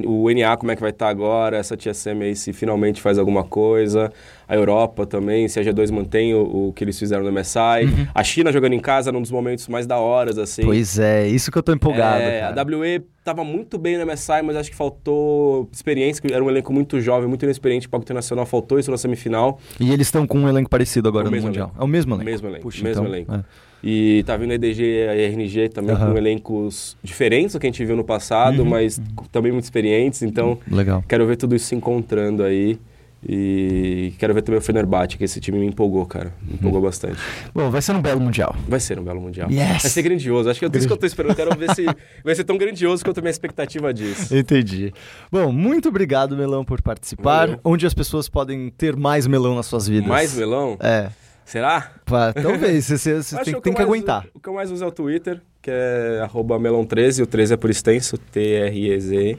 o NA como é que vai estar tá agora, essa TSM aí se finalmente faz alguma coisa, a Europa também, se a G2 mantém o, o que eles fizeram no MSI, uhum. a China jogando em casa num dos momentos mais da horas, assim. Pois é, isso que eu tô empolgado. É, a WE tava muito bem no MSI, mas acho que faltou experiência, que era um elenco muito jovem, muito inexperiente para o internacional, faltou isso na semifinal. E eles estão com um elenco parecido agora no Mundial. Elenco. É o mesmo elenco? Mesmo elenco, Puxa, mesmo então, elenco. É. E tá vindo a EDG e a RNG também uhum. com elencos diferentes do que a gente viu no passado, uhum. mas também muito experientes. Então, Legal. quero ver tudo isso se encontrando aí. E quero ver também o Fenerbahçe, que esse time me empolgou, cara. Me empolgou uhum. bastante. Bom, vai ser um belo Mundial. Vai ser um belo Mundial. Yes. Vai ser grandioso. Acho que é isso que eu tô esperando. Quero ver se vai ser tão grandioso quanto a minha expectativa disso. Entendi. Bom, muito obrigado, Melão, por participar. Onde as pessoas podem ter mais melão nas suas vidas? Mais melão? É. Será? Pá, talvez, você, você tem, que, tem que aguentar. O que eu mais uso é o Twitter, que é melão13, o 13 é por extenso, T-R-E-Z.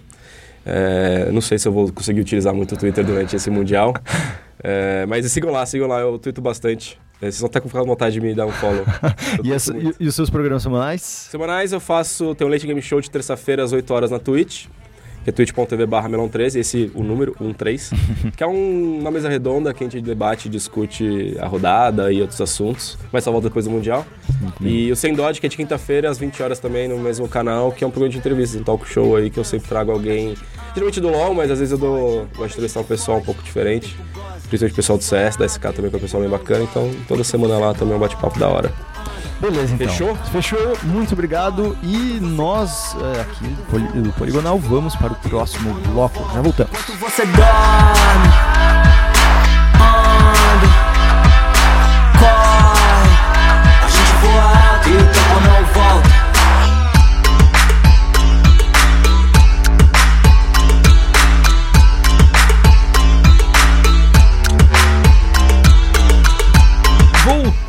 É, não sei se eu vou conseguir utilizar muito o Twitter durante esse Mundial. É, mas sigam lá, sigam lá, eu tweeto bastante. É, vocês vão até com vontade de me dar um follow. e, essa, e, e, os seus programas semanais? Semanais eu faço, tem o Late Game Show de terça-feira às 8 horas na Twitch que é twitch.tv barra melon13, esse o número 13, que é um, uma mesa redonda que a gente debate e discute a rodada e outros assuntos, mas só volta depois do Mundial. Uhum. E o Sem Dodge, que é de quinta-feira às 20 horas também no mesmo canal, que é um programa de entrevistas, um talk show aí que eu sempre trago alguém, geralmente do LoL, mas às vezes eu dou, gosto de entrevistar um pessoal um pouco diferente, principalmente o pessoal do CS, da SK também, que é um pessoal bem bacana, então toda semana lá também é um bate-papo da hora. Beleza, então. Fechou? Fechou. Muito obrigado. E nós, é, aqui do Poligonal, vamos para o próximo bloco. Já voltamos. Enquanto você dorme, anda, corre, a gente voa alto e o tempo não volta.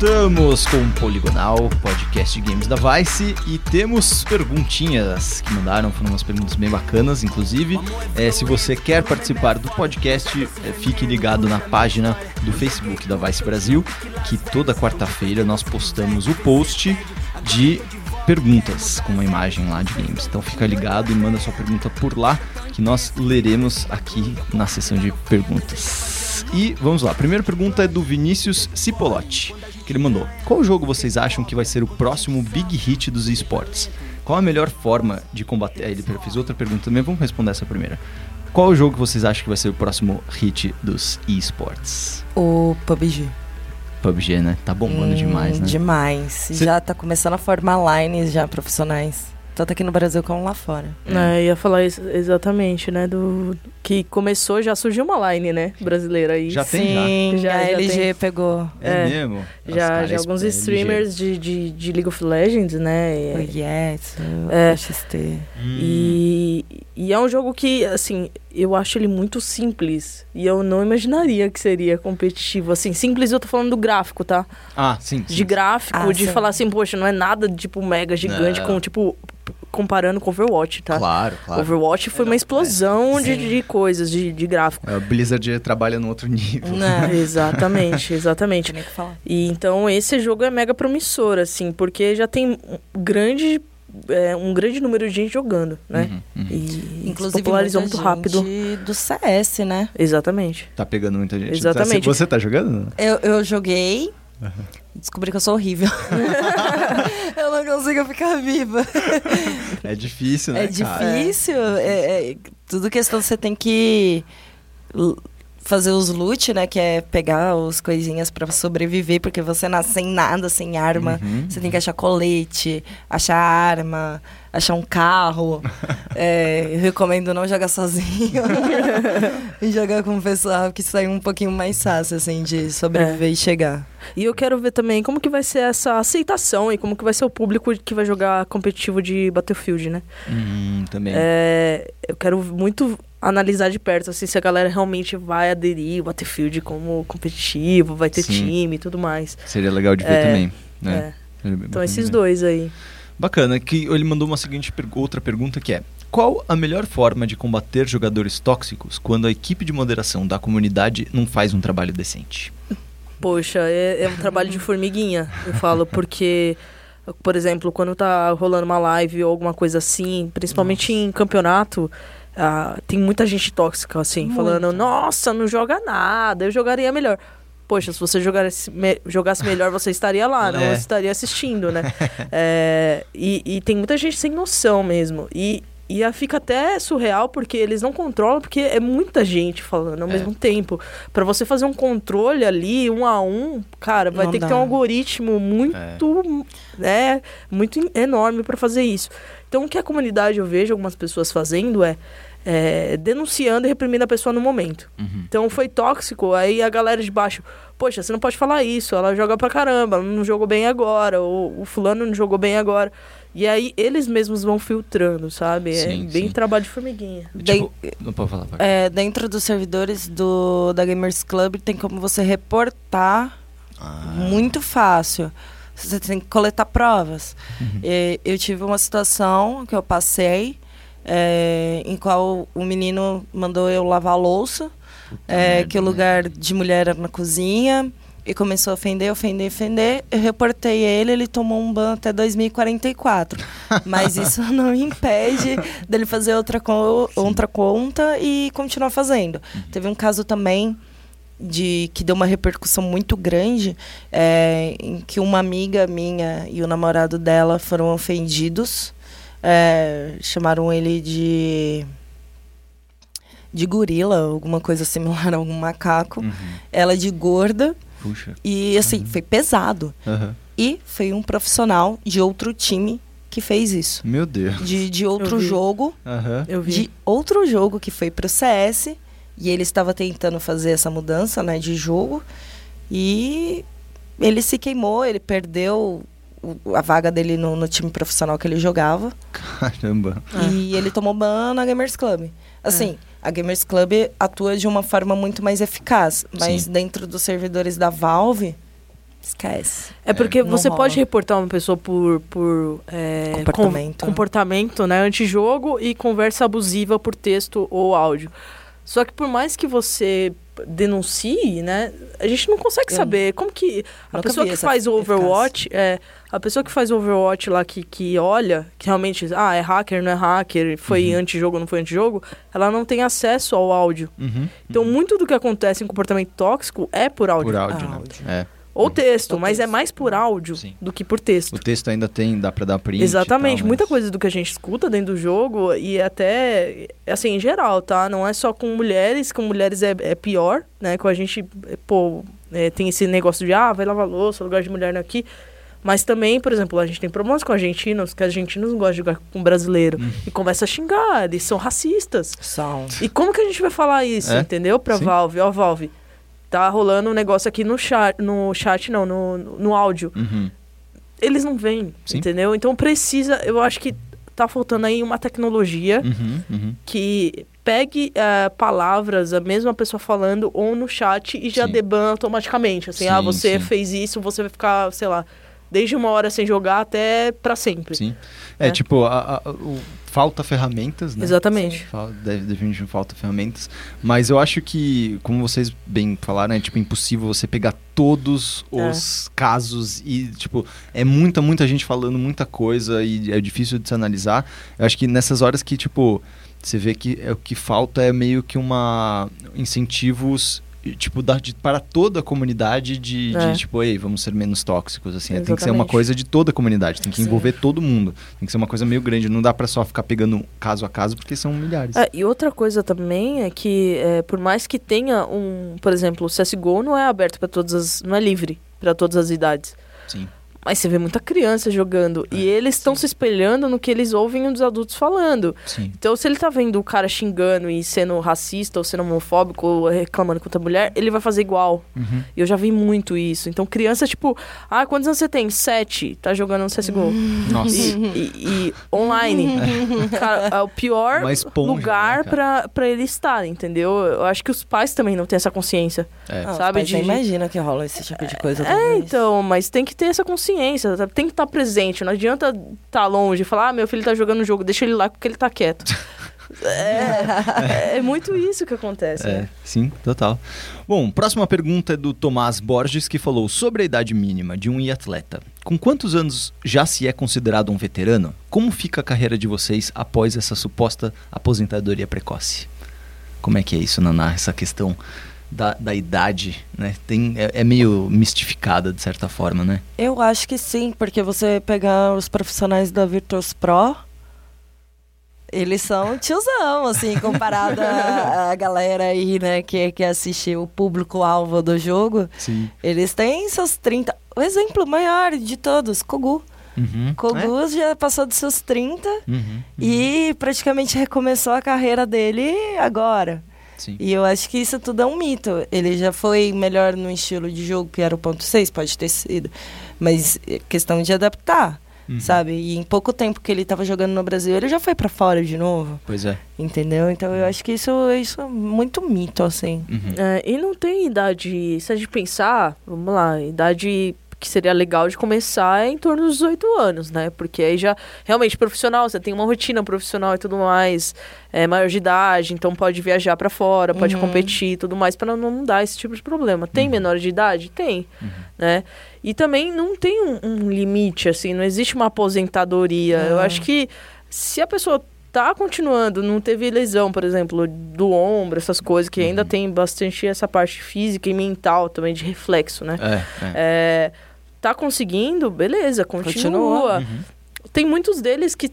Voltamos com o Poligonal, podcast de games da Vice, e temos perguntinhas que mandaram, foram umas perguntas bem bacanas, inclusive. É, se você quer participar do podcast, é, fique ligado na página do Facebook da Vice Brasil, que toda quarta-feira nós postamos o post de perguntas com uma imagem lá de games. Então fica ligado e manda sua pergunta por lá, que nós leremos aqui na sessão de perguntas. E vamos lá, a primeira pergunta é do Vinícius Cipolotti que ele mandou. Qual jogo vocês acham que vai ser o próximo big hit dos esportes? Qual a melhor forma de combater? Ele fez outra pergunta também, vamos responder essa primeira. Qual o jogo que vocês acham que vai ser o próximo hit dos esportes? O PUBG. PUBG, né? Tá bombando hum, demais, né? Demais. Cê... Já tá começando a formar lines já profissionais tanto aqui no Brasil como lá fora. É, ia falar isso, exatamente, né? Do que começou, já surgiu uma line, né? Brasileira aí. Já tem, Sim, já. já a LG tem. pegou. É, é mesmo? Já, já alguns streamers de, de, de, League of Legends, né? O Yes, é. XT. Hum. E, e é um jogo que, assim, eu acho ele muito simples. E eu não imaginaria que seria competitivo. Assim, simples eu tô falando do gráfico, tá? Ah, sim. sim de gráfico, ah, de sim. falar assim, poxa, não é nada, tipo, mega gigante, não. com, tipo, comparando com Overwatch, tá? Claro, claro. Overwatch foi é, uma explosão é. de, de coisas, de, de gráfico. É, o Blizzard trabalha no outro nível. Não, exatamente, exatamente. e então esse jogo é mega promissor, assim, porque já tem um grande é, um grande número de gente jogando, né? Uhum, uhum. E Inclusive popularizou muito rápido. do CS, né? Exatamente. Tá pegando muita gente. Exatamente. Você tá jogando? Eu, eu joguei. Uhum. Descobri que eu sou horrível. eu não consigo ficar viva. É difícil, né? É difícil. É, é, tudo questão você tem que fazer os loot, né? Que é pegar as coisinhas para sobreviver, porque você nasce sem nada, sem arma. Uhum. Você tem que achar colete, achar arma, achar um carro. é, eu recomendo não jogar sozinho. e jogar com o pessoal, que sai um pouquinho mais fácil, assim, de sobreviver é. e chegar. E eu quero ver também como que vai ser essa aceitação e como que vai ser o público que vai jogar competitivo de Battlefield, né? Hum, também. É, eu quero muito analisar de perto, assim, se a galera realmente vai aderir o Battlefield como competitivo, vai ter Sim. time e tudo mais. Seria legal de ver é, também, né? É. Então esses dois aí. Bacana, que ele mandou uma seguinte outra pergunta que é: qual a melhor forma de combater jogadores tóxicos quando a equipe de moderação da comunidade não faz um trabalho decente? Poxa, é, é um trabalho de formiguinha, eu falo, porque por exemplo, quando tá rolando uma live ou alguma coisa assim, principalmente Nossa. em campeonato, uh, tem muita gente tóxica, assim, Muito. falando, nossa, não joga nada, eu jogaria melhor. Poxa, se você jogasse, me, jogasse melhor, você estaria lá, não? É. Você estaria assistindo, né? é, e, e tem muita gente sem noção mesmo. E, e fica até surreal porque eles não controlam, porque é muita gente falando ao é. mesmo tempo. para você fazer um controle ali, um a um, cara, vai não ter dá. que ter um algoritmo muito, é. né, muito enorme para fazer isso. Então, o que a comunidade eu vejo algumas pessoas fazendo é, é denunciando e reprimindo a pessoa no momento. Uhum. Então, foi tóxico, aí a galera de baixo, poxa, você não pode falar isso, ela joga pra caramba, ela não jogou bem agora, ou o fulano não jogou bem agora. E aí eles mesmos vão filtrando, sabe? É sim, é bem sim. trabalho de formiguinha. Tipo, não pode falar. Pode. É, dentro dos servidores do, da Gamers Club tem como você reportar ah. muito fácil. Você tem que coletar provas. Uhum. E, eu tive uma situação que eu passei é, em qual o menino mandou eu lavar a louça. É, que o lugar de mulher era na cozinha e começou a ofender, ofender, ofender. Eu reportei ele, ele tomou um ban até 2044. Mas isso não impede dele fazer outra, co outra conta e continuar fazendo. Uhum. Teve um caso também de que deu uma repercussão muito grande é, em que uma amiga minha e o namorado dela foram ofendidos. É, chamaram ele de de gorila, alguma coisa similar a algum macaco. Uhum. Ela de gorda. Puxa. E assim, uhum. foi pesado. Uhum. E foi um profissional de outro time que fez isso. Meu Deus. De, de outro jogo. Uhum. Eu vi. De outro jogo que foi pro CS. E ele estava tentando fazer essa mudança, né, de jogo. E ele se queimou, ele perdeu a vaga dele no, no time profissional que ele jogava. Caramba. E ele tomou ban na Gamers Club. Assim, a Gamers Club atua de uma forma muito mais eficaz. Mas Sim. dentro dos servidores da Valve, esquece. É porque não você rola. pode reportar uma pessoa por, por é, Comportamento. com- comportamento, né, antijogo e conversa abusiva por texto ou áudio. Só que por mais que você denuncie, né, a gente não consegue Eu saber como que a pessoa que faz eficácia. Overwatch, é, a pessoa que faz Overwatch lá que, que olha, que realmente, ah, é hacker, não é hacker, foi Uhum. antijogo, não foi antijogo, ela não tem acesso ao áudio. Uhum. Então, muito do que acontece em comportamento tóxico é por áudio. Por áudio, né? Áudio. É. Ou texto, Ou mas é texto. mais por áudio Sim. do que por texto. O texto ainda tem, dá pra dar print. Exatamente, tal, muita mas- coisa do que a gente escuta dentro do jogo e até, assim, em geral, tá? Não é só com mulheres, com mulheres é, é pior, né? Com a gente, é, pô, é, tem esse negócio de, ah, vai lavar louça, lugar de mulher não é aqui. Mas também, por exemplo, a gente tem problemas com argentinos, que argentinos não gostam de jogar com brasileiro. Hum. E começa a xingar, eles são racistas. São. E como que a gente vai falar isso, É? entendeu? Pra Sim. Valve, ó, Valve. Tá rolando um negócio aqui no chat, no chat não, no, no áudio. Uhum. Eles não vêm, Sim. entendeu? Então precisa, eu acho que tá faltando aí uma tecnologia Uhum. Uhum. que pegue eh, palavras, a mesma pessoa falando, ou no chat e já Sim. deban automaticamente. Assim, ah, Sim, você sim. fez isso, você vai ficar, sei lá, desde uma hora sem jogar até pra sempre. Sim. É, É. tipo, a- a- o- falta ferramentas, né? Exatamente. Fal- Deve, definitivamente falta ferramentas. Mas eu acho que, como vocês bem falaram, é tipo impossível você pegar todos os casos e, tipo, é muita, muita gente falando muita coisa e é difícil de se analisar. Eu acho que nessas horas que, tipo, você vê que é, o que falta é meio que uma incentivos tipo da, de- para toda a comunidade de, de, É. tipo ei vamos ser menos tóxicos assim tem que ser uma coisa de toda a comunidade tem que Sim. envolver todo mundo tem que ser uma coisa meio grande não dá pra só ficar pegando caso a caso porque são milhares É, e outra coisa também é que, é, por mais que tenha um, por exemplo, o CSGO não é aberto para todas as, não é livre para todas as idades. sim Mas você vê muita criança jogando e eles estão se espelhando no que eles ouvem dos adultos falando. sim Então, se ele tá vendo o cara xingando e sendo racista ou sendo homofóbico ou reclamando contra a mulher, ele vai fazer igual. Uhum. Eu já vi muito isso. Então, criança, tipo, ah, quantos anos você tem? Sete. Tá jogando no CSGO. nossa E, e- e online. Cara, é o pior esponja, lugar né, pra, pra ele estar, entendeu? Eu acho que os pais também não têm essa consciência. é. Ah, os Sabe, pais de- nem imagina que rola esse tipo de coisa. É, talvez. então, mas tem que ter essa consciência, tá? tem que estar presente. Não adianta estar longe e falar, ah, meu filho tá jogando um jogo, deixa ele lá porque ele tá quieto. é, é muito isso que acontece, É, né? sim, total. Bom, próxima pergunta é do Tomás Borges, que falou sobre a idade mínima de um atleta. Com quantos anos já se é considerado um veterano? Como fica a carreira de vocês após essa suposta aposentadoria precoce? Como é que é isso, Naná? Essa questão da, da idade, né? Tem, é, é meio mistificada, de certa forma, né? Eu acho que sim, porque você pegar os profissionais da Virtus Pro, eles são tiozão, assim, comparado à galera aí, né, que, que assiste o público-alvo do jogo. Sim. Eles têm seus 30. O exemplo maior de todos, Kogu. Uhum. Kogu já passou dos seus 30 Uhum. e praticamente recomeçou a carreira dele agora. Sim. E eu acho que isso tudo é um mito. Ele já foi melhor no estilo de jogo que era o ponto 6, pode ter sido. Mas é questão de adaptar, Uhum. sabe? E em pouco tempo que ele estava jogando no Brasil, ele já foi pra fora de novo. Pois é. Entendeu? Então eu acho que isso, isso é muito mito, assim. Uhum. É, e não tem idade, se a gente pensar, vamos lá, idade que seria legal de começar é em torno dos 18 anos, né? Porque aí já, realmente, profissional, você tem uma rotina profissional e tudo mais, é maior de idade, então pode viajar pra fora, pode Uhum. competir e tudo mais, para não dar esse tipo de problema. Tem Uhum. menor de idade? Tem, né? E também não tem um, um limite, assim, não existe uma aposentadoria. Eu Não. acho que se a pessoa tá continuando, não teve lesão, por exemplo, do ombro, essas coisas, que ainda Uhum. tem bastante essa parte física e mental também, de reflexo, né? É, é. É, tá conseguindo, beleza, continua. Continua. Uhum. Tem muitos deles que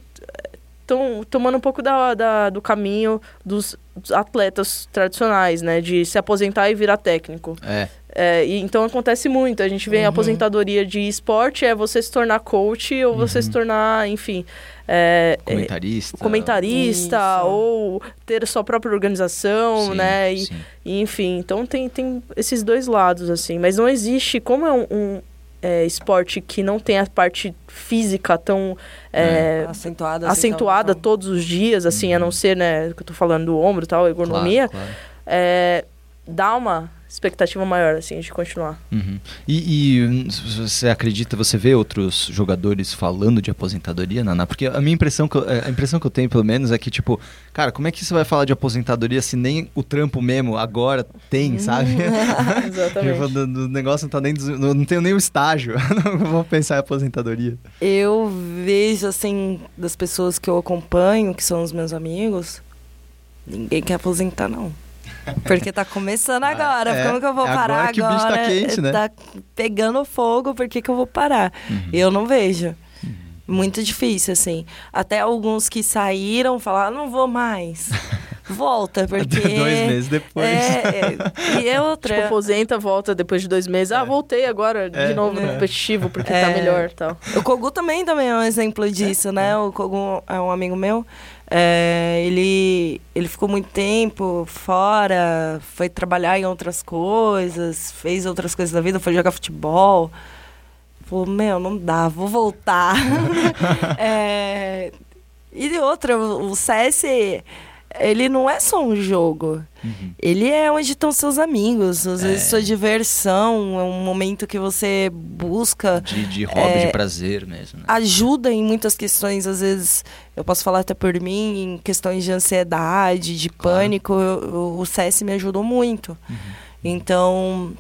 estão tomando um pouco da, da, do caminho dos, dos, atletas tradicionais, né? De se aposentar e virar técnico. É. é e, então acontece muito. A gente vê uhum. a aposentadoria de esporte é você se tornar coach ou você se uhum. tornar, enfim. É, é, comentarista. comentarista, ou ter sua própria organização, sim, né? E, e, enfim, então tem, tem esses dois lados, assim. Mas não existe, como é um, um é, esporte que não tem a parte física tão é, é. acentuada, acentuada todos os dias, assim, uhum. a não ser, né, que eu tô falando do ombro e tal, ergonomia, claro, claro. É, dá uma expectativa maior, assim, de continuar. Uhum. E, e, você acredita, você vê outros jogadores falando de aposentadoria, Naná? Porque a minha impressão, que eu, a impressão que eu tenho, pelo menos, é que, tipo, cara, como é que você vai falar de aposentadoria se nem o trampo mesmo agora tem, uhum. sabe? Exatamente. tipo, o negócio não tá nem, não, não tenho nem o estágio, não vou pensar em aposentadoria. Eu vejo, assim, das pessoas que eu acompanho, que são os meus amigos, ninguém quer aposentar, não. Porque tá começando ah, agora. É, Como que eu vou parar agora? Que agora? o bicho tá quente, né? Tá pegando fogo, por que, que eu vou parar? Uhum. Eu não vejo. Uhum. Muito difícil, assim. Até alguns que saíram falaram, não vou mais. Volta, porque... dois meses depois. É, é, e é outra... Tipo, aposenta, volta depois de dois meses. Ah, é. voltei agora de é. novo no é. competitivo, porque tá melhor tal. O Kogu também, também é um exemplo disso, né? O Kogu é um amigo meu. É, ele, ele ficou muito tempo fora, foi trabalhar em outras coisas, fez outras coisas da vida, foi jogar futebol. Falou, meu, não dá, vou voltar. é, e outra, o CS ele não é só um jogo. Uhum. Ele é onde estão seus amigos, às é. vezes sua diversão, é um momento que você busca. De, de hobby, é, de prazer mesmo. Né? Ajuda em muitas questões, às vezes, eu posso falar até por mim, em questões de ansiedade, de claro. pânico, eu, o CS me ajudou muito. Uhum. Então.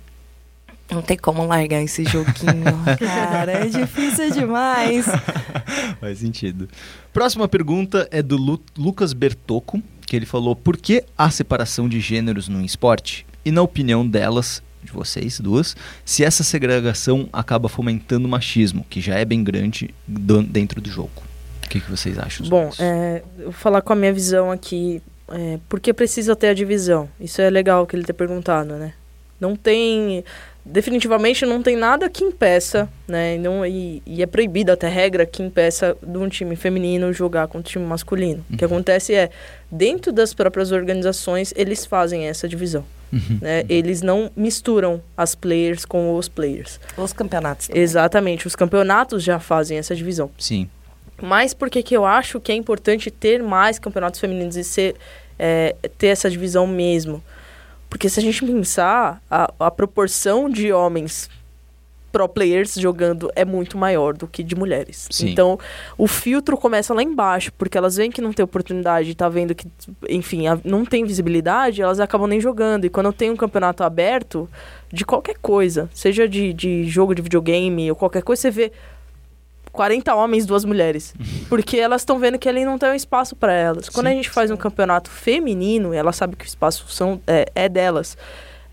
Não tem como largar esse joguinho. Cara, é difícil demais. Faz sentido. Próxima pergunta é do Lu Lucas Bertocco que ele falou por que há separação de gêneros no esporte e na opinião delas, de vocês duas, se essa segregação acaba fomentando o machismo, que já é bem grande dentro do jogo. O que, que vocês acham? Bom, é, eu vou falar com a minha visão aqui. É, por que precisa ter a divisão? Isso é legal que ele ter perguntado, né? Não tem definitivamente não tem nada que impeça, né? E, não, e, e, é proibido até regra que impeça de um time feminino jogar com o time masculino. Uhum. O que uhum. acontece é, dentro das próprias organizações, eles fazem essa divisão. Uhum. Né? Eles não misturam as players com os players. Os campeonatos. Também. Exatamente, os campeonatos já fazem essa divisão. Sim. Mas porque que eu acho que é importante ter mais campeonatos femininos e ser, é, ter essa divisão mesmo? Porque se a gente pensar, a, a proporção de homens pro players jogando é muito maior do que de mulheres. Sim. Então, o filtro começa lá embaixo, porque elas veem que não tem oportunidade, tá vendo que, enfim, a, não tem visibilidade, elas acabam nem jogando. E quando tem um campeonato aberto, de qualquer coisa, seja de, de jogo de videogame ou qualquer coisa, você vê 40 homens, duas mulheres. Porque elas estão vendo que ali não tem um espaço para elas. Quando sim, a gente faz sim. um campeonato feminino, elas sabem que o espaço são, é, é delas.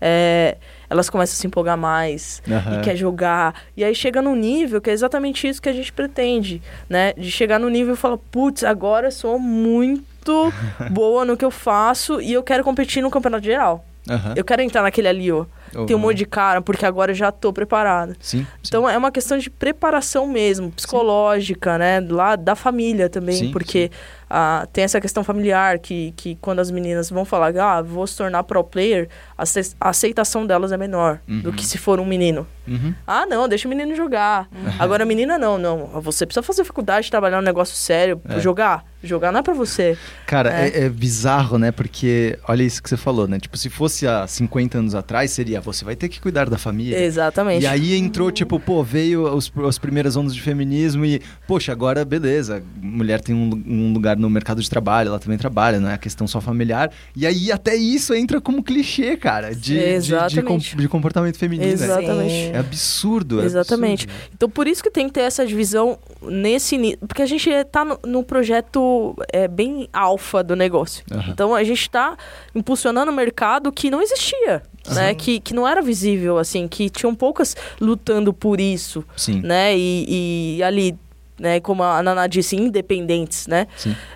É, elas começam a se empolgar mais uhum. e quer jogar. E aí chega num nível que é exatamente isso que a gente pretende, né? De chegar no nível e falar, putz, agora eu sou muito boa no que eu faço e eu quero competir no campeonato geral. Uhum. Eu quero entrar naquele ali, ó. Uhum. Tem um monte de cara, porque agora eu já tô preparada. Sim, então é uma questão de preparação mesmo, psicológica, sim. né? Lá da família também, sim, porque sim. Ah, tem essa questão familiar que, que quando as meninas vão falar, ah, vou se tornar pro player, a aceitação delas é menor uhum. do que se for um menino. Uhum. Ah, não, deixa o menino jogar. Uhum. Agora a menina não, não. Você precisa fazer faculdade, trabalhar um negócio sério, é. jogar. Jogar não é pra você. Cara, é. É, é. bizarro, né? Porque, olha isso que você falou, né? Tipo, se fosse há 50 anos atrás, seria você vai ter que cuidar da família. Exatamente. E aí entrou, tipo, pô, veio os, as primeiras ondas de feminismo e, poxa, agora beleza, mulher tem um, um lugar no mercado de trabalho, ela também trabalha, não é a questão só familiar. E aí até isso entra como clichê, cara, de, de, de, de comportamento feminino. Exatamente. É absurdo. É Exatamente. Absurdo. Então por isso que tem que ter essa divisão nesse. Porque a gente tá no, no projeto é, bem alfa do negócio. Uhum. Então a gente está impulsionando um mercado que não existia. Né? Que, que não era visível, assim, que tinham poucas lutando por isso. Sim. Né? E, e ali né? Como a Naná disse, independentes, né?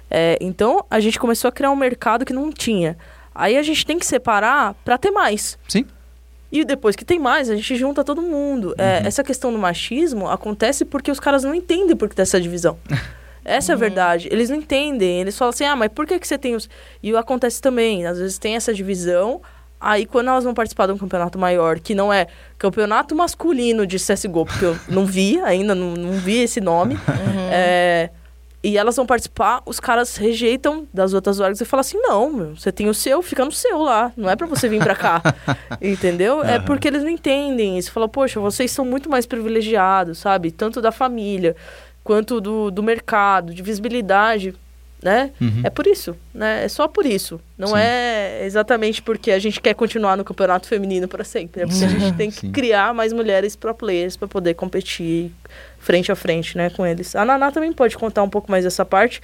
É, então, a gente começou a criar um mercado que não tinha. Aí a gente tem que separar para ter mais. Sim. E depois que tem mais, a gente junta todo mundo. É, uhum. É, essa questão do machismo acontece porque os caras não entendem por que tem essa divisão. Essa uhum. é a uhum. verdade. Eles não entendem. Eles falam assim, ah, mas por que, que você tem os... E acontece também. Às vezes tem essa divisão. Aí, quando elas vão participar de um campeonato maior, que não é campeonato masculino de CSGO, porque eu não vi ainda, não, não vi esse nome. Uhum. É, e elas vão participar, os caras rejeitam das outras orgs e falam assim: não, meu, você tem o seu, fica no seu lá. Não é para você vir para cá. Entendeu? Uhum. É porque eles não entendem isso. Falam, poxa, vocês são muito mais privilegiados, sabe? Tanto da família quanto do, do mercado, de visibilidade né? Uhum. É por isso, né? É só por isso. Não Sim. é exatamente porque a gente quer continuar no campeonato feminino para sempre. É porque a gente tem que Sim. criar mais mulheres pro players para poder competir frente a frente, né, com eles. A Naná também pode contar um pouco mais dessa parte,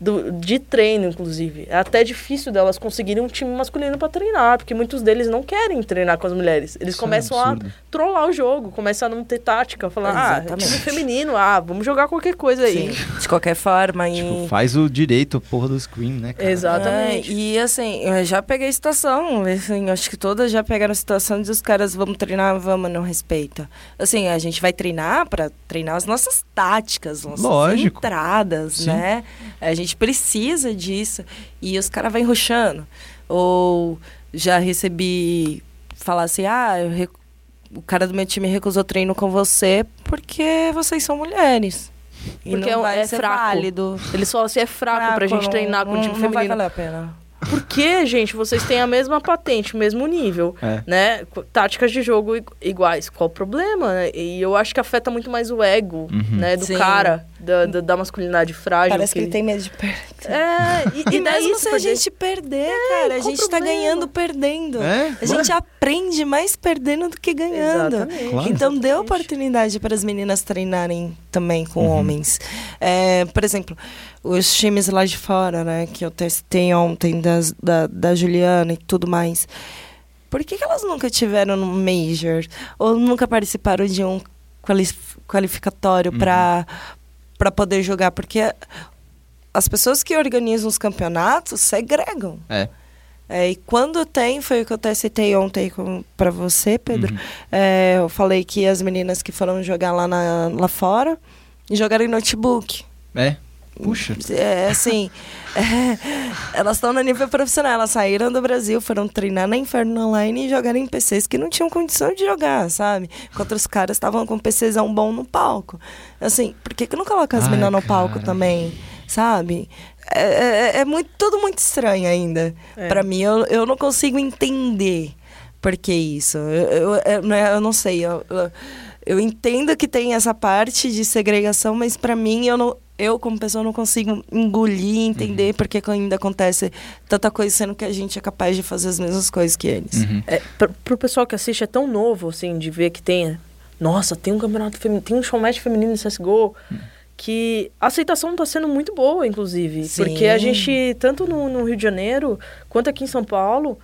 do, de treino, inclusive. É até difícil delas conseguirem um time masculino para treinar, porque muitos deles não querem treinar com as mulheres. Eles Isso é começam é a trollar o jogo, começam a não ter tática, falar, ah, é time feminino, ah, vamos jogar qualquer coisa aí. Sim. De qualquer forma. Tipo, e... faz o direito, porra do screen, né, cara? Exatamente. É, e assim, eu já peguei situação, assim, acho que todas já pegaram a situação de os caras, vamos treinar, vamos, não respeita. Assim, a gente vai treinar para treinar as nossas táticas, nossas Lógico. entradas, Sim. né? A gente gente precisa disso. E os caras vão ruxando. Ou já recebi falar assim, ah, o cara do meu time recusou treino com você porque vocês são mulheres. E porque não é vai é ser fraco. válido. Eles falam assim, é fraco, fraco pra gente treinar com o time feminino. Não vai valer a pena. Porque, gente, vocês têm a mesma patente, o mesmo nível, é. né? Táticas de jogo iguais. Qual o problema? Né? E eu acho que afeta muito mais o ego, uhum. né? Do Sim. cara, da, da, da, masculinidade frágil. Parece que, ele tem medo de perder. É, e, e, mesmo se a gente perder, é, cara, a gente tá problema? tá ganhando perdendo. É? A gente aprende mais perdendo do que ganhando. Claro. Então, dê oportunidade para as meninas treinarem também com uhum. homens. É, por exemplo os times lá de fora, né? Que eu testei ontem das, da, da Juliana e tudo mais. Por que, que elas nunca tiveram no Major? Ou nunca participaram de um qualificatório uhum. para poder jogar? Porque as pessoas que organizam os campeonatos segregam. É. É, e quando tem, foi o que eu até citei ontem para você, Pedro. Uhum. É, eu falei que as meninas que foram jogar lá, na, lá fora jogaram em notebook. É. Puxa. É, assim, é, elas estão no nível profissional. Elas saíram do Brasil, foram treinar na Inferno Online e jogaram em PCs que não tinham condição de jogar, sabe? Enquanto os caras estavam com PCzão bom no palco. Assim, por que, que não coloca as meninas no palco também, sabe? É, é, é, muito, tudo muito estranho ainda. É. para mim, eu, eu não consigo entender por que isso. Eu, eu, eu, né, eu não sei. Eu, eu, eu entendo que tem essa parte de segregação, mas para mim eu não, eu, como pessoa, não consigo engolir, entender uhum. porque ainda acontece tanta coisa, sendo que a gente é capaz de fazer as mesmas coisas que eles. Uhum. É, pra, pro pessoal que assiste, é tão novo, assim, de ver que tem... Nossa, tem um campeonato feminino, tem um showmatch feminino em CSGO... Uhum. Que a aceitação está sendo muito boa, inclusive. Sim. Porque a gente, tanto no, no, Rio de Janeiro, quanto aqui em São Paulo,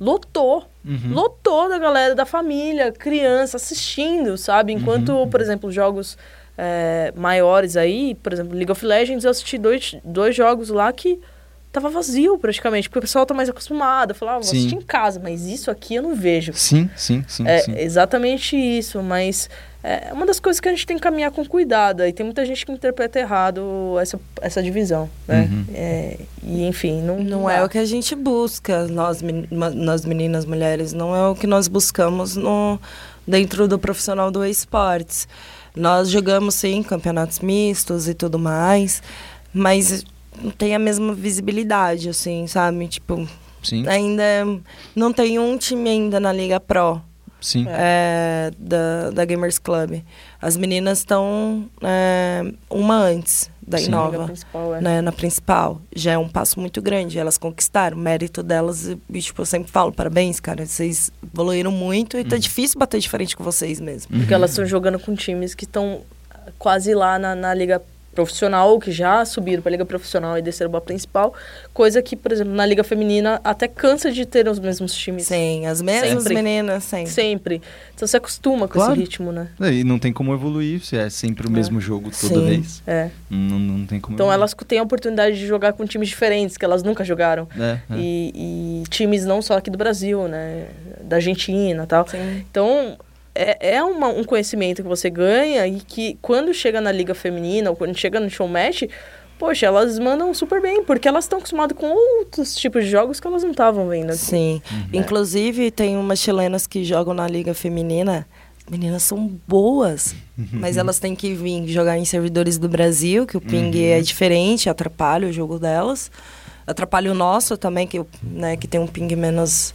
lotou. Uhum. Lotou da galera, da família, criança, assistindo, sabe? Enquanto, uhum. por exemplo, jogos é, maiores aí, por exemplo, League of Legends, eu assisti dois, dois jogos lá que tava vazio praticamente, porque o pessoal tá mais acostumado, falava, ah, vou assistir em casa, mas isso aqui eu não vejo. Sim, sim, sim. É sim. exatamente isso, mas é uma das coisas que a gente tem que caminhar com cuidado, e tem muita gente que interpreta errado essa, essa divisão, né? Uhum. É, e enfim, não, não, não é o que a gente busca, nós, nós meninas, mulheres, não é o que nós buscamos no, dentro do profissional do esportes. Nós jogamos, sim, campeonatos mistos e tudo mais, mas não tem a mesma visibilidade, assim, sabe? Tipo, sim. ainda não tem um time ainda na Liga Pro. Sim. É, da, da Gamers Club. As meninas estão é, uma antes da Inova. Principal, é. né, na principal. Já é um passo muito grande. Elas conquistaram. O mérito delas, e, tipo, eu sempre falo, parabéns, cara. Vocês evoluíram muito e tá uhum. tá difícil bater de frente com vocês mesmo. Porque uhum. elas estão jogando com times que estão quase lá na, na Liga profissional ou que já subiram para a liga profissional e desceram para a principal, coisa que, por exemplo, na liga feminina até cansa de ter os mesmos times. Sim, as mesmas sempre. meninas sempre. Sempre. Então você acostuma com claro. esse ritmo, né? É, e não tem como evoluir se é sempre o é. mesmo jogo toda Sim. vez. É. Não, não tem como. Então evoluir. elas têm a oportunidade de jogar com times diferentes que elas nunca jogaram. É, é. E, e, times não só aqui do Brasil, né? Da Argentina, tal. Sim. Então é, é uma, um conhecimento que você ganha e que quando chega na liga feminina ou quando chega no show match, poxa, elas mandam super bem, porque elas estão acostumadas com outros tipos de jogos que elas não estavam vendo. Aqui. Sim. Uhum. Inclusive, tem umas chilenas que jogam na liga feminina. Meninas são boas, uhum. mas elas têm que vir jogar em servidores do Brasil, que o ping uhum. é diferente, atrapalha o jogo delas. Atrapalha o nosso também, que, né, que tem um ping menos.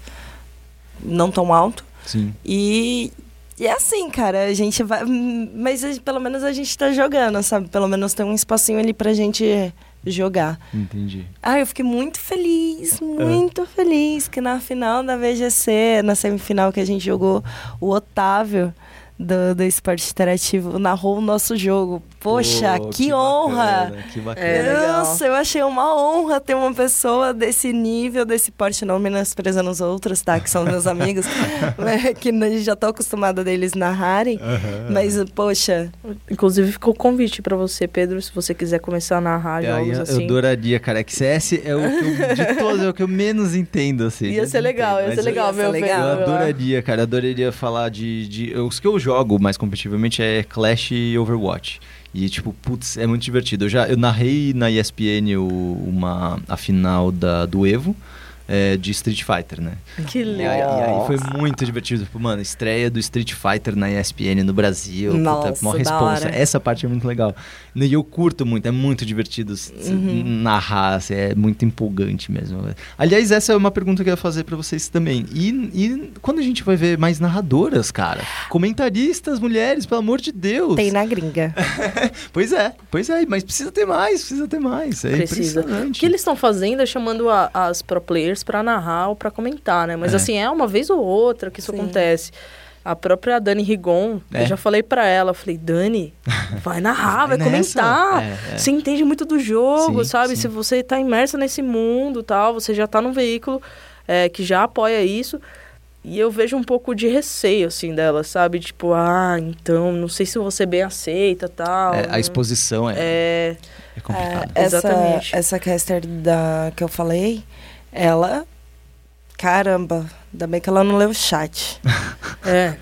não tão alto. Sim. E e é assim, cara, a gente vai. Mas pelo menos a gente tá jogando, sabe? Pelo menos tem um espacinho ali pra gente jogar. Entendi. Ah, eu fiquei muito feliz, muito é. feliz que na final da VGC, na semifinal que a gente jogou, o Otávio do, do esporte interativo narrou o nosso jogo. Poxa, Pô, que, que, honra! Bacana, que bacana. É, Nossa, eu achei uma honra ter uma pessoa desse nível, desse porte, não menosprezando os outros, tá? Que são meus amigos, né, que já tô acostumada deles narrarem. Uhum. Mas, poxa. Inclusive, ficou o convite para você, Pedro, se você quiser começar a narrar é, jogos eu, assim. Eu adoraria, cara. É que CS é o que eu, de todos, é o que eu menos entendo, assim. Ia ser legal, ia ser legal, meu legal. Eu adoraria, cara. Eu adoraria falar de, de. Os que eu jogo mais competitivamente é Clash e Overwatch. E, tipo, putz, é muito divertido. Eu já eu narrei na ESPN o, uma, a final da, do Evo é, de Street Fighter, né? Que legal. E aí, foi muito divertido. Tipo, mano, estreia do Street Fighter na ESPN no Brasil. Nossa, puta, uma responsa. Essa parte é muito legal. E eu curto muito, é muito divertido uhum. narrar, assim, é muito empolgante mesmo. Aliás, essa é uma pergunta que eu ia fazer para vocês também. E, e quando a gente vai ver mais narradoras, cara? Comentaristas, mulheres, pelo amor de Deus. Tem na gringa. pois é, pois é, mas precisa ter mais, precisa ter mais. É precisa. impressionante. O que eles estão fazendo é chamando a, as pro players players para narrar ou para comentar, né? Mas é. assim, é uma vez ou outra que isso Sim. acontece. A própria Dani Rigon, é. eu já falei para ela, falei, Dani, vai narrar, vai, vai comentar. É, é, você entende muito do jogo, sim, sabe? Sim. Se você está imersa nesse mundo tal, você já está num veículo é, que já apoia isso. E eu vejo um pouco de receio, assim, dela, sabe? Tipo, ah, então, não sei se você bem aceita tal. É, a exposição é, é, é complicada. É, essa, Exatamente. Essa caster da, que eu falei, ela. Caramba, ainda bem que ela não leu o chat. é.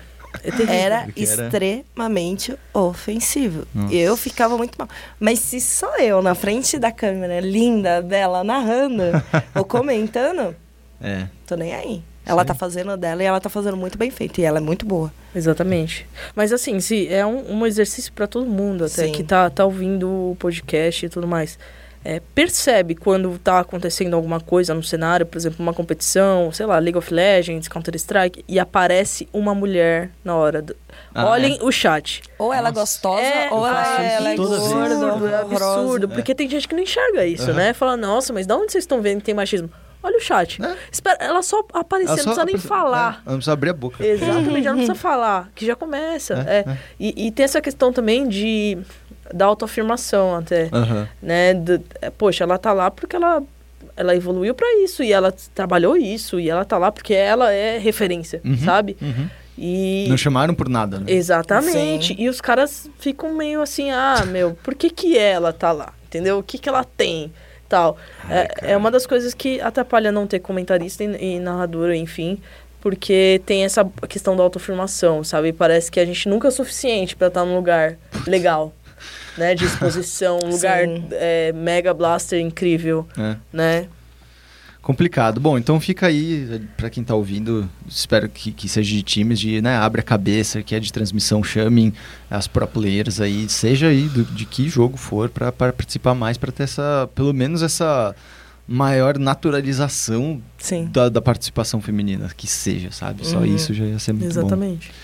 Era, extremamente ofensivo. Nossa. Eu ficava muito mal. Mas se sou eu na frente da câmera, linda, dela, narrando ou comentando, é. tô nem aí. Ela Sim. tá fazendo dela e ela tá fazendo muito bem feito. E ela é muito boa. Exatamente. Mas assim, se é um, um exercício para todo mundo, até Sim. que tá, tá ouvindo o podcast e tudo mais é, percebe quando está acontecendo alguma coisa no cenário, por exemplo, uma competição, sei lá, League of Legends, Counter-Strike, e aparece uma mulher na hora. Do... Ah, Olhem é? o chat. Ou ela é gostosa, é, ou ela, ela é gorda. É absurdo, porque tem gente que não enxerga isso, uhum. né? Fala, nossa, mas de onde vocês estão vendo que tem machismo? Olha o chat. É. Espera, ela só aparecer, ela não precisa nem falar. É, ela não precisa abrir a boca. Exatamente, ela não precisa falar, que já começa. É, é. E, e, tem essa questão também de da autoafirmação até, uhum. né? Poxa, ela tá lá porque ela ela evoluiu para isso e ela trabalhou isso e ela tá lá porque ela é referência, uhum, sabe? Uhum. E não chamaram por nada, né? Exatamente. Sim. E os caras ficam meio assim, ah, meu, por que que ela tá lá? Entendeu? O que que ela tem? Tal. Ai, é, é uma das coisas que atrapalha não ter comentarista e, e narradora, enfim, porque tem essa questão da autoafirmação, sabe? Parece que a gente nunca é suficiente para estar num lugar legal né, de exposição, um lugar é, mega blaster incrível, é. né? Complicado. Bom, então fica aí, para quem está ouvindo, espero que, que seja de times, de né, abre a cabeça, que é de transmissão, chamem as pro players aí, seja aí do, de que jogo for, para participar mais, para ter essa, pelo menos essa maior naturalização da, da, participação feminina, que seja, sabe? Só uhum. isso já ia ser muito Exatamente. bom.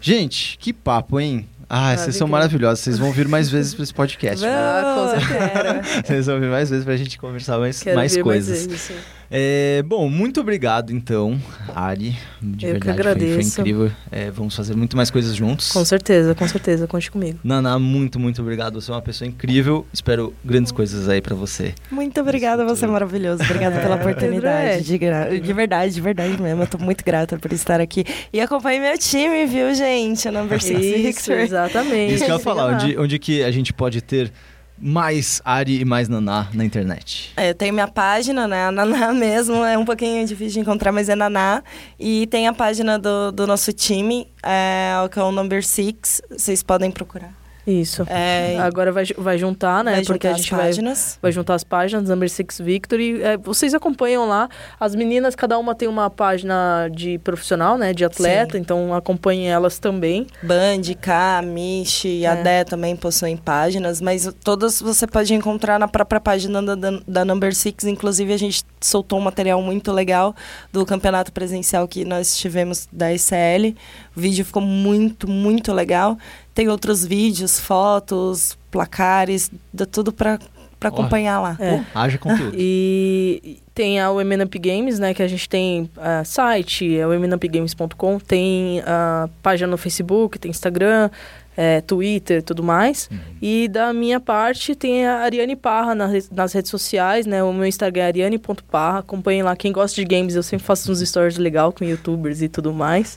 Gente, que papo, hein? Ah, vocês são maravilhosos. Vocês vão vir mais vezes para esse podcast. Ah, com certeza. vocês vão vir mais vezes para a gente conversar mais, mais coisas. Mais é, bom, muito obrigado então, Ari. De Eu verdade, que agradeço. Foi, foi incrível. É, vamos fazer muito mais coisas juntos. Com certeza, com certeza. Conte comigo. Nana, muito, muito obrigado. Você é uma pessoa incrível. Espero grandes coisas aí para você. Muito obrigada, você é maravilhoso. Obrigada é, pela oportunidade. De, de, verdade, de verdade mesmo. Eu tô muito grata por estar aqui. E acompanhe meu time, viu, gente? Number Six Isso, exatamente. Isso que eu ia falar. Onde, onde que a gente pode ter mais Ari e mais Naná na internet? É, eu tenho minha página, né? A Naná mesmo, é um pouquinho difícil de encontrar, mas é Naná. E tem a página do, do nosso time, é, que é o Number Six, vocês podem procurar. Isso. É, Agora vai, vai juntar, né? Vai porque a gente vai, vai juntar as páginas, Number Six Victory. É, vocês acompanham lá. As meninas, cada uma tem uma página de profissional, né? De atleta, Sim. então acompanhem elas também. Band, K, Mish e é. a Dé também possuem páginas, mas todas você pode encontrar na própria página da, da, da Number Six. Inclusive, a gente soltou um material muito legal do campeonato presencial que nós tivemos da ICL. O vídeo ficou muito, muito legal. Tem outros vídeos, fotos, placares, dá tudo para para acompanhar lá. É. haja conteúdo. E tem a Women Games, né? Que a gente tem uh, site, é womenupgames.com, tem a uh, página no Facebook, tem Instagram, é, Twitter tudo mais. Uhum. E da minha parte tem a Ariane Parra nas, nas redes sociais, né? O meu Instagram é ariane.parra. Acompanhem lá. Quem gosta de games, eu sempre faço uns stories legal com youtubers e tudo mais.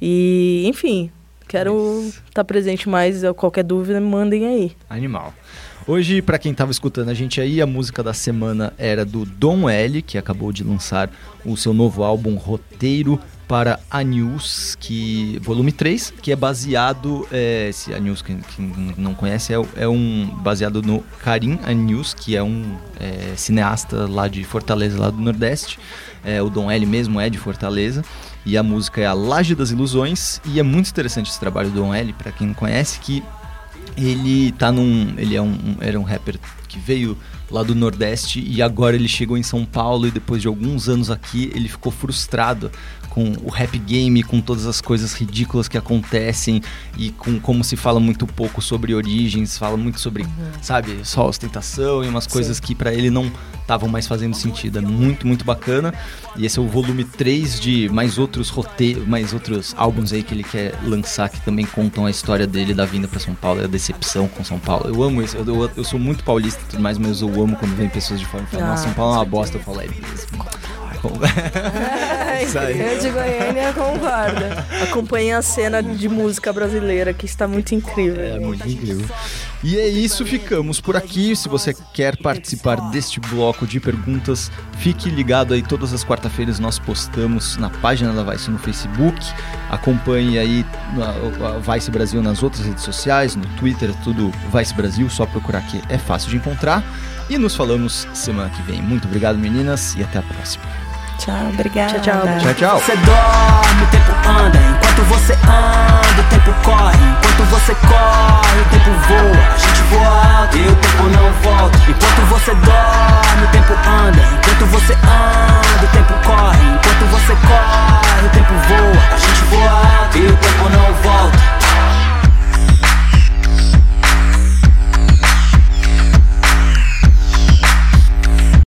E, enfim, Quero estar tá presente mais. Qualquer dúvida, mandem aí. Animal. Hoje, para quem estava escutando a gente aí, a música da semana era do Dom L, que acabou de lançar o seu novo álbum Roteiro para a News, que volume 3, que é baseado, é, se a News quem, quem não conhece, é, é, um baseado no Karim A News, que é um é, cineasta lá de Fortaleza, lá do Nordeste. É, o Dom L mesmo é de Fortaleza. E a música é A Laje das Ilusões. E é muito interessante esse trabalho do Don L, para quem não conhece, que ele tá num. Ele é um, era um rapper que veio lá do Nordeste e agora ele chegou em São Paulo e depois de alguns anos aqui ele ficou frustrado com o rap game, com todas as coisas ridículas que acontecem e com como se fala muito pouco sobre origens, fala muito sobre, uhum. sabe, só ostentação e umas coisas Sim. que para ele não estavam mais fazendo sentido. É muito, muito bacana. E esse é o volume 3 de mais outros roteiros, mais outros álbuns aí que ele quer lançar que também contam a história dele da vinda para São Paulo, a decepção com São Paulo. Eu amo isso, eu, eu, eu sou muito paulista e tudo mais, mas eu amo quando vem pessoas de fora e falam, ah, nossa, São Paulo é uma bosta. Eu falo, é mesmo. eu de Goiânia concordo. Acompanhe a cena de música brasileira, que está muito incrível. É muito incrível. E é isso, ficamos por aqui. Se você quer participar deste bloco de perguntas, fique ligado aí. Todas as quarta-feiras nós postamos na página da Vice no Facebook. Acompanhe aí a Vice Brasil nas outras redes sociais, no Twitter, tudo Vice Brasil. Só procurar que é fácil de encontrar. E nos falamos semana que vem. Muito obrigado, meninas, e até a próxima. Tchau, obrigada. Tchau, tchau. Tchau, tchau. Você dorme, o tempo anda. Enquanto você anda, o tempo corre. Enquanto você corre, o tempo voa. A gente voa alto e o tempo não volta. Enquanto você dorme, o tempo anda. Enquanto você anda, o tempo corre. Enquanto você corre, o tempo voa. A gente voa alto e o tempo não volta.